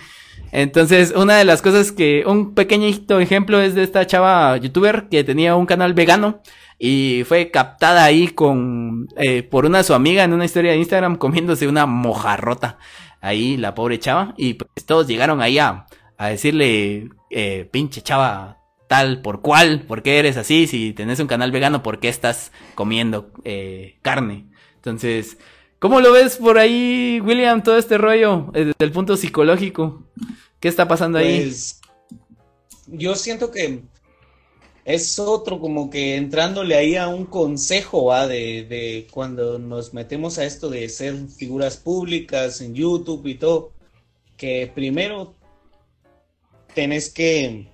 Entonces, una de las cosas que, un pequeñito ejemplo es de esta chava youtuber que tenía un canal vegano y fue captada ahí con, eh, por una su amiga en una historia de Instagram comiéndose una mojarrota. Ahí la pobre chava y pues todos llegaron ahí a, a decirle, eh, pinche chava, por cual, por qué eres así, si tenés un canal vegano, por qué estás comiendo eh, carne. Entonces, ¿cómo lo ves por ahí, William, todo este rollo eh, desde el punto psicológico? ¿Qué está pasando ahí? Pues, yo siento que es otro como que entrándole ahí a un consejo ¿va? De, de cuando nos metemos a esto de ser figuras públicas en YouTube y todo, que primero tenés que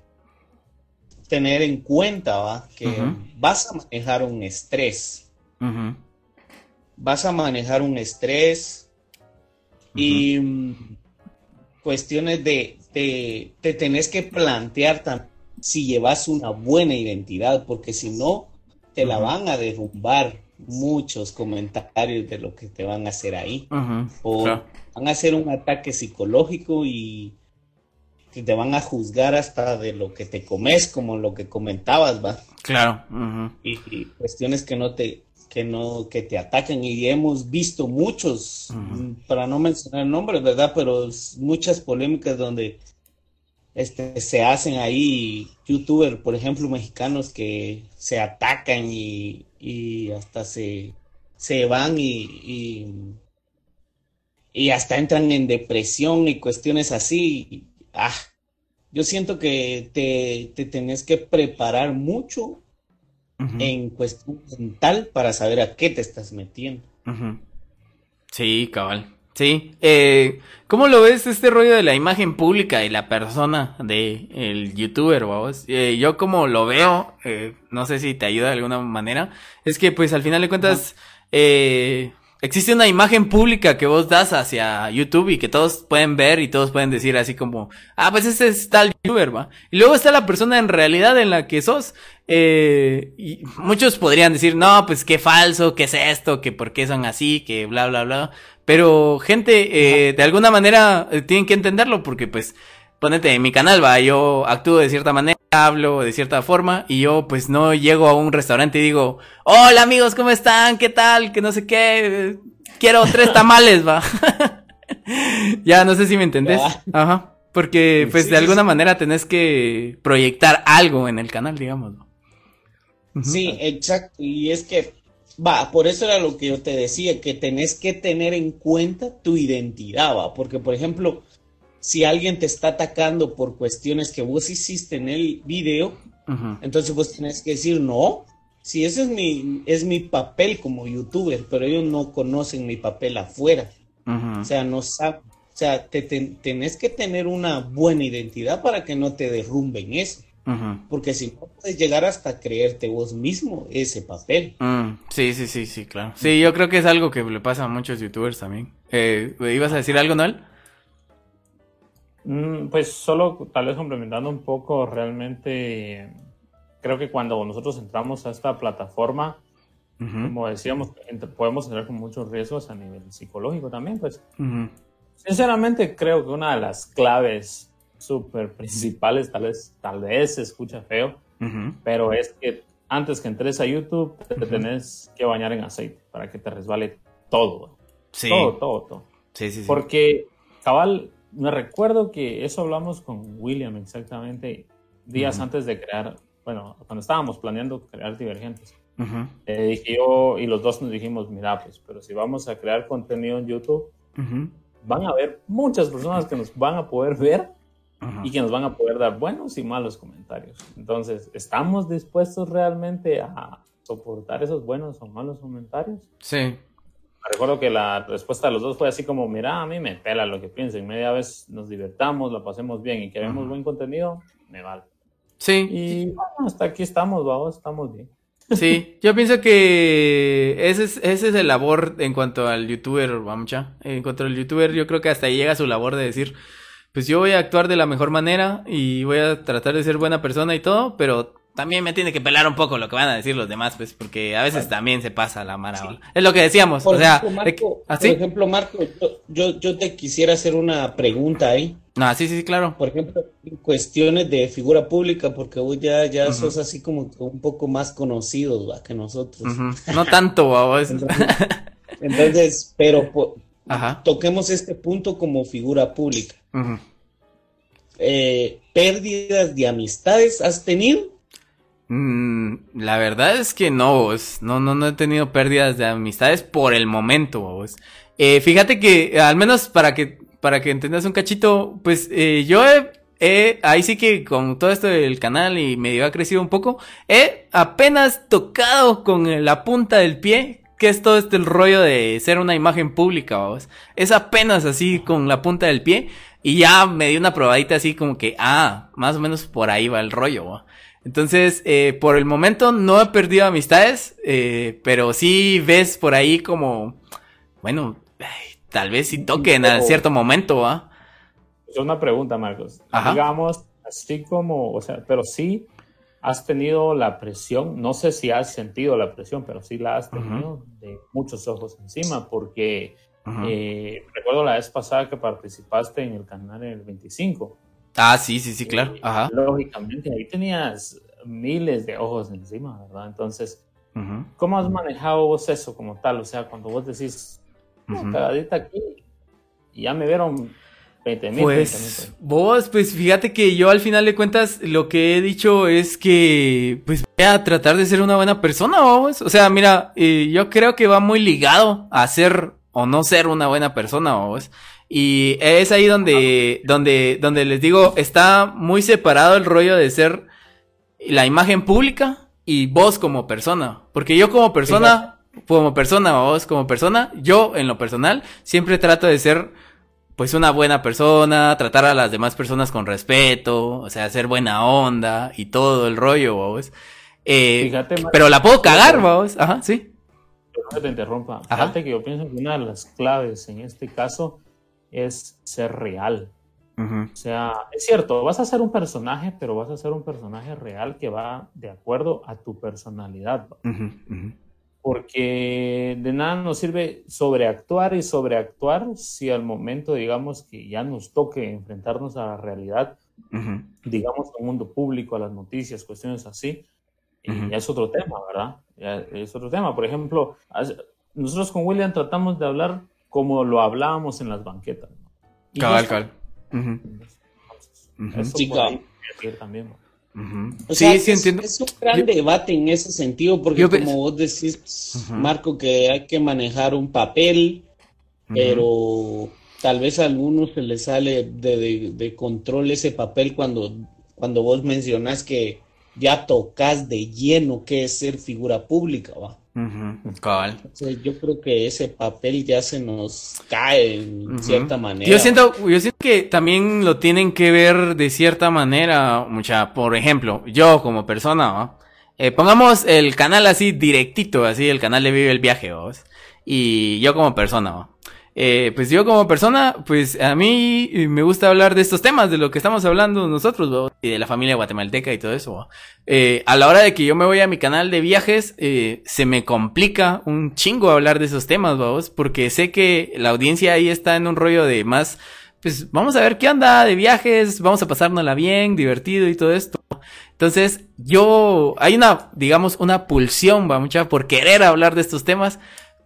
tener en cuenta ¿va? que vas a manejar un estrés. Vas a manejar un estrés y mm, cuestiones de, te tenés que plantear también si llevas una buena identidad, porque si no, te la van a derrumbar muchos comentarios de lo que te van a hacer ahí. O van a hacer un ataque psicológico y que te van a juzgar hasta de lo que te comes, como lo que comentabas, va. Claro. y, cuestiones que no te que no que te atacan y hemos visto muchos para no mencionar nombres, ¿verdad? Pero muchas polémicas donde este se hacen ahí youtubers, por ejemplo, mexicanos que se atacan y, y hasta se se van y, y y hasta entran en depresión y cuestiones así ah, yo siento que te, te tenés que preparar mucho en cuestión mental para saber a qué te estás metiendo. Sí, cabal. Sí. Eh, ¿Cómo lo ves este rollo de la imagen pública y la persona de el youtuber, vamos? Eh, yo como lo veo, eh, no sé si te ayuda de alguna manera, es que pues al final de cuentas, existe una imagen pública que vos das hacia YouTube y que todos pueden ver y todos pueden decir así como, ah, pues ese es tal youtuber, va. Y luego está la persona en realidad en la que sos. Eh, y muchos podrían decir, no, pues qué falso, qué es esto, que por qué son así, que bla, bla, bla. Pero gente, eh, de alguna manera eh, tienen que entenderlo porque pues ponete en mi canal, va, yo actúo de cierta manera, hablo de cierta forma y yo pues no llego a un restaurante y digo, hola amigos, ¿cómo están? ¿Qué tal? Que no sé qué, quiero tres tamales, va. ya, no sé si me entendés. Ajá. Porque pues de alguna manera tenés que proyectar algo en el canal, digamos. Sí, exacto. Y es que, va, por eso era lo que yo te decía, que tenés que tener en cuenta tu identidad, va. Porque, por ejemplo, si alguien te está atacando por cuestiones que vos hiciste en el video, entonces vos tenés que decir, no, si ese es mi, es mi papel como youtuber, pero ellos no conocen mi papel afuera. O sea, no saben. O sea, te, tenés que tener una buena identidad para que no te derrumben eso. Porque si no, puedes llegar hasta creerte vos mismo ese papel. Mm, sí, sí, sí, sí, claro. Sí, yo creo que es algo que le pasa a muchos youtubers también. Eh, ¿Ibas a decir algo, Noel? Mm, pues solo tal vez complementando un poco, realmente creo que cuando nosotros entramos a esta plataforma, como decíamos, podemos entrar con muchos riesgos a nivel psicológico también, pues sinceramente creo que una de las claves súper principales, tal vez, tal vez se escucha feo, pero es que antes que entres a YouTube te tenés que bañar en aceite para que te resbale todo. Sí. Todo, todo, todo. Sí, sí, sí. Porque, cabal, me recuerdo que eso hablamos con William exactamente días antes de crear bueno, cuando estábamos planeando crear Divergentes, eh, dije yo, y los dos nos dijimos, mira, pues, pero si vamos a crear contenido en YouTube, van a haber muchas personas que nos van a poder ver y que nos van a poder dar buenos y malos comentarios. Entonces, ¿estamos dispuestos realmente a soportar esos buenos o malos comentarios? Sí. Recuerdo que la respuesta de los dos fue así como, mira, a mí me pela lo que piensen, media vez nos divertamos, lo pasemos bien y queremos buen contenido, me vale. Sí. Y bueno, hasta aquí estamos, vamos, estamos bien. Sí, yo pienso que ese es, ese es el labor en cuanto al youtuber, vamos En cuanto al youtuber, yo creo que hasta ahí llega su labor de decir, pues yo voy a actuar de la mejor manera y voy a tratar de ser buena persona y todo, pero también me tiene que pelar un poco lo que van a decir los demás, pues, porque a veces también se pasa la mara. Es lo que decíamos, o sea, ¿así? por ejemplo, Marco, yo, yo, te quisiera hacer una pregunta ahí. No, sí, sí, claro. Por ejemplo, en cuestiones de figura pública, porque vos ya, ya sos así como un poco más conocido que nosotros. No tanto, vos. Entonces, pero toquemos este punto como figura pública. Eh, ¿Pérdidas de amistades has tenido? Mm, la verdad es que no, No, no, no he tenido pérdidas de amistades por el momento, eh, fíjate que, al menos para que, para que entendas un cachito, pues eh, yo he, ahí sí que con todo esto del canal y medio ha crecido un poco, he apenas tocado con la punta del pie que es todo este el rollo de ser una imagen pública, vamos. Es apenas así con la punta del pie y ya me di una probadita así como que, ah, más o menos por ahí va el rollo, entonces, eh, por el momento no he perdido amistades, eh, pero sí ves por ahí como, bueno, tal vez sí toquen a cierto momento, ¿ah? Es una pregunta, Marcos. Digamos, así como, o sea, pero sí has tenido la presión, no sé si has sentido la presión, pero sí la has tenido de muchos ojos encima, porque eh, recuerdo la vez pasada que participaste en el canal en el 25 Ah, sí, sí, sí, claro. Ajá. Lógicamente, ahí tenías miles de ojos encima, ¿verdad? Entonces, ¿cómo has manejado vos eso como tal? O sea, cuando vos decís, cagadita aquí, y ya me vieron 20 mil. Pues, vos, pues fíjate que yo al final de cuentas lo que he dicho es que, pues voy a tratar de ser una buena persona, vos. O sea, mira, eh, yo creo que va muy ligado a ser o no ser una buena persona, vos. Y es ahí donde, donde, donde les digo, está muy separado el rollo de ser la imagen pública y vos como persona. Porque yo como persona, como persona, vos como persona, yo en lo personal siempre trato de ser pues una buena persona, tratar a las demás personas con respeto, o sea, ser buena onda y todo el rollo, vos. Eh, pero la puedo cagar, vos. Ajá, sí. No te interrumpa. Fíjate que yo pienso que una de las claves en este caso es ser real. O sea, es cierto, vas a ser un personaje, pero vas a ser un personaje real que va de acuerdo a tu personalidad. Porque de nada nos sirve sobreactuar y sobreactuar si al momento, digamos, que ya nos toque enfrentarnos a la realidad, digamos, al mundo público, a las noticias, cuestiones así, y ya es otro tema, ¿verdad? Ya es otro tema. Por ejemplo, nosotros con William tratamos de hablar como lo hablábamos en las banquetas. Cabal, cabal. sí, también. sí, sí, entiendo. Es un gran debate en ese sentido, porque como vos decís, Marco, que hay que manejar un papel, pero tal vez a algunos se les sale de, de, control ese papel cuando, cuando vos mencionás que ya tocas de lleno qué es ser figura pública, ¿va? Yo creo que ese papel ya se nos cae en cierta manera. Yo siento, yo siento que también lo tienen que ver de cierta manera, mucha. Por ejemplo, yo como persona, eh, pongamos el canal así directito, así el canal de Vive el Viaje, ¿vos? y yo como persona, eh, pues yo como persona, pues a mí me gusta hablar de estos temas, de lo que estamos hablando nosotros, y de la familia guatemalteca y todo eso. Eh, a la hora de que yo me voy a mi canal de viajes, eh, se me complica un chingo hablar de esos temas, vamos, porque sé que la audiencia ahí está en un rollo de más, pues vamos a ver qué onda de viajes, vamos a pasárnosla bien, divertido y todo esto. Entonces, yo, hay una, digamos, una pulsión, va mucha, por querer hablar de estos temas,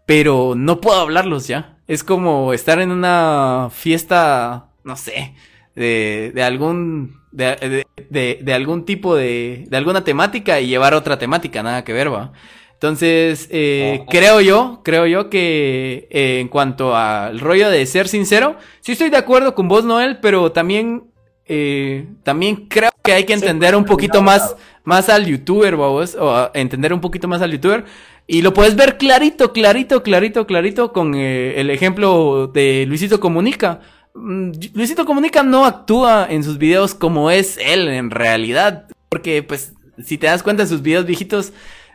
pero no puedo hablarlos ya. Es como estar en una fiesta, no sé, de, de algún, de, de, de, algún tipo de, de alguna temática y llevar otra temática, nada que ver, va. Entonces, eh, creo yo, creo yo que eh, en cuanto al rollo de ser sincero, sí estoy de acuerdo con vos, Noel, pero también, eh, también creo que hay que entender un poquito más, más al youtuber, vos, o entender un poquito más al youtuber. Y lo puedes ver clarito, clarito, clarito, clarito con eh, el ejemplo de Luisito Comunica. Mm, Luisito Comunica no actúa en sus videos como es él en realidad. Porque, pues, si te das cuenta en sus videos viejitos,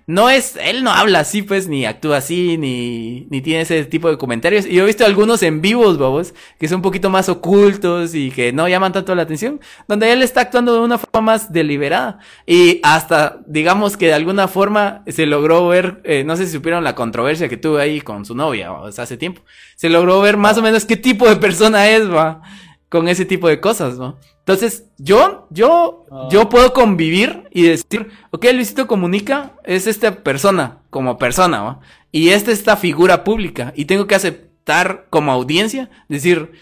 no es, él no habla así, pues, ni actúa así, ni, ni tiene ese tipo de comentarios. Y yo he visto algunos en vivos, babos, que son un poquito más ocultos y que no llaman tanto la atención, donde él está actuando de una forma más deliberada. Y hasta, digamos que de alguna forma se logró ver, eh, no sé si supieron la controversia que tuve ahí con su novia, sea, hace tiempo. Se logró ver más o menos qué tipo de persona es, va, con ese tipo de cosas, ¿no? Entonces, yo, yo, ah. yo puedo convivir y decir, ok, Luisito Comunica es esta persona, como persona, ¿va? Y esta es esta figura pública. Y tengo que aceptar como audiencia, decir,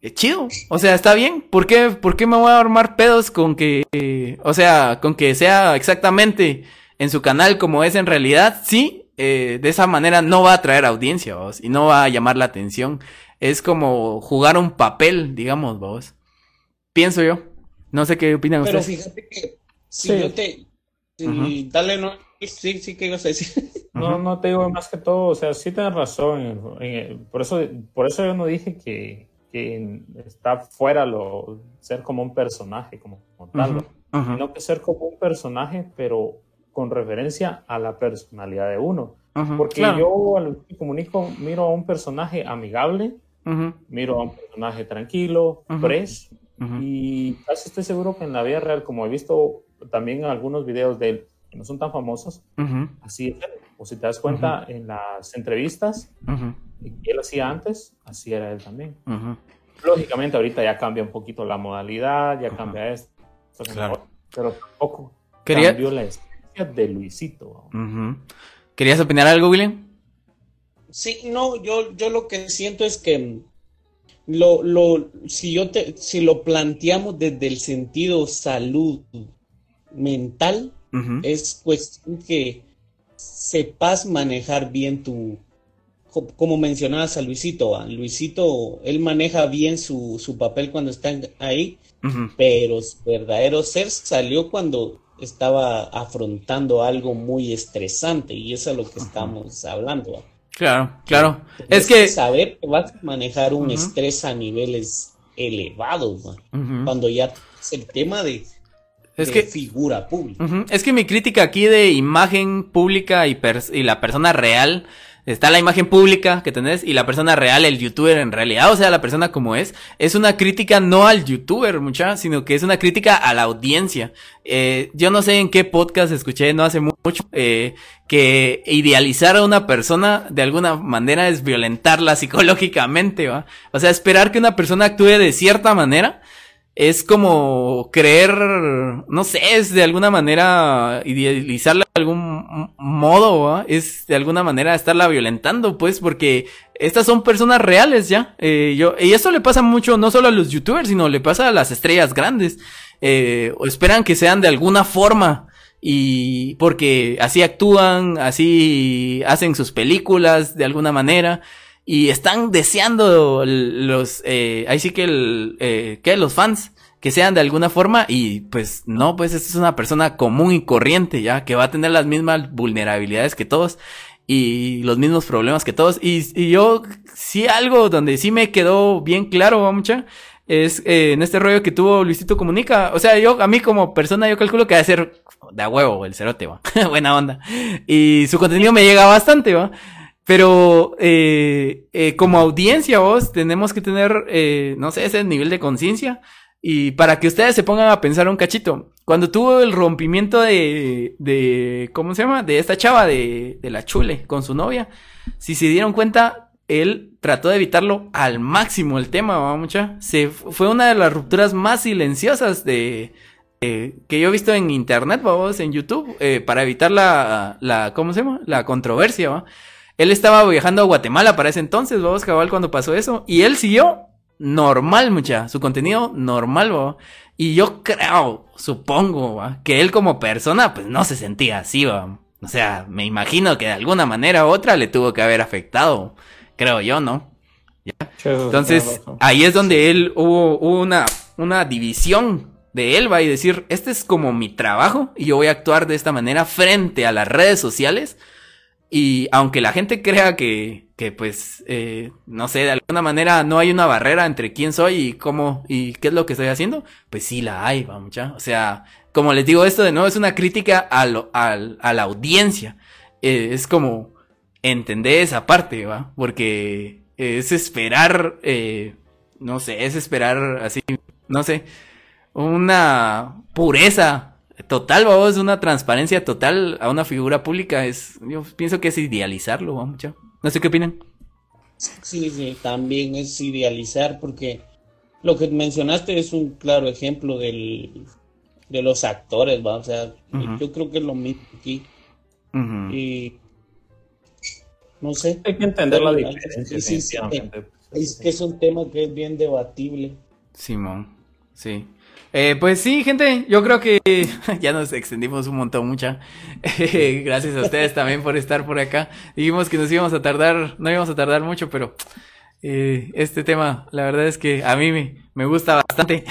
eh, chido, o sea, está bien. ¿Por qué, ¿Por qué me voy a armar pedos con que, o sea, con que sea exactamente en su canal como es en realidad? Sí, eh, de esa manera no va a atraer audiencia, vos, y no va a llamar la atención. Es como jugar un papel, digamos, vos pienso yo. No sé qué opinan Pero ustedes. Pero fíjate que si yo te... Dale, no, sí, sí, ¿qué ibas a decir? No, no te digo más que todo, o sea, sí tienes razón. por, eso, por eso yo no dije que, que está fuera lo ser como un personaje, como, tal, sino que ser como un personaje, pero con referencia a la personalidad de uno. Porque yo al comunico miro a un personaje amigable, miro a un personaje tranquilo, fresh, y casi estoy seguro que en la vida real, como he visto también algunos videos de él que no son tan famosos, así es. O si te das cuenta en las entrevistas que él hacía antes, así era él también. Lógicamente ahorita ya cambia un poquito la modalidad, ya cambia esto. Pero tampoco cambió la esencia de Luisito. ¿Querías opinar algo, William? Sí, no, yo, yo lo que siento es que lo, lo, si, yo te, si lo planteamos desde el sentido salud mental, es cuestión que sepas manejar bien tu, como mencionabas a Luisito, Luisito, él maneja bien su, su papel cuando está ahí, pero su verdadero ser salió cuando estaba afrontando algo muy estresante y eso es lo que estamos hablando. Claro, claro. Es que saber que vas a manejar un estrés a niveles elevados, cuando ya es el tema de, es que, figura pública. Es que mi crítica aquí de imagen pública y, y la persona real está la imagen pública que tenés y la persona real, el youtuber en realidad, o sea, la persona como es, es una crítica no al youtuber, mucha, sino que es una crítica a la audiencia. Eh, yo no sé en qué podcast escuché no hace mucho eh, que idealizar a una persona de alguna manera es violentarla psicológicamente, ¿va? O sea, esperar que una persona actúe de cierta manera es como creer, no sé, es de alguna manera idealizarla de algún modo, es de alguna manera estarla violentando, pues, porque estas son personas reales ya. Eh, yo, y eso le pasa mucho no solo a los youtubers, sino le pasa a las estrellas grandes. Eh, o esperan que sean de alguna forma y porque así actúan, así hacen sus películas de alguna manera y están deseando los, eh, ahí sí que el, eh, que los fans que sean de alguna forma y pues no, pues esta es una persona común y corriente ya, que va a tener las mismas vulnerabilidades que todos y los mismos problemas que todos y, y yo sí algo donde sí me quedó bien claro, mucha, es eh, en este rollo que tuvo Luisito Comunica. O sea, yo, a mí como persona, yo calculo que va a ser de a huevo el cerote, va. Buena onda. Y su contenido me llega bastante, va. Pero eh, eh, como audiencia, vos tenemos que tener, eh, no sé, ese nivel de conciencia. Y para que ustedes se pongan a pensar un cachito, cuando tuvo el rompimiento de, de ¿cómo se llama? De esta chava de, de la chule con su novia, si se dieron cuenta, él trató de evitarlo al máximo el tema, ¿va, mucha? Se, fue una de las rupturas más silenciosas de, que yo he visto en internet, vamos, en YouTube, para evitar la, la, ¿cómo se llama? La controversia, ¿va? Él estaba viajando a Guatemala para ese entonces, vamos, cabal, cuando pasó eso. Y él siguió normal, mucha, su contenido normal, ¿va? Y yo creo, supongo, ¿va? que él como persona, pues no se sentía así, ¿va? O sea, me imagino que de alguna manera u otra le tuvo que haber afectado, creo yo, ¿no? Entonces, ahí es donde él hubo, una, una división de él, va y decir, este es como mi trabajo y yo voy a actuar de esta manera frente a las redes sociales. Y aunque la gente crea que, que pues, eh, no sé, de alguna manera no hay una barrera entre quién soy y cómo y qué es lo que estoy haciendo, pues sí la hay, va mucha. O sea, como les digo esto de nuevo, es una crítica a, lo, a, la audiencia. Eh, es como entender esa parte, va, porque es esperar, eh, no sé, es esperar así, no sé, una pureza total, vamos, una transparencia total a una figura pública. Es, yo pienso que es idealizarlo, vamos, No sé qué opinan. Sí, sí, también es idealizar porque lo que mencionaste es un claro ejemplo del, de los actores, ¿va? O sea, yo creo que es lo mismo aquí. Y no sé. Hay que entender la diferencia. Sí, sí, es que es un tema que es bien debatible. Simón, sí. Eh, pues sí, gente, yo creo que ya nos extendimos un montón, mucha. gracias a ustedes también por estar por acá. Dijimos que nos íbamos a tardar, no íbamos a tardar mucho, pero eh, este tema, la verdad es que a mí me, me gusta bastante.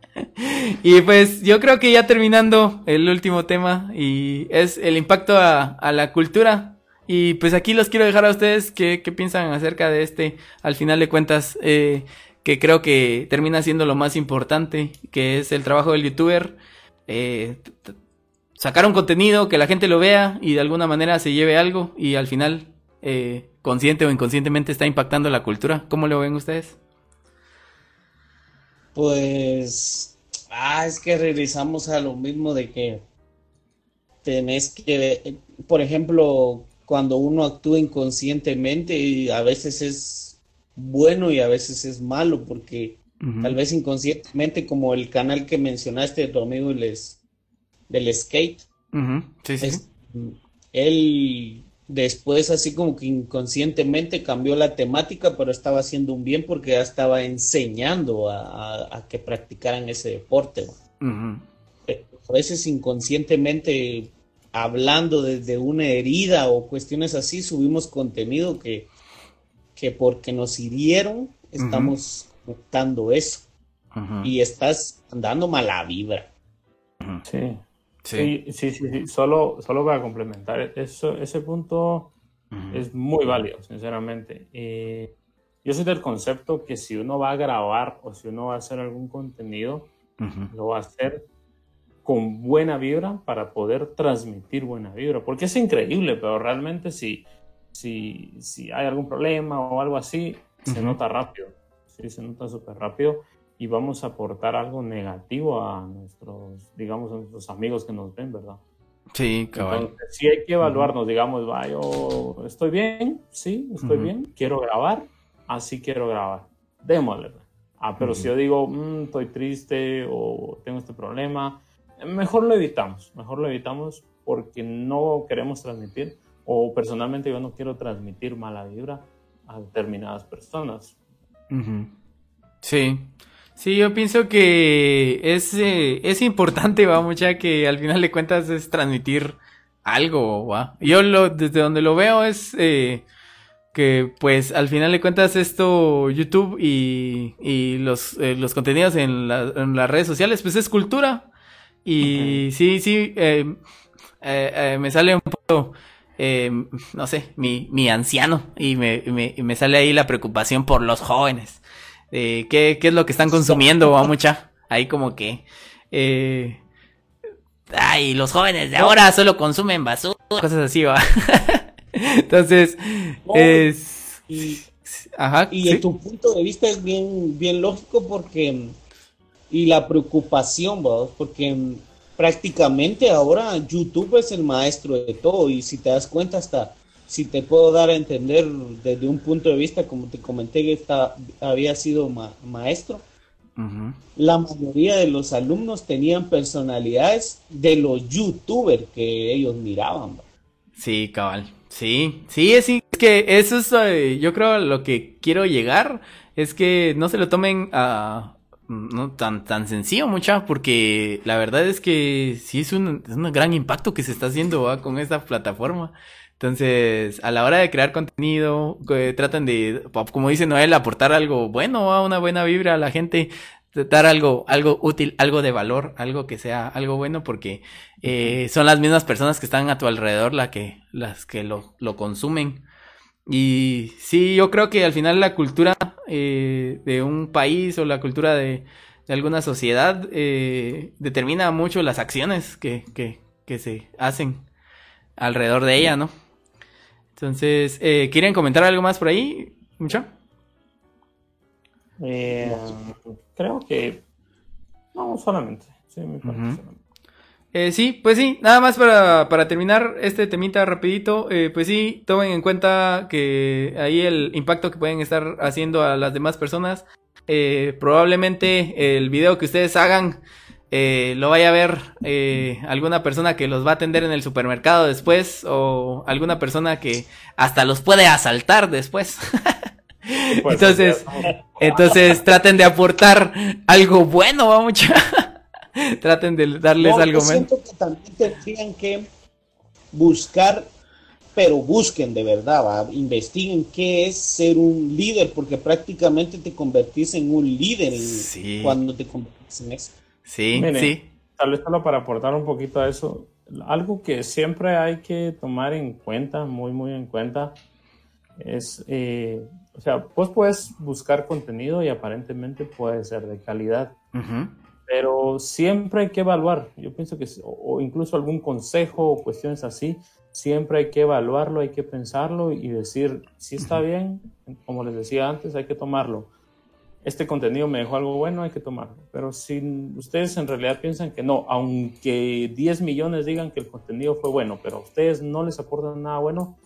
y pues yo creo que ya terminando el último tema y es el impacto a, la cultura. Y pues aquí los quiero dejar a ustedes qué, qué piensan acerca de este, al final de cuentas. Que creo que termina siendo lo más importante, que es el trabajo del youtuber. Eh, sacar un contenido, que la gente lo vea y de alguna manera se lleve algo y al final, eh, consciente o inconscientemente, está impactando la cultura. ¿Cómo lo ven ustedes? Pues, ah, es que regresamos a lo mismo de que tenés que, por ejemplo, cuando uno actúa inconscientemente, a veces es bueno y a veces es malo, porque tal vez inconscientemente, como el canal que mencionaste de tu amigo les, del skate, él después así como que inconscientemente cambió la temática, pero estaba haciendo un bien porque ya estaba enseñando a, que practicaran ese deporte. A veces inconscientemente hablando desde una herida o cuestiones así, subimos contenido que que porque nos hirieron estamos uh eso. Y estás dando mala vibra. Sí. Sí. sí. sí, Solo, solo para complementar, eso, ese punto es muy válido, sinceramente. Eh, yo soy del concepto que si uno va a grabar o si uno va a hacer algún contenido, lo va a hacer con buena vibra para poder transmitir buena vibra. Porque es increíble, pero realmente si, si, si hay algún problema o algo así, se nota rápido, ¿sí? se nota súper rápido y vamos a aportar algo negativo a nuestros, digamos, a nuestros amigos que nos ven, ¿verdad? Sí, cabal. Entonces, sí hay que evaluarnos, digamos, va, yo estoy bien, sí, estoy bien, quiero grabar, así quiero grabar, démosle. Ah, pero si yo digo, mm, estoy triste o tengo este problema, mejor lo evitamos, mejor lo evitamos porque no queremos transmitir o personalmente yo no quiero transmitir mala vibra a determinadas personas. Sí. Sí, yo pienso que es, eh, es importante, va, mucha, que al final de cuentas es transmitir algo, va. Yo lo, desde donde lo veo es eh, que, pues, al final de cuentas esto, YouTube y, y los, eh, los contenidos en, en, las redes sociales, pues es cultura. Y sí, sí, me sale un poco eh, no sé, mi, mi anciano y me, me, me, sale ahí la preocupación por los jóvenes. Eh, ¿qué, ¿Qué es lo que están consumiendo, va mucha? Ahí como que... Eh, ay, los jóvenes de ahora solo consumen basura, cosas así, va. Entonces, es... Y, Ajá, y de tu punto de vista es bien, bien lógico porque... Y la preocupación, va, porque prácticamente ahora YouTube es el maestro de todo y si te das cuenta hasta si te puedo dar a entender desde un punto de vista como te comenté que está, había sido maestro la mayoría de los alumnos tenían personalidades de los youtubers que ellos miraban sí cabal. Sí sí es, que eso es, eh, yo creo, lo que quiero llegar, es que no se lo tomen a, no tan, tan sencillo, mucha, porque la verdad es que sí es un, es un gran impacto que se está haciendo con esta plataforma. Entonces, a la hora de crear contenido, tratan de, como dice Noel, aportar algo bueno, a una buena vibra a la gente, dar algo, algo útil, algo de valor, algo que sea algo bueno, porque eh, son las mismas personas que están a tu alrededor la que, las que lo, lo consumen. Y sí, yo creo que al final la cultura eh, de un país o la cultura de, alguna sociedad eh, determina mucho las acciones que, que, que, se hacen alrededor de ella, ¿no? Entonces, eh, ¿quieren comentar algo más por ahí, mucho? creo que no, solamente. Sí, me parece eh, sí, pues sí, nada más para, para terminar este temita rapidito, eh, pues sí, tomen en cuenta que ahí el impacto que pueden estar haciendo a las demás personas, eh, probablemente el video que ustedes hagan eh, lo vaya a ver eh, alguna persona que los va a atender en el supermercado después o alguna persona que hasta los puede asaltar después. entonces, entonces traten de aportar algo bueno, vamos. Traten de darles algo más. Siento que también tendrían que buscar, pero busquen de verdad, ¿va? investiguen qué es ser un líder, porque prácticamente te convertís en un líder cuando te convertís en eso. Sí, sí. Tal vez solo para aportar un poquito a eso, algo que siempre hay que tomar en cuenta, muy, muy en cuenta, es, eh, o sea, pues puedes buscar contenido y aparentemente puede ser de calidad. Pero siempre hay que evaluar. Yo pienso que, o incluso algún consejo o cuestiones así, siempre hay que evaluarlo, hay que pensarlo y decir, si está bien, como les decía antes, hay que tomarlo. Este contenido me dejó algo bueno, hay que tomarlo. Pero si ustedes en realidad piensan que no, aunque 10 millones digan que el contenido fue bueno, pero a ustedes no les aportan nada bueno,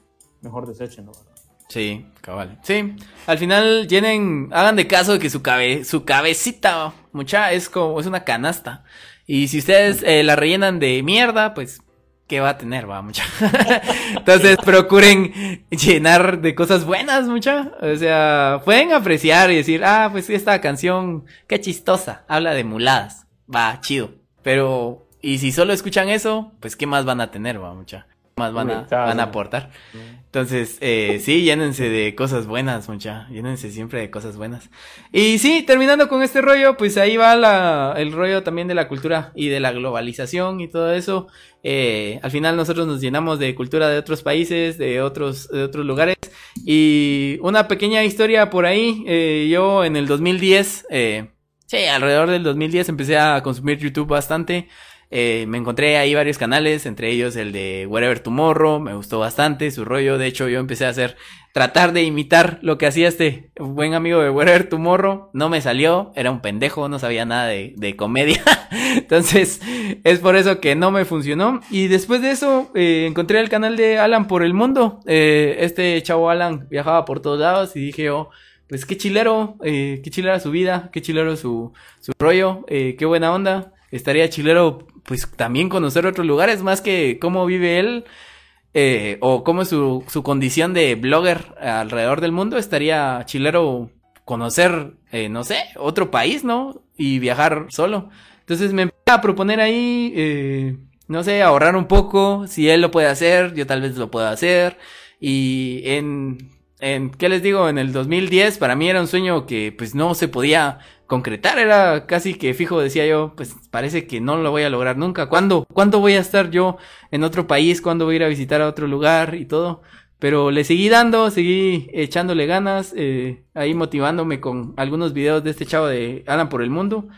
mejor deséchenlo. ¿verdad? Sí, cabal. Sí, al final tienen, hagan de caso de que su cabe, su cabecita, mucha, es como, es una canasta. Y si ustedes eh, la rellenan de mierda, pues, ¿qué va a tener, va, mucha? Entonces, procuren llenar de cosas buenas, mucha. O sea, pueden apreciar y decir, ah, pues esta canción, qué chistosa, habla de muladas. Va, chido. Pero, y si solo escuchan eso, pues, ¿qué más van a tener, va, mucha? Más van a, van a aportar. Entonces, eh, sí, llénense de cosas buenas, mucha. Llénense siempre de cosas buenas. Y sí, terminando con este rollo, pues ahí va la, el rollo también de la cultura y de la globalización y todo eso. Eh, al final nosotros nos llenamos de cultura de otros países, de otros, de otros lugares. Y una pequeña historia por ahí, eh, yo en el 2010, eh, sí, alrededor del 2010 empecé a consumir YouTube bastante. Eh, me encontré ahí varios canales, entre ellos el de Wherever Tomorrow, me gustó bastante su rollo, de hecho yo empecé a hacer, tratar de imitar lo que hacía este buen amigo de Wherever Tomorrow, no me salió, era un pendejo, no sabía nada de, de comedia, entonces es por eso que no me funcionó, y después de eso eh, encontré el canal de Alan por el mundo, eh, este chavo Alan viajaba por todos lados y dije yo, pues qué chilero, eh, qué chilera su vida, qué chilero su, su rollo, eh, qué buena onda, estaría chilero pues también conocer otros lugares más que cómo vive él eh, o cómo su, su condición de blogger alrededor del mundo, estaría chilero conocer, eh, no sé, otro país, ¿no? Y viajar solo. Entonces me empecé a proponer ahí, eh, no sé, ahorrar un poco, si él lo puede hacer, yo tal vez lo pueda hacer. Y en, en, ¿qué les digo? En el 2010 para mí era un sueño que pues no se podía concretar, era casi que fijo, decía yo, pues parece que no lo voy a lograr nunca. ¿Cuándo, ¿Cuándo voy a estar yo en otro país? ¿Cuándo voy a ir a visitar a otro lugar y todo? Pero le seguí dando, seguí echándole ganas, eh, ahí motivándome con algunos videos de este chavo de Alan por el Mundo.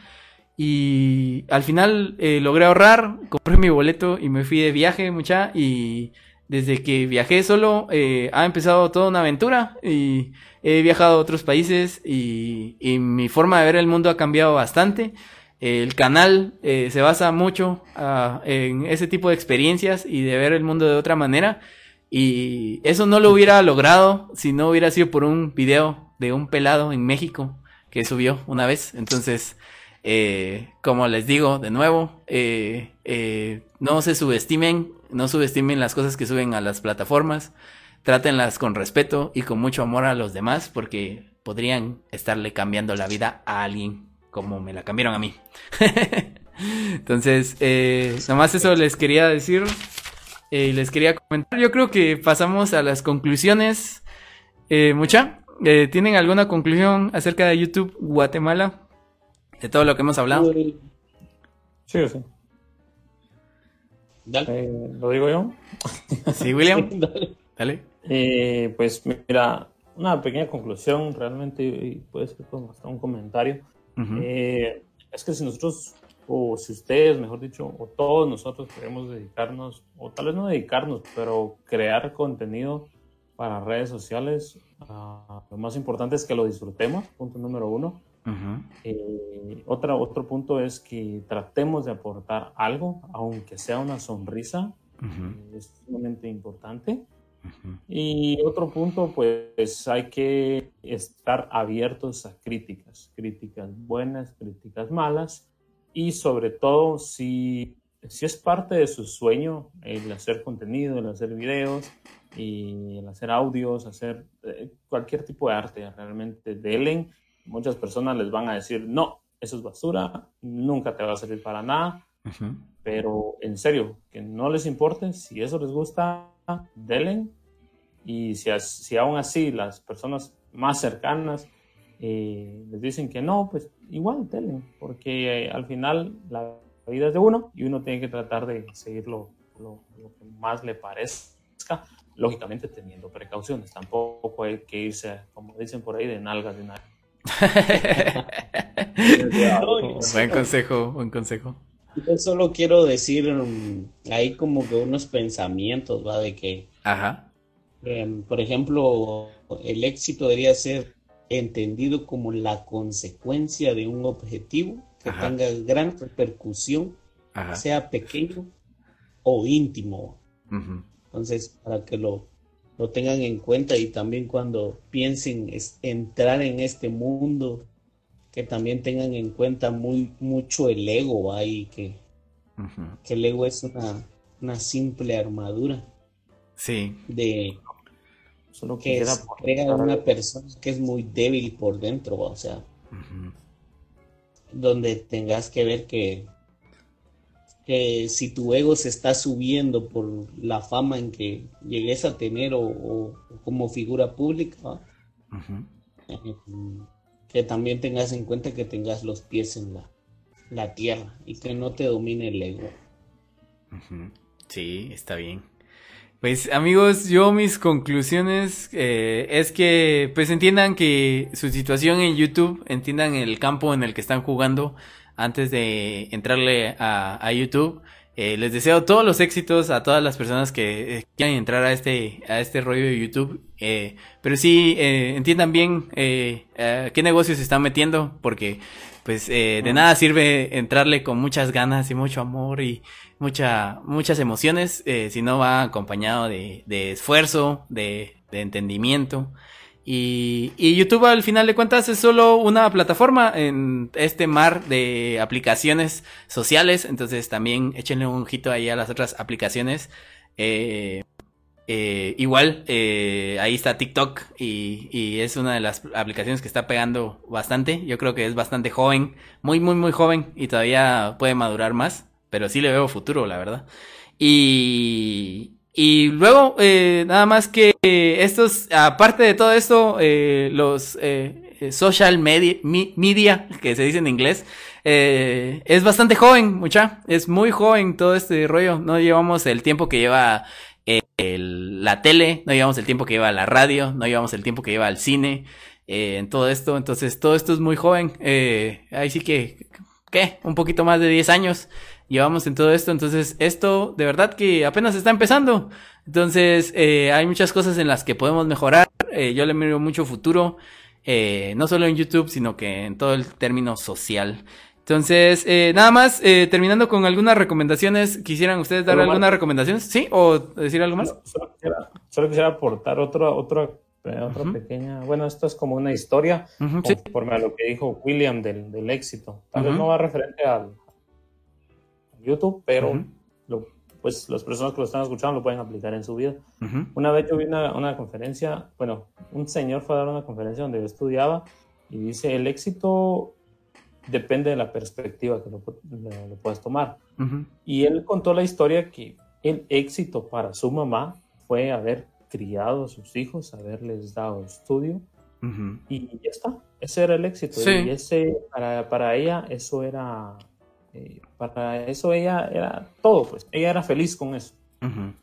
Y al final eh, logré ahorrar, compré mi boleto y me fui de viaje mucha. Y desde que viajé solo eh, ha empezado toda una aventura. Y he viajado a otros países y, mi forma de ver el mundo ha cambiado bastante. El canal eh, se basa mucho ah, en ese tipo de experiencias y de ver el mundo de otra manera. Y eso no lo hubiera logrado si no hubiera sido por un video de un pelado en México que subió una vez. Entonces, eh, como les digo de nuevo, eh, no se subestimen, no subestimen las cosas que suben a las plataformas trátenlas con respeto y con mucho amor a los demás porque podrían estarle cambiando la vida a alguien como me la cambiaron a mí. Entonces, eh, nomás eso les quería decir. y les quería comentar. Yo creo que pasamos a las conclusiones. Eh, mucha, eh, ¿tienen alguna conclusión acerca de YouTube Guatemala? De todo lo que hemos hablado. Sí, sí. Dale. Eh, ¿Lo digo yo? Sí, William. Dale. Eh, pues mira, una pequeña conclusión, realmente puede ser como hasta un comentario. Eh, es que si nosotros, o si ustedes, mejor dicho, o todos nosotros queremos dedicarnos, o tal vez no dedicarnos, pero crear contenido para redes sociales, ah, lo más importante es que lo disfrutemos, punto número uno. Eh, otra, otro punto es que tratemos de aportar algo, aunque sea una sonrisa, es sumamente importante. Y otro punto, pues hay que estar abiertos a críticas, críticas buenas, críticas malas, y sobre todo si, si es parte de su sueño el hacer contenido, el hacer videos y el hacer audios, hacer eh, cualquier tipo de arte, realmente delen. Muchas personas les van a decir, no, eso es basura, nunca te va a servir para nada, pero en serio, que no les importe, si eso les gusta, delen y si, si aún así las personas más cercanas eh, les dicen que no, pues igual telen, porque eh, al final la vida es de uno y uno tiene que tratar de seguir lo, lo, que más le parezca, lógicamente teniendo precauciones. Tampoco hay que irse, como dicen por ahí, de nalgas de nada. buen consejo, buen consejo. Yo solo quiero decir um, ahí como que unos pensamientos, ¿va? De que Ajá. Em, por ejemplo, el éxito debería ser entendido como la consecuencia de un objetivo que tenga gran repercusión, sea pequeño o íntimo. Entonces, para que lo, lo tengan en cuenta y también cuando piensen entrar en este mundo, que también tengan en cuenta muy mucho el ego ahí, que, que el ego es una, una simple armadura. Sí. De, Solo que es, crea una persona que es muy débil por dentro, o sea, donde tengas que ver que, que si tu ego se está subiendo por la fama en que llegues a tener o, como figura pública, eh, que también tengas en cuenta que tengas los pies en la, la tierra y que no te domine el ego. Sí, está bien. Pues amigos, yo mis conclusiones eh, es que pues entiendan que su situación en YouTube, entiendan el campo en el que están jugando antes de entrarle a, YouTube. Eh, les deseo todos los éxitos a todas las personas que eh, quieran entrar a este, a este rollo de YouTube. pero sí, entiendan bien qué negocios se están metiendo, porque pues de nada sirve entrarle con muchas ganas y mucho amor y mucha, muchas emociones, eh, si no va acompañado de, esfuerzo, de, entendimiento. Y, YouTube al final de cuentas es solo una plataforma en este mar de aplicaciones sociales. Entonces también échenle un ojito ahí a las otras aplicaciones. Eh, eh, igual, ahí está TikTok y, y, es una de las aplicaciones que está pegando bastante. Yo creo que es bastante joven, muy, muy, muy joven y todavía puede madurar más pero sí le veo futuro, la verdad. Y, y luego, eh, nada más que estos, aparte de todo esto, eh, los eh, social media, media, que se dice en inglés, es bastante joven, mucha, es muy joven todo este rollo. No llevamos el tiempo que lleva la tele, no llevamos el tiempo que lleva la radio, no llevamos el tiempo que lleva el cine, en todo esto. Entonces, todo esto es muy joven. ahí sí que, ¿qué? Un poquito más de 10 años llevamos en todo esto. Entonces, esto de verdad que apenas está empezando. Entonces, eh, hay muchas cosas en las que podemos mejorar. Eh, yo le miro mucho futuro, eh, no solo en YouTube, sino que en todo el término social. Entonces, nada más, terminando con algunas recomendaciones, ¿quisieran ustedes dar alguna recomendación? ¿Sí? ¿O decir algo más? solo, quisiera, aportar otra, otra, otra pequeña, bueno, esto es como una historia, conforme a lo que dijo William del, del éxito. Tal vez no va referente al, YouTube, pero pues las personas que lo están escuchando lo pueden aplicar en su vida. Una vez yo vi una, una, conferencia, bueno, un señor fue a dar una conferencia donde yo estudiaba y dice, el éxito depende de la perspectiva que lo, lo, puedas tomar. Y él contó la historia que el éxito para su mamá fue haber criado a sus hijos, haberles dado estudio y ya está. Ese era el éxito. Y ese, para, para, ella, eso era. Eh, para eso ella era todo, pues. Ella era feliz con eso.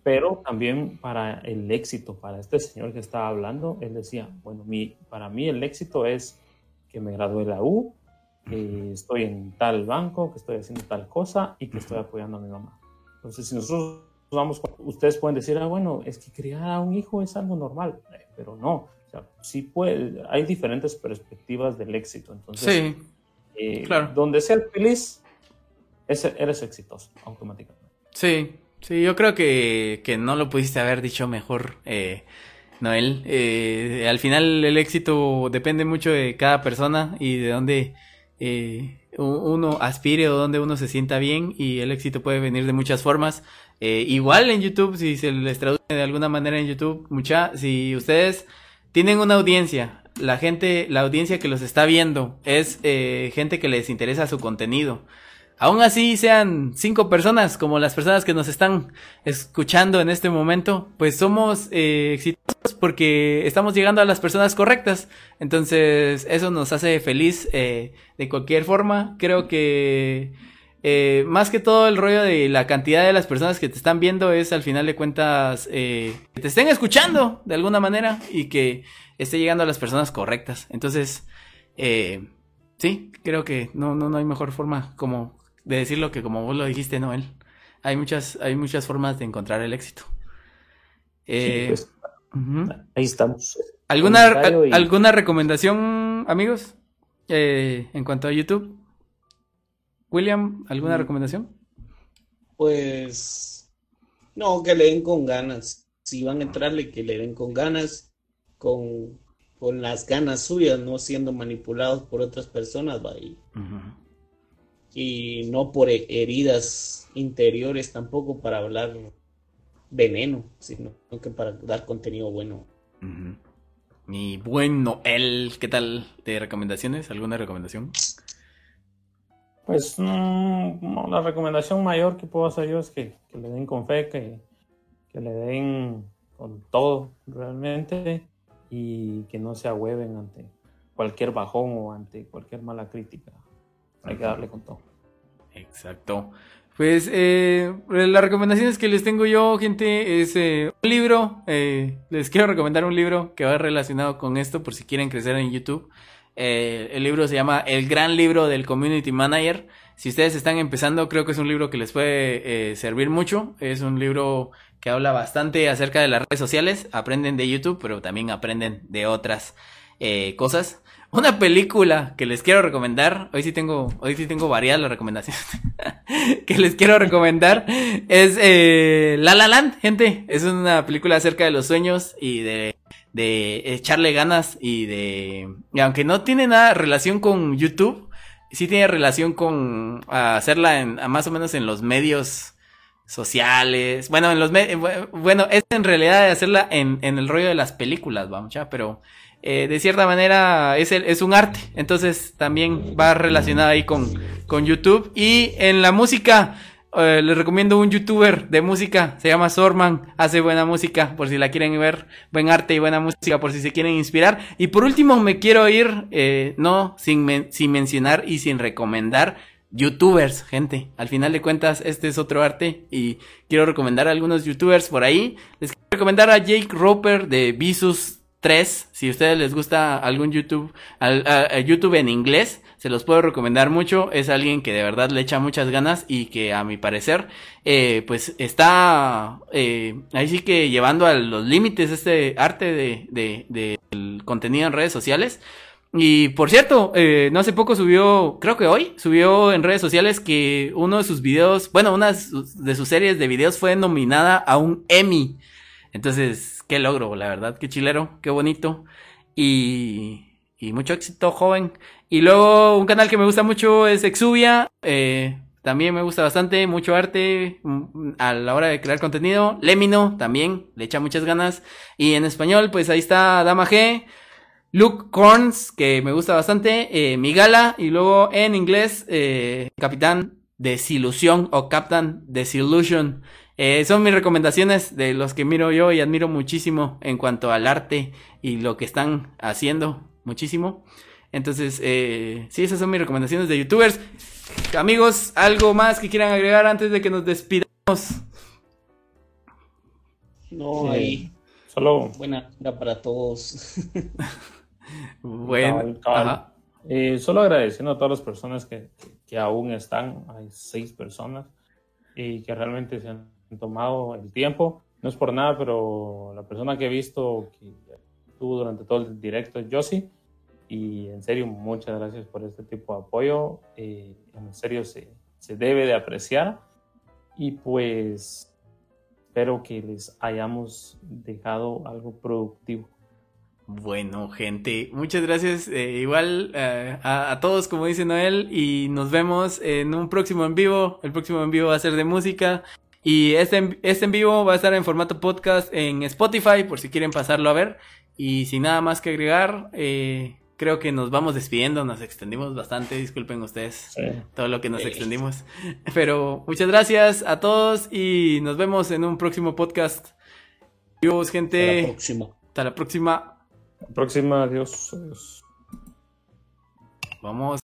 Pero también para el éxito, para este señor que estaba hablando, él decía: Bueno, mi, para mí el éxito es que me gradué de la U, que estoy en tal banco, que estoy haciendo tal cosa y que estoy apoyando a mi mamá. Entonces, si nosotros vamos, ustedes pueden decir, ah, bueno, es que criar a un hijo es algo normal, eh, pero no sí puede, hay diferentes perspectivas del éxito. Entonces, sí, eh, claro. donde seas feliz, eres exitoso automáticamente. Sí, sí, yo creo que, que no lo pudiste haber dicho mejor, eh, Noel. Eh, al final el éxito depende mucho de cada persona y de dónde uno aspire o dónde uno se sienta bien y el éxito puede venir de muchas formas. igual en YouTube, si se les traduce de alguna manera en YouTube, mucha, si ustedes tienen una audiencia. La gente, la audiencia que los está viendo es eh, gente que les interesa su contenido. Aún así sean cinco personas como las personas que nos están escuchando en este momento, pues somos eh, exitosos porque estamos llegando a las personas correctas. Entonces eso nos hace feliz eh, de cualquier forma. Creo que eh, más que todo el rollo de la cantidad de las personas que te están viendo es al final de cuentas eh, que te estén escuchando de alguna manera y que esté llegando a las personas correctas. Entonces, eh, sí, creo que no, no, no hay mejor forma como de decirlo que como vos lo dijiste, Noel. Hay muchas, hay muchas formas de encontrar el éxito. Pues, ahí estamos. ¿Alguna, ¿Alguna recomendación, amigos? en cuanto a YouTube. William, ¿alguna mm. recomendación? Pues no, que le den con ganas. Si van a entrarle, que le den con ganas, con, con las ganas suyas, no siendo manipulados por otras personas, va Y no por heridas interiores tampoco para hablar veneno, sino que para dar contenido bueno. Mi buen Noel, ¿qué tal de recomendaciones? ¿Alguna recomendación? Pues mm, la recomendación mayor que puedo hacer yo es que, le den con fe, que, le den con todo realmente y que no se ahueven ante cualquier bajón o ante cualquier mala crítica. Hay que darle con todo. Exacto. Pues eh, las recomendaciones que les tengo yo, gente, es eh, un libro. Eh, les quiero recomendar un libro que va relacionado con esto por si quieren crecer en YouTube. Eh, el libro se llama El gran libro del Community Manager. Si ustedes están empezando, creo que es un libro que les puede servir mucho. Es un libro que habla bastante acerca de las redes sociales. Aprenden de YouTube, pero también aprenden de otras cosas. Una película que les quiero recomendar, hoy sí tengo, hoy sí tengo variadas las recomendaciones que les quiero recomendar, es La La Land, gente. Es una película acerca de los sueños y de de echarle ganas y de... Y aunque no tiene nada relación con YouTube, sí tiene relación con hacerla en, más o menos en los medios sociales. Bueno, en los bueno, es en realidad hacerla en, en el rollo de las películas, vamos ya, pero eh, de cierta manera es, el, es un arte. Entonces también va relacionada ahí con, con YouTube. Y en la música, eh, les recomiendo un youtuber de música, se llama Sorman, hace buena música por si la quieren ver, buen arte y buena música por si se quieren inspirar. Y por último me quiero ir, eh, no sin, sin mencionar y sin recomendar youtubers, gente. Al final de cuentas, este es otro arte y quiero recomendar a algunos youtubers por ahí. Les quiero recomendar a Jake Roper de Visus 3, si a ustedes les gusta algún YouTube, YouTube en inglés, se los puedo recomendar mucho. Es alguien que de verdad le echa muchas ganas y que a mi parecer, eh, pues está eh, ahí sí que llevando a los límites este arte de, de, del contenido en redes sociales. Y por cierto, eh, no hace poco subió, creo que hoy, subió en redes sociales que uno de sus videos, bueno, una de sus series de videos fue nominada a un Emmy. Entonces, qué logro, la verdad, qué chilero, qué bonito. Y, y mucho éxito, joven. Y luego un canal que me gusta mucho es Exuvia. Eh, también me gusta bastante, mucho arte mm, a la hora de crear contenido. Lemino también, le echa muchas ganas. Y en español, pues ahí está Dama G. Luke Corns, que me gusta bastante, eh, Migala, y luego en inglés, eh, Capitán Desilusión o Captain Desillusion. Eh, son mis recomendaciones de los que miro yo y admiro muchísimo en cuanto al arte y lo que están haciendo, muchísimo. Entonces, eh, sí, esas son mis recomendaciones de youtubers. Amigos, ¿algo más que quieran agregar antes de que nos despidamos? No, ahí. Solo. Buena vida para todos. bueno, eh, solo agradeciendo a todas las personas que, que, aún están. Hay seis personas y que realmente se han tomado el tiempo. No es por nada, pero la persona que he visto que estuvo durante todo el directo es Josie y en serio, muchas gracias por este tipo de apoyo. Eh, en serio, se, se debe de apreciar. Y pues espero que les hayamos dejado algo productivo. Bueno, gente, muchas gracias eh, igual eh, a, a, todos, como dice Noel, y nos vemos en un próximo en vivo. El próximo en vivo va a ser de música. Y este, este en vivo va a estar en formato podcast en Spotify, por si quieren pasarlo a ver. Y sin nada más que agregar, eh, creo que nos vamos despidiendo, nos extendimos bastante, disculpen ustedes todo lo que nos extendimos. Pero muchas gracias a todos y nos vemos en un próximo podcast. Adiós, gente. Hasta la próxima. Hasta la próxima. La próxima, adiós. adiós. Vamos.